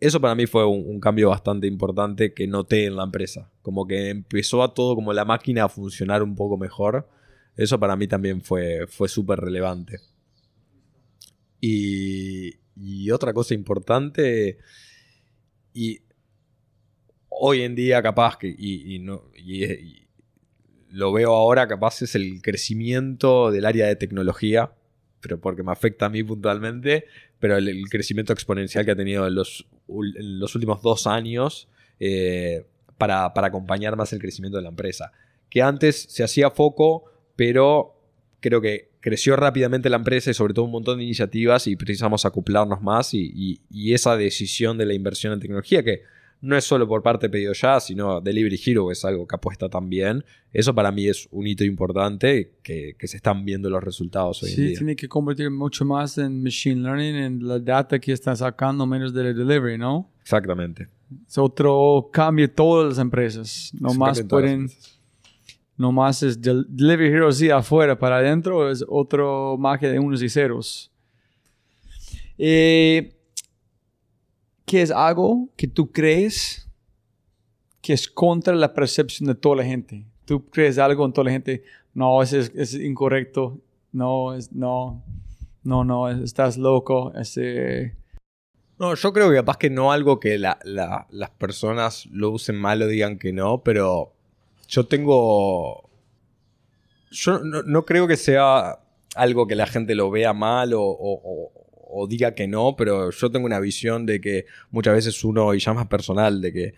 S2: Eso para mí fue un, cambio bastante importante que noté en la empresa. Como que empezó a todo como la máquina a funcionar un poco mejor. Eso para mí también fue, fue súper relevante. Y, y otra cosa importante, y hoy en día capaz que, y, y no, y- y lo veo ahora, capaz es el crecimiento del área de tecnología, pero porque me afecta a mí puntualmente, pero el, crecimiento exponencial que ha tenido en los, los últimos dos años eh, para, acompañar más el crecimiento de la empresa. Que antes se hacía foco, pero creo que creció rápidamente la empresa y sobre todo un montón de iniciativas y precisamos acoplarnos más y, y esa decisión de la inversión en tecnología que no es solo por parte de Pedido Ya, sino Delivery Hero es algo que apuesta también. Eso para mí es un hito importante que, se están viendo los resultados hoy
S1: sí,
S2: en día.
S1: tiene que convertir mucho más en Machine Learning, en la data que están sacando menos del delivery, ¿no?
S2: Exactamente.
S1: Es otro cambio todas las empresas. No más pueden... No más es Delivery Hero sí afuera, para adentro es otro magia de unos y ceros. Eh, que es algo que tú crees que es contra la percepción de toda la gente. Tú crees algo en toda la gente, no, es, es incorrecto, no, es, no, no, no, estás loco, ese...
S2: No, yo creo que capaz que no algo que las personas lo usen mal o digan que no, pero yo tengo... Yo no, creo que sea algo que la gente lo vea mal o diga que no, pero yo tengo una visión de que muchas veces uno, y ya más personal, de que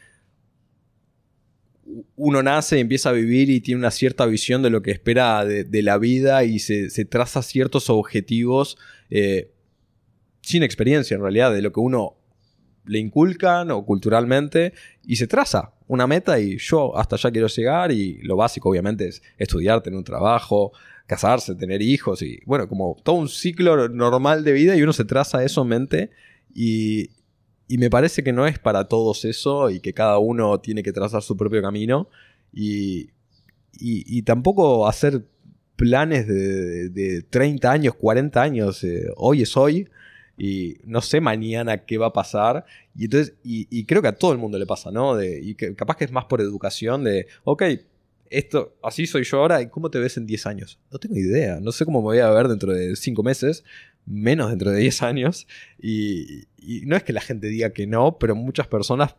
S2: uno nace y empieza a vivir y tiene una cierta visión de lo que espera de, la vida y se, traza ciertos objetivos eh, sin experiencia en realidad, de lo que uno le inculcan o culturalmente y se traza una meta y yo hasta allá quiero llegar y lo básico obviamente es estudiar, tener un trabajo, casarse, tener hijos y bueno, como todo un ciclo normal de vida y uno se traza eso en mente y, y me parece que no es para todos eso y que cada uno tiene que trazar su propio camino y, y, tampoco hacer planes de, de, 30 años, 40 años, eh, hoy es hoy y no sé mañana qué va a pasar. Y entonces, y, y, creo que a todo el mundo le pasa, ¿no? Y que capaz que es más por educación de, ok, esto, así soy yo ahora, ¿y cómo te ves en 10 años? No tengo idea, no sé cómo me voy a ver dentro de 5 meses, menos dentro de 10 años, y, no es que la gente diga que no, pero muchas personas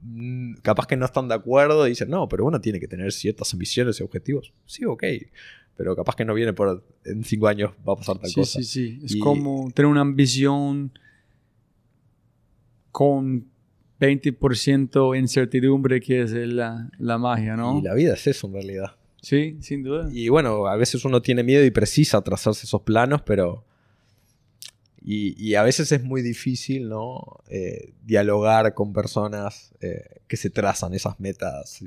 S2: mm, capaz que no están de acuerdo y dicen, no, pero uno tiene que tener ciertas ambiciones y objetivos. Sí, ok, pero capaz que no viene por en 5 años va a pasar tal cosa.
S1: Sí, sí, sí, es como tener una ambición con 20% incertidumbre que es la, la, magia, ¿no?
S2: Y la vida es eso en realidad.
S1: Sí, sin duda.
S2: Y bueno, a veces uno tiene miedo y precisa trazarse esos planos, pero... Y, y a veces es muy difícil, ¿no? Eh, dialogar con personas eh, que se trazan esas metas.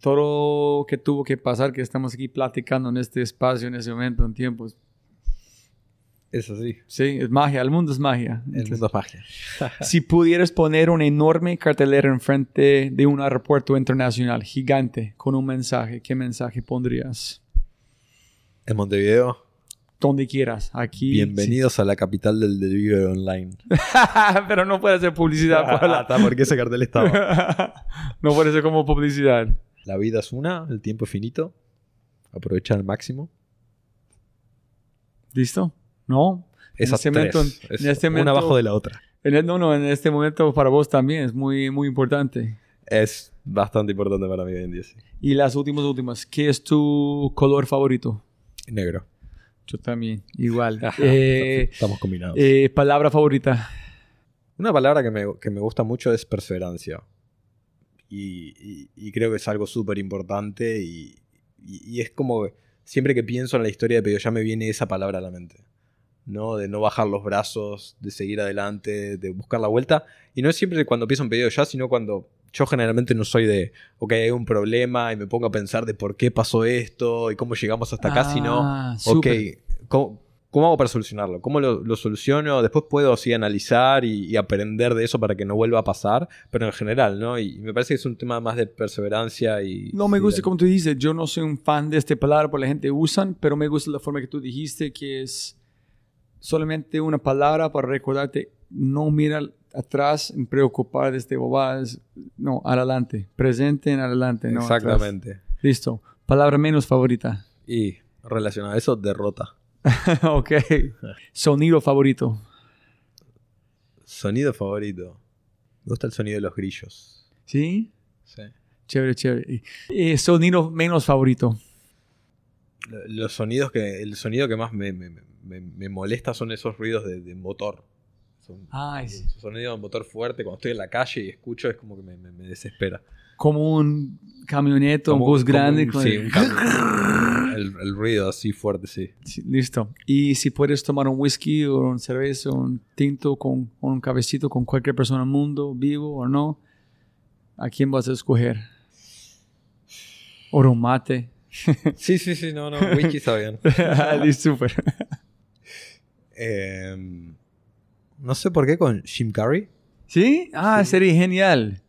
S1: Todo lo que tuvo que pasar, que estamos aquí platicando en este espacio, en ese momento, en tiempos,
S2: es así.
S1: Sí, es magia. El mundo es magia.
S2: El mundo es magia.
S1: si pudieras poner una enorme cartelera enfrente de un aeropuerto internacional gigante con un mensaje, ¿qué mensaje pondrías?
S2: En Montevideo.
S1: Donde quieras. Aquí.
S2: Bienvenidos a la capital del delivery online.
S1: Pero no puede ser publicidad.
S2: Ah, está porque ese cartel estaba.
S1: no puede ser como publicidad.
S2: La vida es una, el tiempo es finito. Aprovecha al máximo.
S1: ¿Listo? ¿no?
S2: Esas en este momento, en este momento, una abajo de la otra.
S1: En no, no, en este momento para vos también es muy, muy importante.
S2: Es bastante importante para mí hoy en día, sí.
S1: Y las últimas, últimas, ¿qué es tu color favorito?
S2: Negro.
S1: Yo también, igual.
S2: Eh, estamos combinados.
S1: Eh, palabra favorita.
S2: Una palabra que me, que me gusta mucho es perseverancia. Y, y, creo que es algo súper importante y, y, es como siempre que pienso en la historia de Pedro ya me viene esa palabra a la mente. ¿no? De no bajar los brazos, de seguir adelante, de buscar la vuelta. Y no es siempre cuando empiezo un pedido ya, sino cuando yo generalmente no soy de, ok, hay un problema y me pongo a pensar de por qué pasó esto y cómo llegamos hasta acá, sino, ah, ok, ¿cómo, hago para solucionarlo? ¿Cómo lo, soluciono? Después puedo así analizar y, aprender de eso para que no vuelva a pasar, pero en general, ¿no? Y, me parece que es un tema más de perseverancia y...
S1: No me gusta como tú dices, yo no soy un fan de este palabra, por la gente usan, pero me gusta la forma que tú dijiste, que es solamente una palabra para recordarte, no mira atrás en preocupar de este bobadas, no, adelante, presente en adelante, no
S2: Exactamente.
S1: Listo. Palabra menos favorita.
S2: Y relacionado a eso, derrota.
S1: ok. Sonido favorito.
S2: Sonido favorito. Me gusta el sonido de los grillos.
S1: ¿Sí?
S2: Sí.
S1: Chévere, chévere. Eh, sonido menos favorito.
S2: Los sonidos que. El sonido que más me, me- me- me molesta son esos ruidos de, de motor. Son,
S1: Ay, sí.
S2: esos sonidos de motor fuerte. Cuando estoy en la calle y escucho, es como que me, me- me desespera.
S1: Como un camioneta, un bus grande.
S2: un-
S1: con
S2: sí,
S1: el-
S2: un el, el ruido así fuerte, sí.
S1: Sí, listo. Y si puedes tomar un whisky o un cerveza un tinto con o un cabecito con cualquier persona del mundo, vivo o no, ¿a quién vas a escoger? O un mate.
S2: Sí, sí, sí, no, no. Whisky está bien.
S1: listo, súper.
S2: Em, no sé por qué con Jim Carrey.
S1: ¿Sí? Ah, sería genial.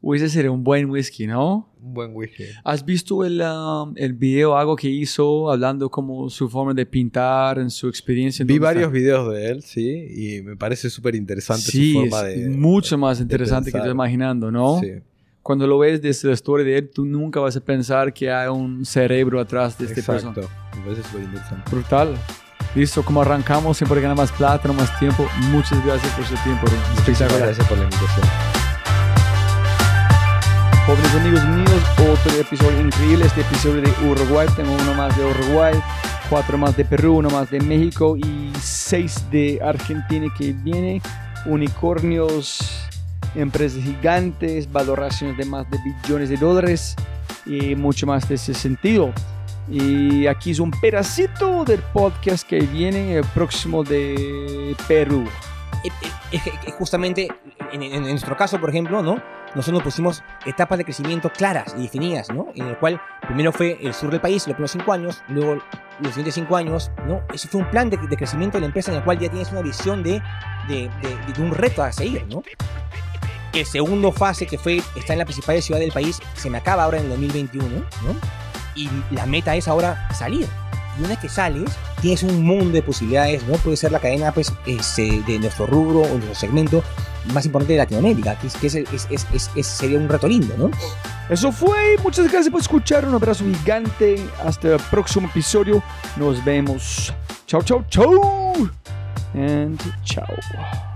S1: Uy, ese sería un buen whisky, ¿no?
S2: Un buen whisky.
S1: ¿Has visto el, um, el video algo que hizo hablando como su forma de pintar, en su experiencia? en
S2: Vi
S1: está?
S2: varios videos de él, sí, y me parece súper interesante
S1: Sí,
S2: su forma
S1: es
S2: de.
S1: mucho más interesante que estoy imaginando, ¿no?
S2: Sí,
S1: Cuando lo ves desde la historia de él, tú nunca vas a pensar que hay un cerebro atrás de este persona.
S2: exacto. Me parece súper interesante.
S1: Brutal. Listo, como arrancamos, siempre gana más plata, no más tiempo. Muchas gracias por su tiempo.
S2: Muchas gracias por la invitación.
S1: Jóvenes amigos míos, otro episodio increíble. Este episodio de Uruguay. Tengo uno más de Uruguay, cuatro más de Perú, uno más de México y seis de Argentina que viene. Unicornios, empresas gigantes, valoraciones de más de billones de dólares y mucho más de ese sentido. Y aquí es un pedacito del podcast que viene el próximo de Perú.
S3: Eh, eh, justamente, en, en- nuestro caso, por ejemplo, ¿no? Nosotros pusimos etapas de crecimiento claras y definidas, ¿no? En el cual primero fue el sur del país, los primeros cinco años, luego los siguientes cinco años, ¿no? Ese fue un plan de, de crecimiento de la empresa en el cual ya tienes una visión de, de, de- de un reto a seguir, ¿no? El segundo fase, que fue estar en la principal ciudad del país, se me acaba ahora en el 2021, ¿no? Y la meta es ahora salir. Y una vez que sales, tienes un mundo de posibilidades, ¿no? Puede ser la cadena, pues, este, de nuestro rubro o nuestro segmento más importante de Latinoamérica, que, que sería un reto lindo, ¿no?
S1: Eso fue. Muchas gracias por escuchar. Un abrazo gigante. Hasta el próximo episodio. Nos vemos. Chau, chau, chau. And chao.